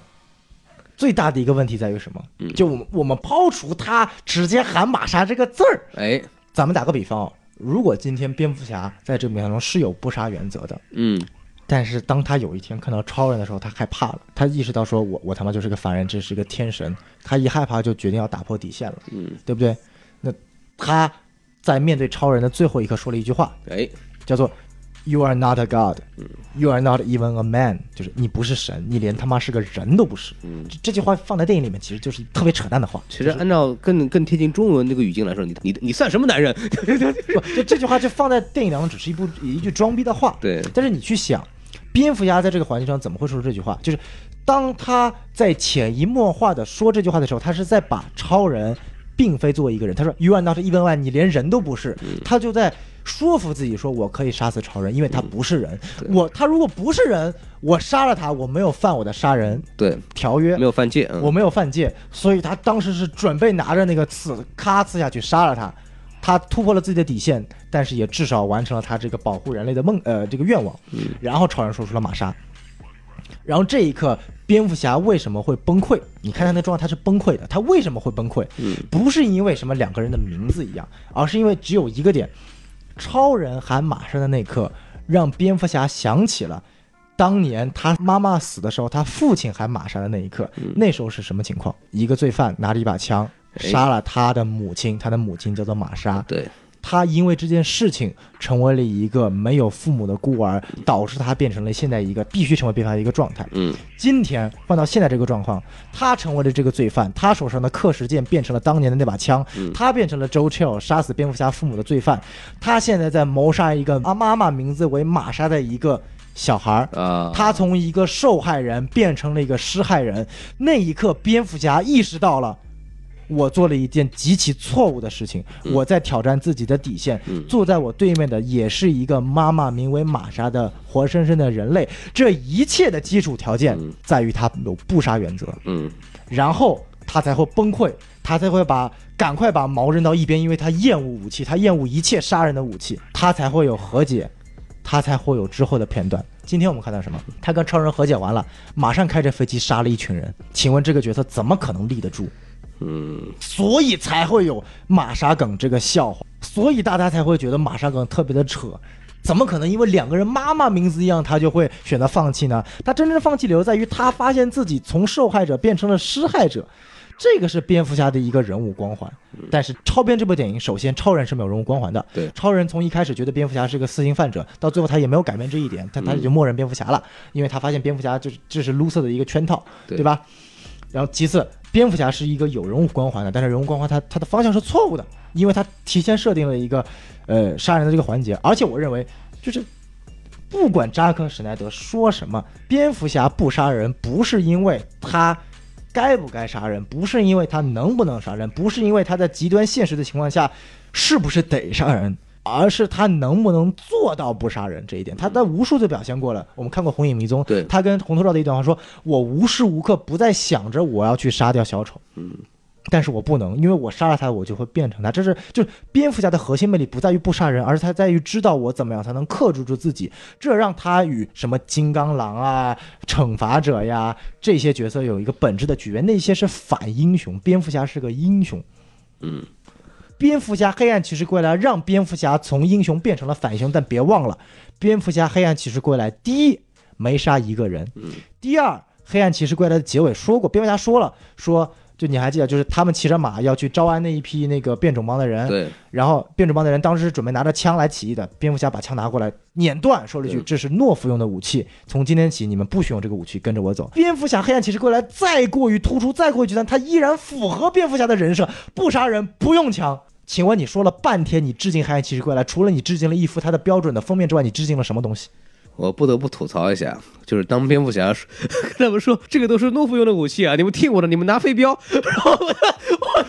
Speaker 1: 最大的一个问题在于什么？
Speaker 2: 嗯。
Speaker 1: 就我们我们抛除他直接喊玛莎这个字儿，
Speaker 2: 哎，
Speaker 1: 咱们打个比方哦，如果今天蝙蝠侠在这个比方中是有不杀原则的，
Speaker 2: 嗯。
Speaker 1: 但是当他有一天看到超人的时候，他害怕了，他意识到说我我他妈就是个凡人，这是个天神，他一害怕就决定要打破底线了，
Speaker 2: 嗯，
Speaker 1: 对不对？那他在面对超人的最后一刻说了一句话，
Speaker 2: 哎，
Speaker 1: 叫做 “You are not a god, you are not even a man”，就是你不是神，你连他妈是个人都不是。
Speaker 2: 嗯。
Speaker 1: 这这句话放在电影里面，其实就是特别扯淡的话。
Speaker 2: 其实按照更更贴近中文这个语境来说，你你你算什么男人？*laughs*
Speaker 1: 不，就这句话就放在电影当中，只是一部一句装逼的话。
Speaker 2: 对
Speaker 1: 但是你去想，蝙蝠侠在这个环境上怎么会说出这句话？就是当他在潜移默化的说这句话的时候，他是在把超人并非作为一个人。他说 “You are not even one”，你连人都不是。他就在说服自己说，我可以杀死超人，因为他不是人。我他如果不是人，我杀了他，我没有犯我的杀人
Speaker 2: 对，
Speaker 1: 条约
Speaker 2: 没。有犯戒，嗯
Speaker 1: 我没有犯戒，所以他当时是准备拿着那个刺，咔刺下去杀了他。他突破了自己的底线，但是也至少完成了他这个保护人类的梦，呃，这个愿望。然后超人说出了玛莎，然后这一刻，蝙蝠侠为什么会崩溃？你看他那状态，他是崩溃的。他为什么会崩溃？不是因为什么两个人的名字一样，而是因为只有一个点：超人喊玛莎的那刻，让蝙蝠侠想起了。当年他妈妈死的时候，他父亲喊玛莎的那一刻，那时候是什么情况？一个罪犯拿着一把枪
Speaker 2: 哎
Speaker 1: 杀了他的母亲，他的母亲叫做玛莎。
Speaker 2: 对，
Speaker 1: 他因为这件事情成为了一个没有父母的孤儿，导致他变成了现在一个必须成为蝙蝠侠的一个状态。
Speaker 2: 嗯
Speaker 1: 今天换到现在这个状况，他成为了这个罪犯，他手上的刻石剑变成了当年的那把枪，
Speaker 2: 嗯
Speaker 1: 他变成了周 Chill 杀死蝙蝠侠父母的罪犯，他现在在谋杀一个啊妈妈名字为玛莎的一个小孩儿。
Speaker 2: 啊，
Speaker 1: 他从一个受害人变成了一个施害人，那一刻，蝙蝠侠意识到了，我做了一件极其错误的事情，我在挑战自己的底线。
Speaker 2: 嗯
Speaker 1: 坐在我对面的也是一个妈妈名为玛莎的活生生的人类。这一切的基础条件
Speaker 2: 嗯
Speaker 1: 在于他有不杀原则，
Speaker 2: 嗯
Speaker 1: 然后他才会崩溃，他才会把赶快把矛扔到一边，因为他厌恶武器，他厌恶一切杀人的武器，他才会有和解，他才会有之后的片段。今天我们看到什么？他跟超人和解完了，马上开着飞机杀了一群人。请问这个角色怎么可能立得住？
Speaker 2: 嗯
Speaker 1: 所以才会有玛莎梗这个笑话，所以大家才会觉得玛莎梗特别的扯。怎么可能因为两个人妈妈名字一样，他就会选择放弃呢？他真正放弃理由在于他发现自己从受害者变成了施害者，这个是蝙蝠侠的一个人物光环。但是超编这部电影，首先超人是没有人物光环的。
Speaker 2: 对
Speaker 1: 超人从一开始觉得蝙蝠侠是个私刑犯者，到最后他也没有改变这一点，他他就默认蝙蝠侠了，因为他发现蝙蝠侠就是这是 loser 的一个圈套，
Speaker 2: 对
Speaker 1: 对吧？然后其次，蝙蝠侠是一个有人物光环的，但是人物光环它它的方向是错误的，因为它提前设定了一个呃杀人的这个环节，而且我认为就是。不管扎克施奈德说什么，蝙蝠侠不杀人不是因为他该不该杀人，不是因为他能不能杀人，不是因为他在极端现实的情况下是不是得杀人，而是他能不能做到不杀人这一点。他在无数次表现过了。我们看过《红影迷踪》，
Speaker 2: 对
Speaker 1: 他跟红头罩的一段话说：“我无时无刻不在想着我要去杀掉小丑。”
Speaker 2: 嗯。
Speaker 1: 但是我不能，因为我杀了他，我就会变成他。这是就是蝙蝠侠的核心魅力，不在于不杀人，而是他在于知道我怎么样才能克制住自己。这让他与什么金刚狼啊、惩罚者呀这些角色有一个本质的区别。那些是反英雄，蝙蝠侠是个英雄。
Speaker 2: 嗯
Speaker 1: 蝙蝠侠黑暗骑士归来让蝙蝠侠从英雄变成了反英雄，但别忘了，蝙蝠侠黑暗骑士归来第一没杀一个人，
Speaker 2: 嗯
Speaker 1: 第二黑暗骑士归来的结尾说过，蝙蝠侠说了说。就你还记得，就是他们骑着马要去招安那一批那个变种帮的人，
Speaker 2: 对，
Speaker 1: 然后变种帮的人当时是准备拿着枪来起义的，蝙蝠侠把枪拿过来碾断，说了一句：“这是懦夫用的武器，从今天起你们不许用这个武器，跟着我走。”蝙蝠侠黑暗骑士归来再过于突出，再过于极端，他依然符合蝙蝠侠的人设，不杀人，不用枪。请问你说了半天，你致敬黑暗骑士归来，除了你致敬了一幅他的标准的封面之外，你致敬了什么东西？
Speaker 2: 我不得不吐槽一下，就是当蝙蝠侠 *laughs* 跟他们说这个都是懦夫用的武器啊，你们听我的，你们拿飞镖，*laughs* 然后我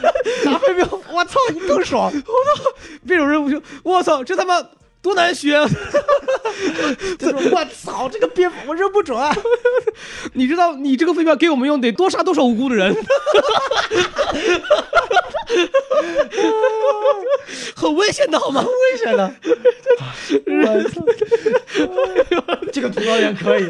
Speaker 1: 拿飞镖，我操，你更爽！
Speaker 2: 我操变种人不就我操，这他妈多难学啊！*laughs*
Speaker 1: 就是我操，这个蝙蝠我扔不准。*laughs*
Speaker 2: 你知道你这个飞镖给我们用得多杀多少无辜的人？*laughs* 很危险的好吗？
Speaker 1: 危险的！我操，这个吐槽点可以。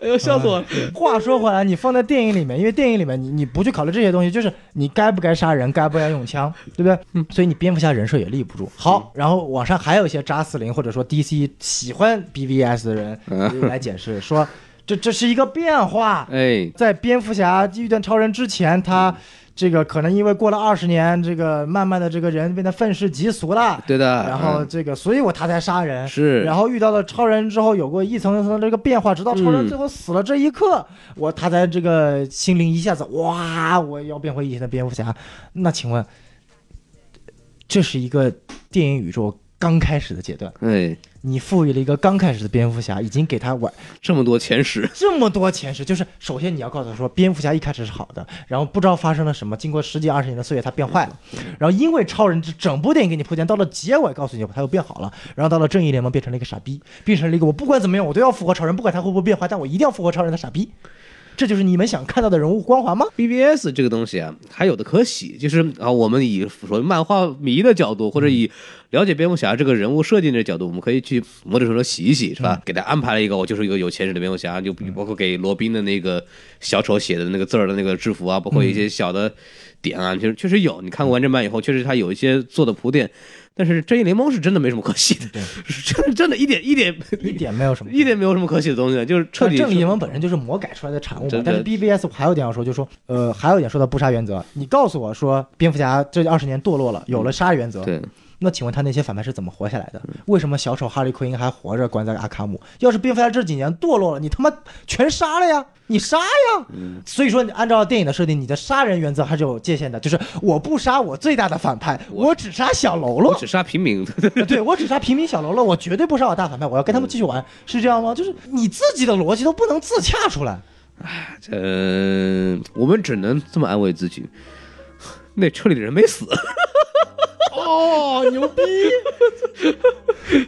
Speaker 2: 哎呦，笑死我了！
Speaker 1: 话说回来，你放在电影里面，因为电影里面你你不去考虑这些东西，就是你该不该杀人，该不该用枪，对不对？嗯，所以你蝙蝠侠人设也立不住。好，然后网上还有一些扎斯林或者说 DC 喜欢 BVS 的人 *laughs* 来解释说，这这是一个变化，
Speaker 2: 哎，
Speaker 1: 在蝙蝠侠遇见超人之前，他这个可能因为过了二十年，这个慢慢的这个人变得愤世嫉俗了。
Speaker 2: 对的，
Speaker 1: 然后
Speaker 2: 嗯
Speaker 1: 这个，所以我他才杀人。
Speaker 2: 是
Speaker 1: 然后遇到了超人之后，有过一层一层的这个变化，直到超人
Speaker 2: 嗯
Speaker 1: 最后死了这一刻，我他才这个心灵一下子哇，我要变回以前的蝙蝠侠。那请问，这是一个电影宇宙刚开始的阶段，
Speaker 2: 哎，
Speaker 1: 你赋予了一个刚开始的蝙蝠侠，已经给他玩。
Speaker 2: 这么多前史，
Speaker 1: 这么多前十，就是首先你要告诉他说，蝙蝠侠一开始是好的，然后不知道发生了什么，经过十几二十年的岁月，他变坏了，然后因为超人这整部电影给你铺垫，到了结尾告诉你他又变好了，然后到了正义联盟变成了一个傻逼，变成了一个我不管怎么样我都要复活超人，不管他会不会变坏，但我一定要复活超人的傻逼，这就是你们想看到的人物光环吗
Speaker 2: ？BBS 这个东西啊，还有的可喜，就是啊，我们以所谓漫画迷的角度，或者以了解蝙蝠侠这个人物设定的角度，我们可以去某种程度洗一洗，是吧？给他安排了一个，我就是一个有钱人的蝙蝠侠，就包括给罗宾的那个小丑写的那个字儿的那个制服啊，包括一些小的点啊，其实确实有。你看过完整版以后，确实他有一些做的铺垫。但是正义联盟是真的没什么可喜的，是真的真的一点一点
Speaker 1: 一点没有什么，
Speaker 2: 一点没有什么可喜的东西，就是彻底
Speaker 1: 正义联盟本身就是魔改出来的产物嘛但是 BBS 还有一点要说，就是说，呃，还有一点说到不杀原则。你告诉我说，蝙蝠侠这二十年堕落了，有了杀原则，
Speaker 2: 对，
Speaker 1: 那请问他那些反派是怎么活下来的？为什么小丑哈利奎因还活着，关在阿卡姆？要是蝙蝠侠这几年堕落了，你他妈全杀了呀！你杀呀！所以说，你按照电影的设定，你的杀人原则还是有界限的，就是我不杀我最大的反派，我只杀小喽啰
Speaker 2: 我，只杀平民，*laughs*
Speaker 1: 对我只杀平民小喽啰，我绝对不杀我大反派，我要跟他们继续玩，是这样吗？就是你自己的逻辑都不能自洽出来。
Speaker 2: 唉，这，我们只能这么安慰自己，那车里的人没死。*laughs*
Speaker 1: 哦，牛逼！*laughs*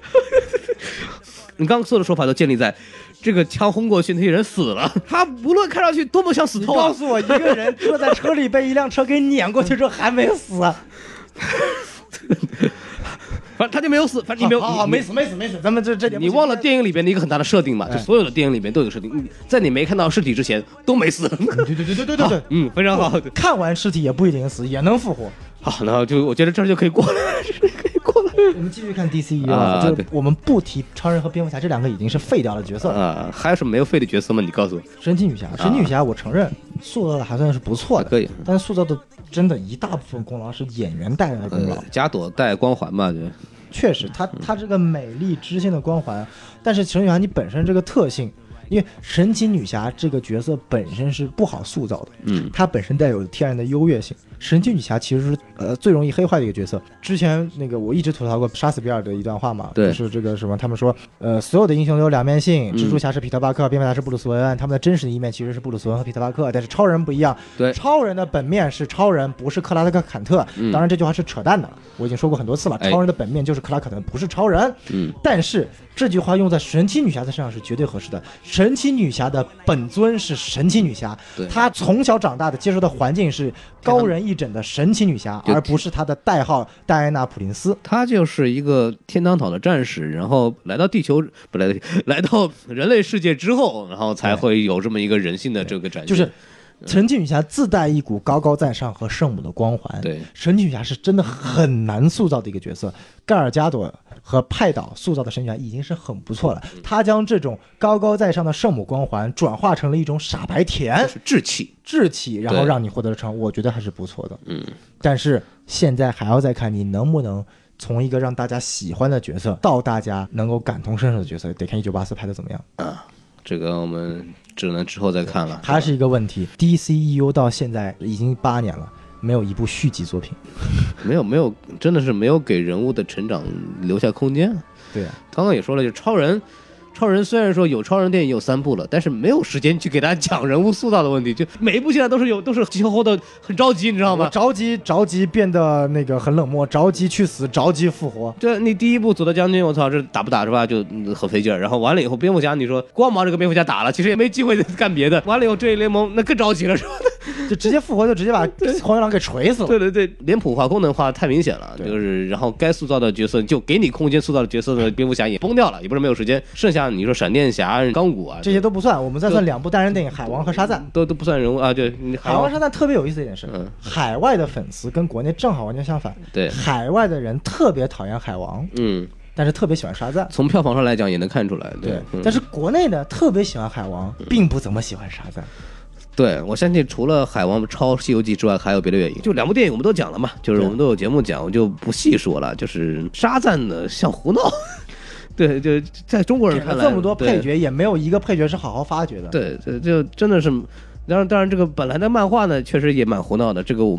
Speaker 2: 你刚刚所有的说法都建立在这个枪轰过去，那些人死了，他无论看上去多么像死
Speaker 1: 你
Speaker 2: 透啊，
Speaker 1: 告诉我，一个人 *laughs* 坐在车里被一辆车给碾过去之后还没死，
Speaker 2: 反正他就没有死，反正你没有，你
Speaker 1: 好好没。死没死没死，咱们这这点
Speaker 2: 你忘了电影里边的一个很大的设定嘛？
Speaker 1: 哎
Speaker 2: 就所有的电影里面都有设定，你在你没看到尸体之前都没死。
Speaker 1: 对对对对对对对，
Speaker 2: 嗯，非常好。
Speaker 1: 看完尸体也不一定死，也能复活。
Speaker 2: 好，那就我觉得这就可以过了。
Speaker 1: 我们继续看 DCU
Speaker 2: 啊
Speaker 1: 就是我们不提超人和蝙蝠侠这两个已经是废掉的角色了。
Speaker 2: 啊，还有什么没有废的角色吗？你告诉我。
Speaker 1: 神奇女侠，神奇女侠，我承认塑造的还算是不错的，
Speaker 2: 可以
Speaker 1: 但塑造的真的一大部分功劳是演员带来的功劳
Speaker 2: 呃。，加朵带光环嘛，对
Speaker 1: 确实，她她这个美丽知性的光环，但是神奇女侠你本身这个特性，因为神奇女侠这个角色本身是不好塑造的，
Speaker 2: 嗯
Speaker 1: 她本身带有天然的优越性。神奇女侠其实是呃最容易黑化的一个角色。之前那个我一直吐槽过杀死比尔的一段话嘛，就是这个什么，他们说呃所有的英雄都有两面性，
Speaker 2: 嗯
Speaker 1: 蜘蛛侠是彼得巴克，蝙蝠侠是布鲁斯韦恩，他们的真实的一面其实是布鲁斯韦恩和彼得巴克，但是超人不一样，
Speaker 2: 对
Speaker 1: 超人的本面是超人，不是克拉克坎特。
Speaker 2: 嗯
Speaker 1: 当然这句话是扯淡的，我已经说过很多次了，
Speaker 2: 哎
Speaker 1: 超人的本面就是克拉克肯特，不是超人。
Speaker 2: 嗯，
Speaker 1: 但是这句话用在神奇女侠的身上是绝对合适的。神奇女侠的本尊是神奇女侠，她从小长大的接受的环境是高人一等的神奇女侠，而不是她的代号戴安娜普林斯。
Speaker 2: 她就是一个天堂岛的战士，然后来到地球，不来来到人类世界之后，然后才会有这么一个人性的这个展现。
Speaker 1: 就是神奇女侠自带一股高高在上和圣母的光环。
Speaker 2: 对，
Speaker 1: 神奇女侠是真的很难塑造的一个角色。盖尔加朵和派岛塑造的神奇女侠已经是很不错了，他将这种高高在上的圣母光环转化成了一种傻白甜
Speaker 2: 就。是志气。
Speaker 1: 志气，然后让你获得了成，我觉得还是不错的。
Speaker 2: 嗯，
Speaker 1: 但是现在还要再看你能不能从一个让大家喜欢的角色到大家能够感同身受的角色，得看一九八四拍的怎么样啊，
Speaker 2: 这个我们只能之后再看了。
Speaker 1: 还是一个问题。DCEU 到现在已经八年了，没有一部续集作品。*laughs*
Speaker 2: 没有没有，真的是没有给人物的成长留下空间。
Speaker 1: 对啊，
Speaker 2: 刚刚也说了，就超人。超人虽然说有超人电影有三部了，但是没有时间去给大家讲人物塑造的问题，就每一部现在都是有都是急吼吼的，很着急，你知道吗？
Speaker 1: 着急着急变得那个很冷漠，着急去死，着急复活。
Speaker 2: 这你第一部佐德将军，我操，这打不打是吧？就嗯很费劲儿。然后完了以后，蝙蝠侠，你说光忙着跟蝙蝠侠打了，其实也没机会干别的。完了以后，正义联盟那更着急了，是吧？
Speaker 1: 就直接复活，就直接把黄鼠狼给锤死了。
Speaker 2: 对对对，脸谱化、功能化太明显了，
Speaker 1: 对
Speaker 2: 就是然后该塑造的角色就给你空间塑造的角色的蝙蝠侠也崩掉了，也不是没有时间。剩下你说闪电侠、钢骨啊，
Speaker 1: 这些都不算，我们再算两部单人电影《海王》和《沙赞》。
Speaker 2: 都都不算人物啊。对，《
Speaker 1: 海王》《沙赞》特别有意思的一点是，
Speaker 2: 嗯
Speaker 1: 海外的粉丝跟国内正好完全相反。
Speaker 2: 对，
Speaker 1: 海外的人特别讨厌海王，
Speaker 2: 嗯，
Speaker 1: 但是特别喜欢沙赞。
Speaker 2: 从票房上来讲也能看出来，对。嗯
Speaker 1: 但是国内呢特别喜欢海王，并不怎么喜欢沙赞。
Speaker 2: 对，我相信除了海王超西游记之外，还有别的原因。就两部电影我们都讲了嘛，就是我们都有节目讲，我就不细说了。就是沙赞的像胡闹，*laughs* 对，就在中国人看来，
Speaker 1: 这么多配角，也没有一个配角是好好发掘的。
Speaker 2: 对，这就真的是，当然当然这个本来的漫画呢，确实也蛮胡闹的。这个我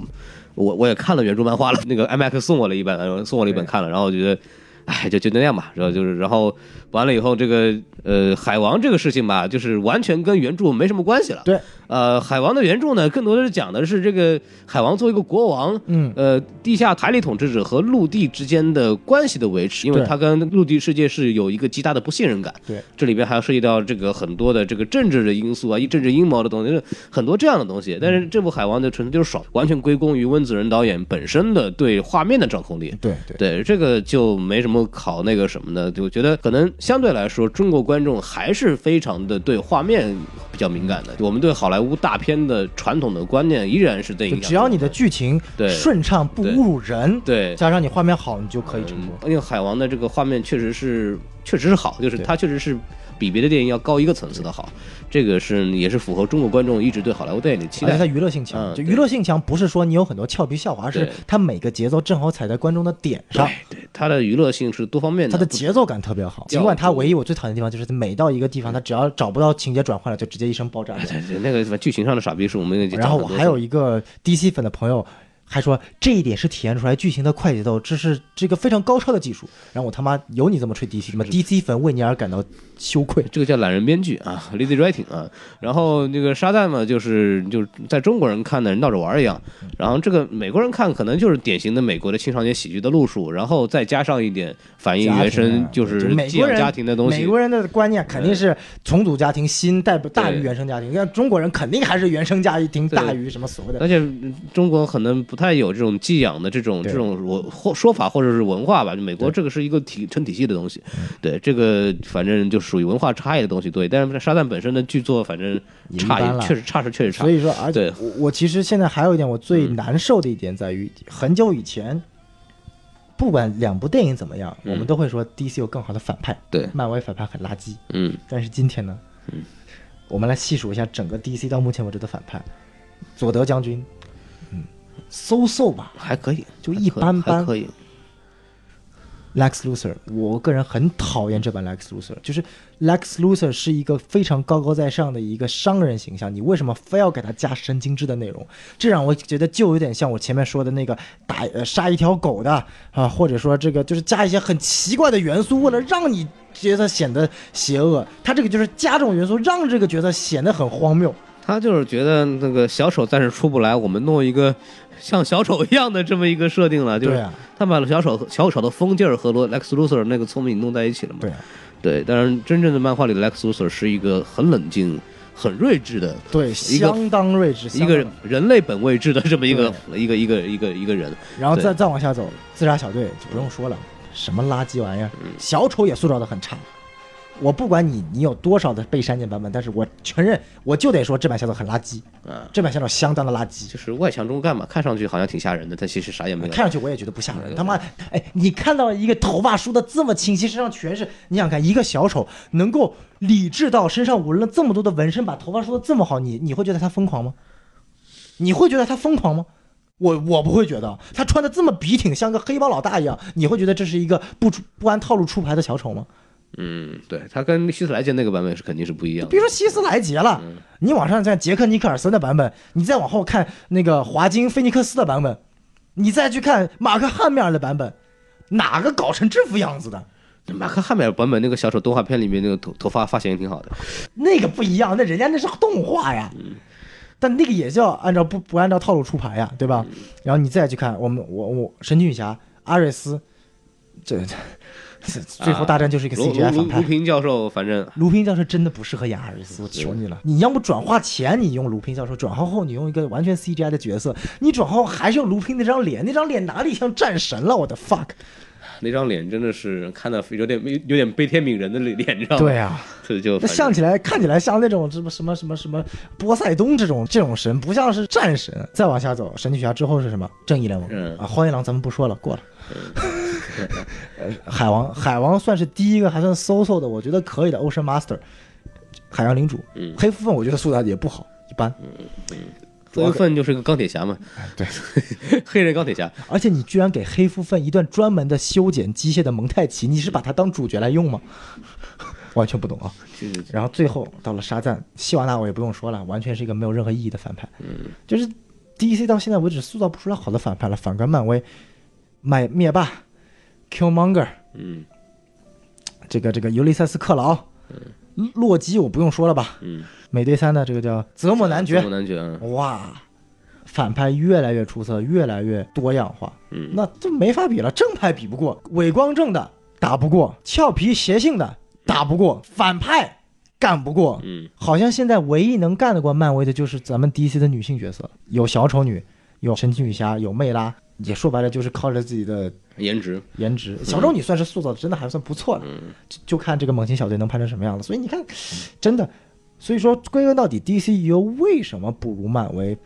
Speaker 2: 我我也看了原著漫画了，那个 IMAX 送我了一本，呃送我了一本看了，然后我觉得。哎，就就那样吧，然后就是，然后完了以后，这个呃，海王这个事情吧，就是完全跟原著没什么关系了。
Speaker 1: 对，
Speaker 2: 呃，海王的原著呢，更多的是讲的是这个海王作为一个国王，
Speaker 1: 嗯
Speaker 2: 呃，地下台里统治者和陆地之间的关系的维持，因为
Speaker 1: 对
Speaker 2: 他跟陆地世界是有一个极大的不信任感。
Speaker 1: 对，
Speaker 2: 这里边还要涉及到这个很多的这个政治的因素啊，一政治阴谋的东西，就是很多这样的东西。但是这部《海王》的纯粹就是爽，完全归功于温子仁导演本身的对画面的掌控力。
Speaker 1: 对对
Speaker 2: 对，这个就没什么考那个什么的，就觉得可能相对来说，中国观众还是非常的对画面比较敏感的。我们对好莱坞大片的传统的观念依然是这影响。
Speaker 1: 只要你的剧情
Speaker 2: 对
Speaker 1: 顺畅，不侮辱人，
Speaker 2: 对，
Speaker 1: 加上你画面好，你就可以成功。
Speaker 2: 因为海王的这个画面确实是确实是好，就是它确实是比别的电影要高一个层次的好。这个是也是符合中国观众一直对好莱坞电影的期待。
Speaker 1: 它娱乐性强，就娱乐性强，不是说你有很多俏皮笑话，是它每个节奏正好踩在观众的点上。
Speaker 2: 对，它的娱乐性是多方面的，
Speaker 1: 它的节奏感特别好。尽管它唯一我最讨厌的地方就是每到一个地方，它只要找不到情节转换了，就直接一声爆炸。
Speaker 2: 对对，那个剧情上的傻逼是我们。
Speaker 1: 然后我还有一个 DC 粉的朋友。还说这一点是体现出来剧情的快节奏，这是这个非常高超的技术。然后我他妈有你这么吹 DC 吗？DC 粉为你而感到羞愧。
Speaker 2: 这个叫懒人编剧啊，lazy writing 啊。然后那个沙赞嘛，就是就是在中国人看的闹着玩一样。然后这个美国人看可能就是典型的美国的青少年喜剧的路数，然后再加上一点反映原生就是寄养家庭的东西。
Speaker 1: 美国人的观念肯定是重组家庭新大大于原生家庭，你看中国人肯定还是原生家庭大于什么所谓的。
Speaker 2: 而且中国可能。不太有这种寄养的这种这种我或说法或者是文化吧，就美国这个是一个体成体系的东西，对这个反正就属于文化差异的东西，对。但是沙赞本身的剧作反正差
Speaker 1: 异
Speaker 2: 确实差是确实差。
Speaker 1: 所以说，而且我我其实现在还有一点我最难受的一点在于，很久以前，不管两部电影怎么样，我们都会说 DC 有更好的反派，
Speaker 2: 对，
Speaker 1: 漫威反派很垃圾，
Speaker 2: 嗯。
Speaker 1: 但是今天呢，
Speaker 2: 嗯，
Speaker 1: 我们来细数一下整个 DC 到目前为止的反派，佐德将军。搜搜吧，
Speaker 2: 还可以，
Speaker 1: 就一般般。
Speaker 2: 可以。
Speaker 1: Lex Luthor，我个人很讨厌这版 Lex Luthor，就是 Lex Luthor 是一个非常高高在上的一个商人形象，你为什么非要给他加神经质的内容？这让我觉得就有点像我前面说的那个打呃杀一条狗的啊，或者说这个就是加一些很奇怪的元素，为了让你觉得显得邪恶。他这个就是加这种元素，让这个角色显得很荒谬。
Speaker 2: 他就是觉得那个小丑暂时出不来，我们弄一个像小丑一样的这么一个设定了，*laughs* 就是他把小丑小丑的疯劲儿和罗 Lex Luthor 那个聪明弄在一起了嘛？
Speaker 1: 对，
Speaker 2: 对。但是真正的漫画里的 Lex Luthor 是一个很冷静、很睿智的，
Speaker 1: 对，相当睿智，
Speaker 2: 一个人类本位制的这么一个一个一个一个一个人。
Speaker 1: 然后再再往下走，自杀小队就不用说了，什么垃圾玩意儿，小丑也塑造的很差。我不管你你有多少的被删减版本，但是我承认，我就得说这版小丑很垃圾
Speaker 2: 啊！
Speaker 1: 这版小丑相当的垃圾，
Speaker 2: 就是外强中干嘛，看上去好像挺吓人的，但其实啥也没有。
Speaker 1: 看上去我也觉得不吓人。他妈，哎，你看到一个头发梳的这么清晰，身上全是，你想看一个小丑能够理智到身上纹了这么多的纹身，把头发梳的这么好，你你会觉得他疯狂吗？你会觉得他疯狂吗？我我不会觉得，他穿的这么笔挺，像个黑帮老大一样，你会觉得这是一个不出不按套路出牌的小丑吗？
Speaker 2: 嗯，对他跟希斯莱杰那个版本是肯定是不一样。
Speaker 1: 别说希斯莱杰了，你往上看杰克尼克尔森的版本，你再往后看那个华金菲尼克斯的版本，你再去看马克汉密尔的版本，哪个搞成这副样子的？
Speaker 2: 马克汉密尔版本那个小丑动画片里面那个头头发发型也挺好的。
Speaker 1: 那个不一样，那人家那是动画呀。但那个也叫按照不不按照套路出牌呀，对吧？然后你再去看我们我我神奇女侠阿瑞斯，这。*laughs* 最后大战就是一个 CGI 反派。
Speaker 2: 卢平教授，反正
Speaker 1: 卢平教授真的不适合演阿瑞斯，我求你了。你要不转化前你用卢平教授，转化后你用一个完全 CGI 的角色，你转化后还是用卢平那张脸，那张脸哪里像战神了？我的 fuck，
Speaker 2: 那张脸真的是看的有点有点悲天悯人的脸，你知道吗？
Speaker 1: 对啊，
Speaker 2: 这就
Speaker 1: 那像起来看起来像那种什么什么什么什么波塞冬这种这种神，不像是战神。再往下走，神奇侠之后是什么？正义联盟。
Speaker 2: 嗯
Speaker 1: 啊，荒野狼咱们不说了，过了。呃，*laughs* 海王，海王算是第一个还算 so so 的，我觉得可以的。Ocean Master，海洋领主，黑蝠鲼，我觉得塑造也不好，一般。
Speaker 2: 黑蝠凤就是个钢铁侠嘛。
Speaker 1: 对，*laughs*
Speaker 2: 黑人钢铁侠。
Speaker 1: 而且你居然给黑蝠凤一段专门的修剪机械的蒙太奇，你是把它当主角来用吗？*laughs* 完全不懂啊。然后最后到了沙赞，希瓦纳我也不用说了，完全是一个没有任何意义的反派。
Speaker 2: 嗯，
Speaker 1: 就是 DC 到现在为止塑造不出来好的反派了，反观漫威。买灭霸，Killmonger，
Speaker 2: 嗯，
Speaker 1: 这个这个尤利塞斯克劳，
Speaker 2: 嗯，
Speaker 1: 洛基我不用说了吧，
Speaker 2: 嗯，
Speaker 1: 美队三的这个叫泽莫男爵，
Speaker 2: 泽姆男爵，
Speaker 1: 哇，反派越来越出色，越来越多样化，
Speaker 2: 嗯，
Speaker 1: 那这没法比了，正派比不过，伪光正的打不过，俏皮邪性的打不过，反派干不过，
Speaker 2: 嗯，
Speaker 1: 好像现在唯一能干得过漫威的就是咱们 DC 的女性角色，有小丑女，有神奇女侠，有魅拉。也说白了就是靠着自己的
Speaker 2: 颜值，
Speaker 1: 颜值。小周你算是塑造的真的还算不错的，就就看这个猛禽小队能拍成什么样子。所以你看，真的，所以说，归根到底，DCU 为什么不如漫威？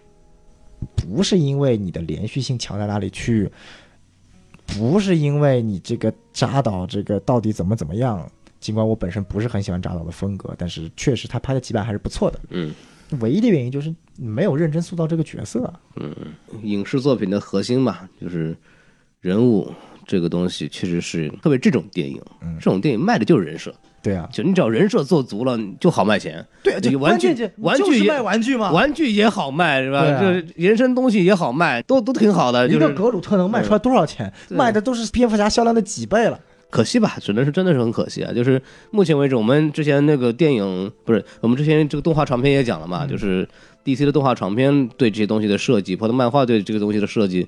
Speaker 1: 不是因为你的连续性强在哪里去，不是因为你这个扎导这个到底怎么怎么样。尽管我本身不是很喜欢扎导的风格，但是确实他拍的几版还是不错的。
Speaker 2: 嗯
Speaker 1: 唯一的原因就是没有认真塑造这个角色。
Speaker 2: 嗯，影视作品的核心嘛，就是人物这个东西，确实是特别这种电影，
Speaker 1: 嗯
Speaker 2: 这种电影卖的就是人设，
Speaker 1: 对啊，
Speaker 2: 就你只要人设做足了，就好卖钱。
Speaker 1: 对，
Speaker 2: 这个玩具玩具也
Speaker 1: 就是卖玩具嘛。
Speaker 2: 玩具也好卖是吧？就是延伸东西也好卖，都都挺好的。
Speaker 1: 一个
Speaker 2: 就是
Speaker 1: 格鲁特能卖出来多少钱？卖的都是蝙蝠侠销量的几倍了。
Speaker 2: 可惜吧，只能是真的是很可惜啊。就是目前为止，我们之前那个电影不是我们之前这个动画长片也讲了嘛，就是 DC 的动画长片对这些东西的设计，包括漫画对这个东西的设计。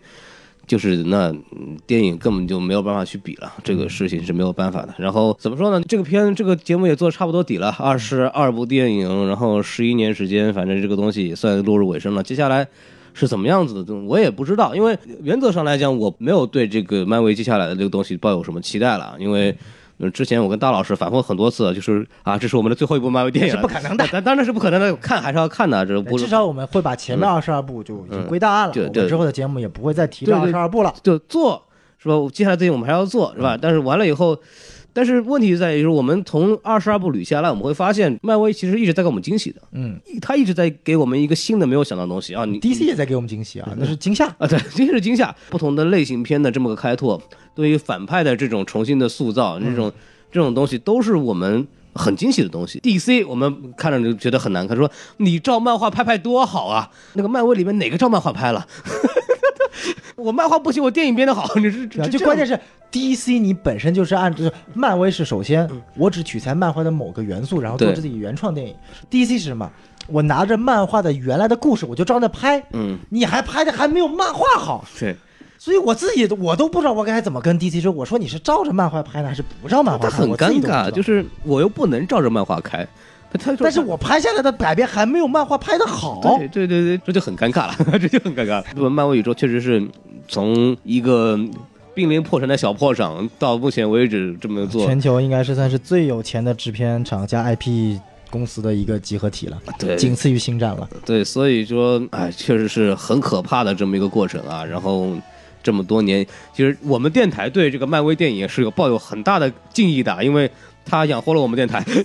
Speaker 2: 就是那嗯电影根本就没有办法去比了，这个事情是没有办法的。然后怎么说呢？这个片这个节目也做得差不多底了，二十二部电影，然后十一年时间，反正这个东西也算落入尾声了。接下来是怎么样子的，我也不知道，因为原则上来讲，我没有对这个漫威接下来的这个东西抱有什么期待了，因为。呃之前我跟大老师反复很多次，就是啊，这是我们的最后一部漫威电影，*laughs*
Speaker 1: 是不可能的
Speaker 2: 但当然是不可能的，看还是要看的，这不
Speaker 1: 至少我们会把前面二十二部就已经归档案了。
Speaker 2: 对对
Speaker 1: 我们之后的节目也不会再提这二十二部了。
Speaker 2: 就做是吧？接下来这些我们还要做是吧？但是完了以后，但是问题在于说，我们从二十二部捋下来，我们会发现漫威其实一直在给我们惊喜的，
Speaker 1: 嗯
Speaker 2: 他一直在给我们一个新的没有想到的东西啊！你
Speaker 1: ，DC 也在给我们惊喜啊，那是惊吓。
Speaker 2: 啊，对，*laughs* 惊是惊吓，不同的类型片的这么个开拓，对于反派的这种重新的塑造，这种、这种东西都是我们很惊喜的东西。DC 我们看着就觉得很难看，说你照漫画拍拍多好啊，那个漫威里面哪个照漫画拍了？*laughs* *laughs* 我漫画不行，我电影编的好，*laughs* 你是
Speaker 1: 对啊，
Speaker 2: 这
Speaker 1: 就关键是 DC 你本身就是按就是漫威是首先我只取材漫画的某个元素，然后做自己原创电影。DC 是什么？我拿着漫画的原来的故事，我就照那拍。
Speaker 2: 嗯，
Speaker 1: 你还拍的还没有漫画好，
Speaker 2: 对。
Speaker 1: 所以我自己我都不知道我该怎么跟 DC 说。我说你是照着漫画拍呢，还是不照漫画拍？
Speaker 2: 他很尴尬，就是我又不能照着漫画开，
Speaker 1: 但是我拍下来的改编还没有漫画拍的好。
Speaker 2: 对对对对，这就很尴尬了，*laughs* 这就很尴尬了。这漫威宇宙确实是从一个濒临破产的小破厂，到目前为止这么做，
Speaker 1: 全球应该是算是最有钱的制片厂加 IP 公司的一个集合体了，
Speaker 2: 对
Speaker 1: 仅次于星战了。
Speaker 2: 对，所以说，哎，确实是很可怕的这么一个过程啊。然后这么多年，其实我们电台对这个漫威电影是有抱有很大的敬意的，因为它养活了我们电台。
Speaker 1: 是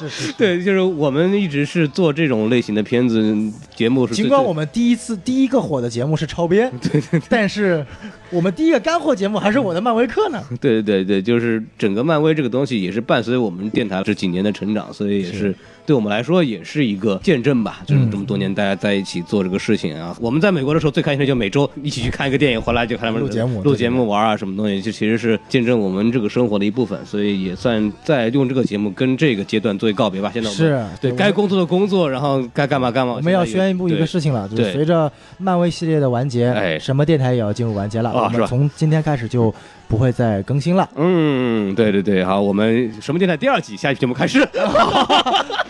Speaker 1: 是是。
Speaker 2: 对，就是我们一直是做这种类型的片子节目是，
Speaker 1: 尽管我们第一次第一个火的节目是超编，*laughs* 对对，但是我们第一个干货节目还是我的漫威课呢。*laughs*
Speaker 2: 对对对，就是整个漫威这个东西也是伴随我们电台这几年的成长，所以也是对我们来说也是一个见证吧。就是这么多年大家在一起做这个事情啊。我们在美国的时候最开心的就每周一起去看一个电影，回来就看他们
Speaker 1: 录节目
Speaker 2: 录节目玩啊什么东西，就其实是见证我们这个生活的一部分，所以也算在用这个节目跟这个阶段作为告别吧。现在我们
Speaker 1: 是
Speaker 2: 对
Speaker 1: 对
Speaker 2: 该工作的工作，然后该干嘛干嘛。
Speaker 1: 我们要宣布一个事情了，就是随着漫威系列的完结，
Speaker 2: 哎
Speaker 1: 什么电台也要进入完结了。我们从今天开始就不会再更新了。
Speaker 2: 嗯，对对对，好，我们什么电台第二季下一期节目开始。*laughs*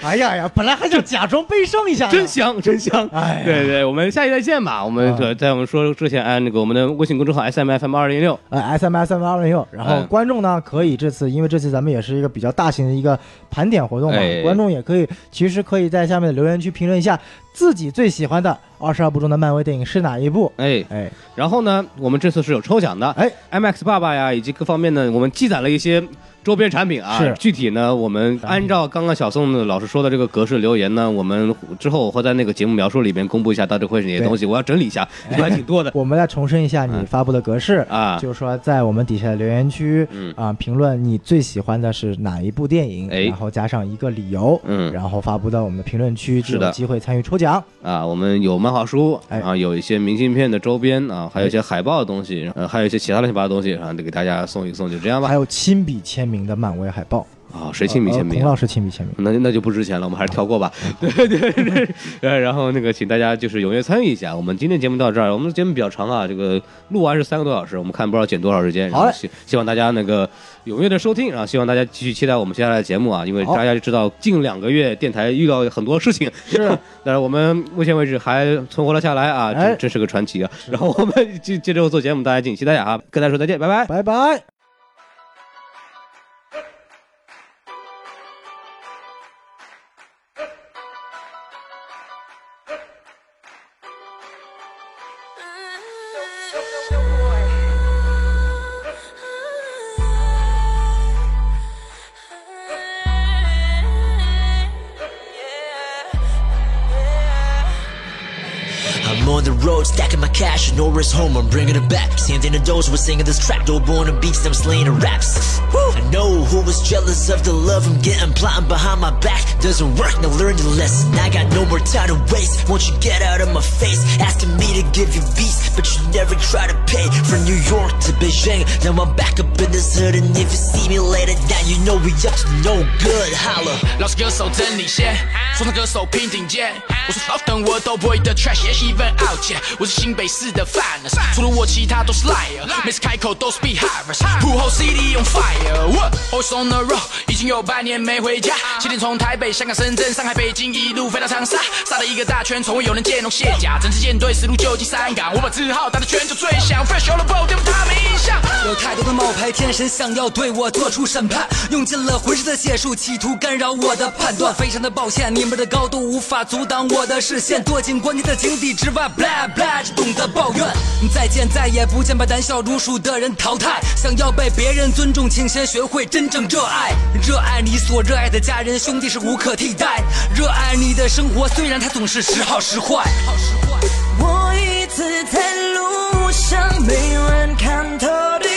Speaker 1: 哎呀呀，本来还想假装悲伤一下，
Speaker 2: 真香，真香！
Speaker 1: 哎
Speaker 2: 对对，我们下期再见吧。我们在我们说之前，按那个我们的微信公众号 S M F M 二零六，
Speaker 1: 呃，S M S M 二零六，然后
Speaker 2: 嗯
Speaker 1: 观众呢可以这次，因为这次咱们也是一个比较大型的一个盘点活动嘛，
Speaker 2: 哎
Speaker 1: 观众也可以其实可以在下面的留言区评论一下自己最喜欢的二十二部中的漫威电影是哪一部。
Speaker 2: 哎，
Speaker 1: 哎。
Speaker 2: 然后呢，我们这次是有抽奖的，
Speaker 1: 哎
Speaker 2: ，IMAX 爸爸呀，以及各方面呢，我们积攒了一些周边产品啊。
Speaker 1: 是
Speaker 2: 具体呢，我们按照刚刚小宋的老师说的这个格式留言呢，我们之后我会在那个节目描述里面公布一下到底会是哪些东西，*laughs* 我要整理一下，还挺多的
Speaker 1: 我们再重申一下你发布的格式。
Speaker 2: 啊。
Speaker 1: 就是说，在我们底下的留言区，
Speaker 2: 嗯
Speaker 1: 啊、评论你最喜欢的是哪一部电影，
Speaker 2: 哎
Speaker 1: 然后加上一个理由，
Speaker 2: 嗯
Speaker 1: 然后发布到我们的评论区，就是有
Speaker 2: 的
Speaker 1: 机会参与抽奖。
Speaker 2: 啊，我们有漫画书，
Speaker 1: 哎
Speaker 2: 然后有一些明信片的周边啊，还有一些海报的东西，呃，还有一些其他乱七八糟的东西，然后就给大家送一送，就这样吧
Speaker 1: 还。有亲笔签名的漫威海报，
Speaker 2: 啊，谁亲笔签名啊？
Speaker 1: 呃孔老师亲笔签名。
Speaker 2: 那那就不值钱了，我们还是跳过吧。对对对，*laughs* 呃，然后那个，请大家就是踊跃参与一下。我们今天节目到这儿，我们节目比较长啊，这个录完是三个多小时，我们看不知道剪多少时间。然后
Speaker 1: 好嘞
Speaker 2: 希希望大家那个踊跃的收听，然后希望大家继续期待我们接下来的节目啊，因为大家就知道近两个月电台遇到很多事情，
Speaker 1: 是，*laughs*
Speaker 2: 但是我们目前为止还存活了下来啊，
Speaker 1: 哎
Speaker 2: 真真是个传奇啊。然后我们接接着做节目，大家敬请期待啊，跟大家说再见，拜拜。
Speaker 1: 拜拜。
Speaker 3: cash, and Nora's home, I'm bringing it back. Hands in the doors, we're singing this track. Dope on the beats, I'm slaying the raps. I know who was jealous of the love I'm getting, plotting behind my back. Doesn't work, now learn your lesson. I got no more time to waste. Won't you get out of my face? Asking me to give you beats, but you never try to pay. From New York to Beijing, now I'm back up in this hood, and if you see me later down, you know we up to no good. Holla.
Speaker 4: 老是歌手真领先，说唱歌手拼顶尖。我说 soft 等我都不会的 trash，也 even out 姐。我是新北市的 除了我其他都是 liar，每次开口都是 be hires。幕后 CD on fire，what always on the road，已经有半年没回家。七点从台北、香港、深圳、上海、北京一路飞到长沙，杀了一个大圈，从未有人见龙卸甲。整支舰队驶入旧金山港，我把字号打得全球最响，fresh all about，颠覆他们印象。
Speaker 5: 有太多的冒牌天神想要对我做出审判，用尽了浑身的解数，企图干扰我的判断。非常的抱歉，你们的高度无法阻挡我的视线，躲进关键的井底之外，blah blah，只懂得抱怨。再见，再也不见，把胆小如鼠的人淘汰。想要被别人尊重，请先学会真正热爱。热爱你所热爱的家人兄弟是无可替代。热爱你的生活，虽然它总是时好时坏。
Speaker 6: 我一直在路上，没人看透的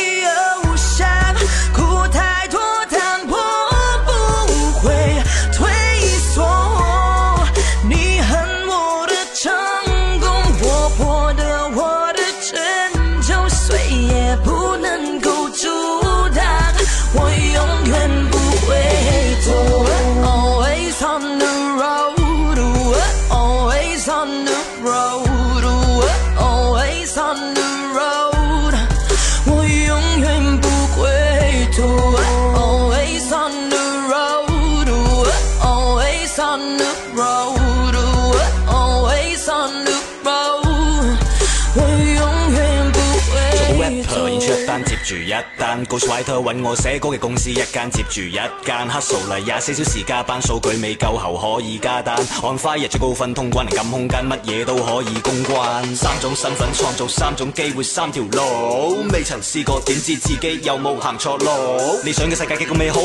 Speaker 7: 住一單，Ghostwriter 揾我寫歌嘅公司一間接住一間，hustle 嚟廿四小時加班，數據未夠後可以加單，on fire 最高分通關，靈感空間乜嘢都可以公關。三種身份創造三種機會三條路，未曾試過點知自己有冇行錯路？理想嘅世界幾咁美好，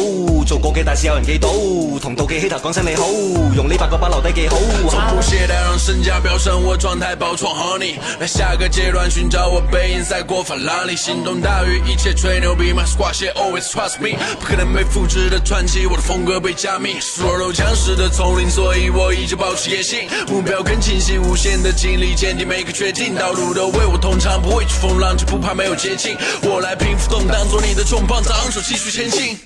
Speaker 7: 做過嘅大事有人記到，同妒忌希頭講聲你好，用呢八個把留低記好。
Speaker 8: 从不懈怠让身价飙升，我状态爆创 honey，来下个阶段寻找我背影赛过法拉利，心动大于一切吹牛逼，My squad shit always trust me，不可能被复制的传奇，我的风格被加密，所有僵尸的丛林，所以我依旧保持野性，目标更清晰，无限的精力坚定每个决定，道路都为我通畅，不畏惧风浪，就不怕没有捷径，我来平复动荡，做你的重磅，昂首继续前进。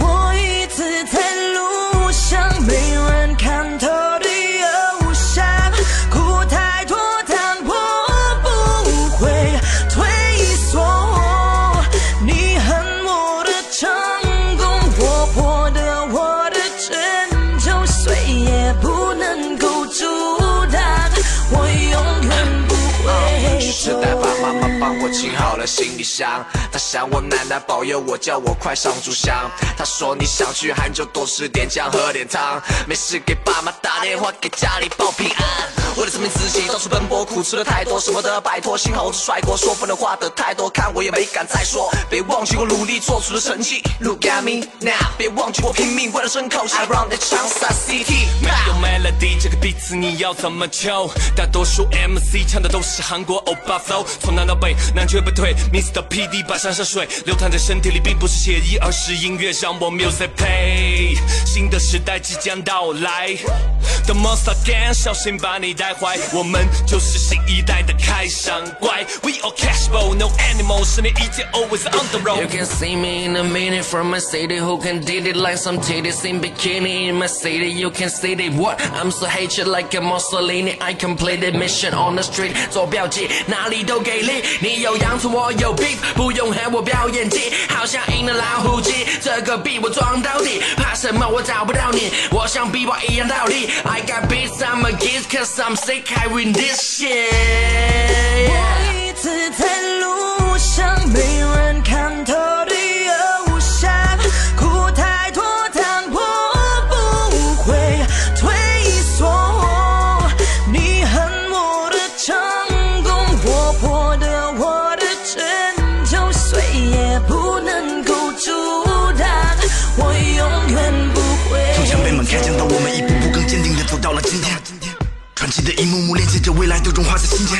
Speaker 6: 我一直在路上，没人看透的
Speaker 4: 了行李箱，他想我奶奶保佑我，叫我快上炷香。他说你想去韩就多吃点姜，喝点汤，没事给爸妈打电话，给家里报平安。为了证明自己，到处奔波，苦吃了太多，舍不得摆脱。幸好我是甩锅，说分的话的太多，看我也没敢再说。别忘记我努力做出的成绩，Look at me now，别忘记我拼命为了争口气，I run the 长沙 city。
Speaker 9: 没有 melody 这个 beat 你要怎么敲？大多数 MC 唱的都是韩国欧巴 flow，从南到北，南绝不退。Mr. PD 把山山水流淌在身体里，并不是写意，而是音乐让我 music play。新的时代即将到来，The monster gang 小心把你带坏，我们就是新一代的开山怪。We all cash flow, no animals，十年一见 always on the road
Speaker 4: You。can see me in a minute from my city Who can did it like some titties in bikini In my city you can see it What? I'm so hater like a Mussolini I completed mission on the street 做标记哪里都给力你有洋葱我我有 beef 不用和我表演技好像赢了老虎机这个币我装到底怕什么我找不到你我像 B Boy 一样倒立 I got beats I'm a geese Cause I'm sick I win this shit
Speaker 6: 我一直在路上，没人未来都融化在
Speaker 10: 心间。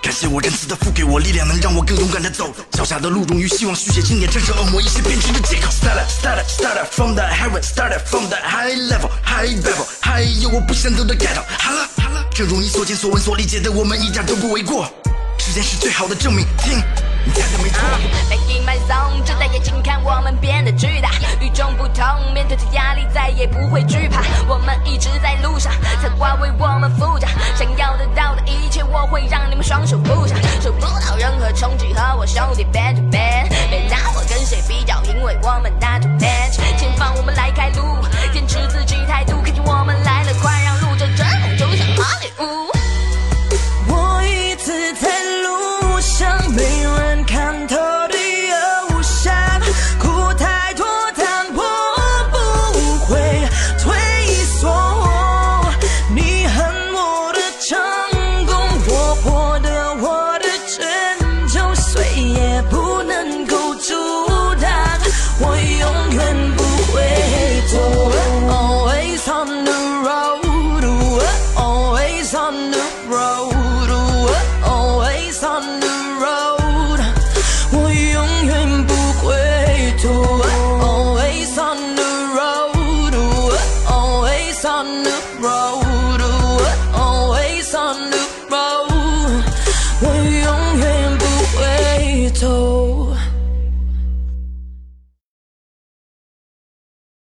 Speaker 10: 感谢我仁慈的赋给我力量，能让我更勇敢的走。脚下的路终于希望续写经典，战胜恶魔一些编织的借口。Started, started, started from the heaven, started from the high level, high level，还有我不想走的街道。好了好了，正如你所见所闻所理解的，我们一点都不为过。时间是最好的证明，听，你猜的没错。
Speaker 11: Making my song，直到眼睛看我们变得巨大，众不同，面对着压力再也不会惧怕。我们一直在路上，才华为我们负责，想要得到的一切，我会让你们双手负下，受不到任何冲击，和我兄弟 band to band，别拿我跟谁比较，因为我们拿 to match。前方我们来开，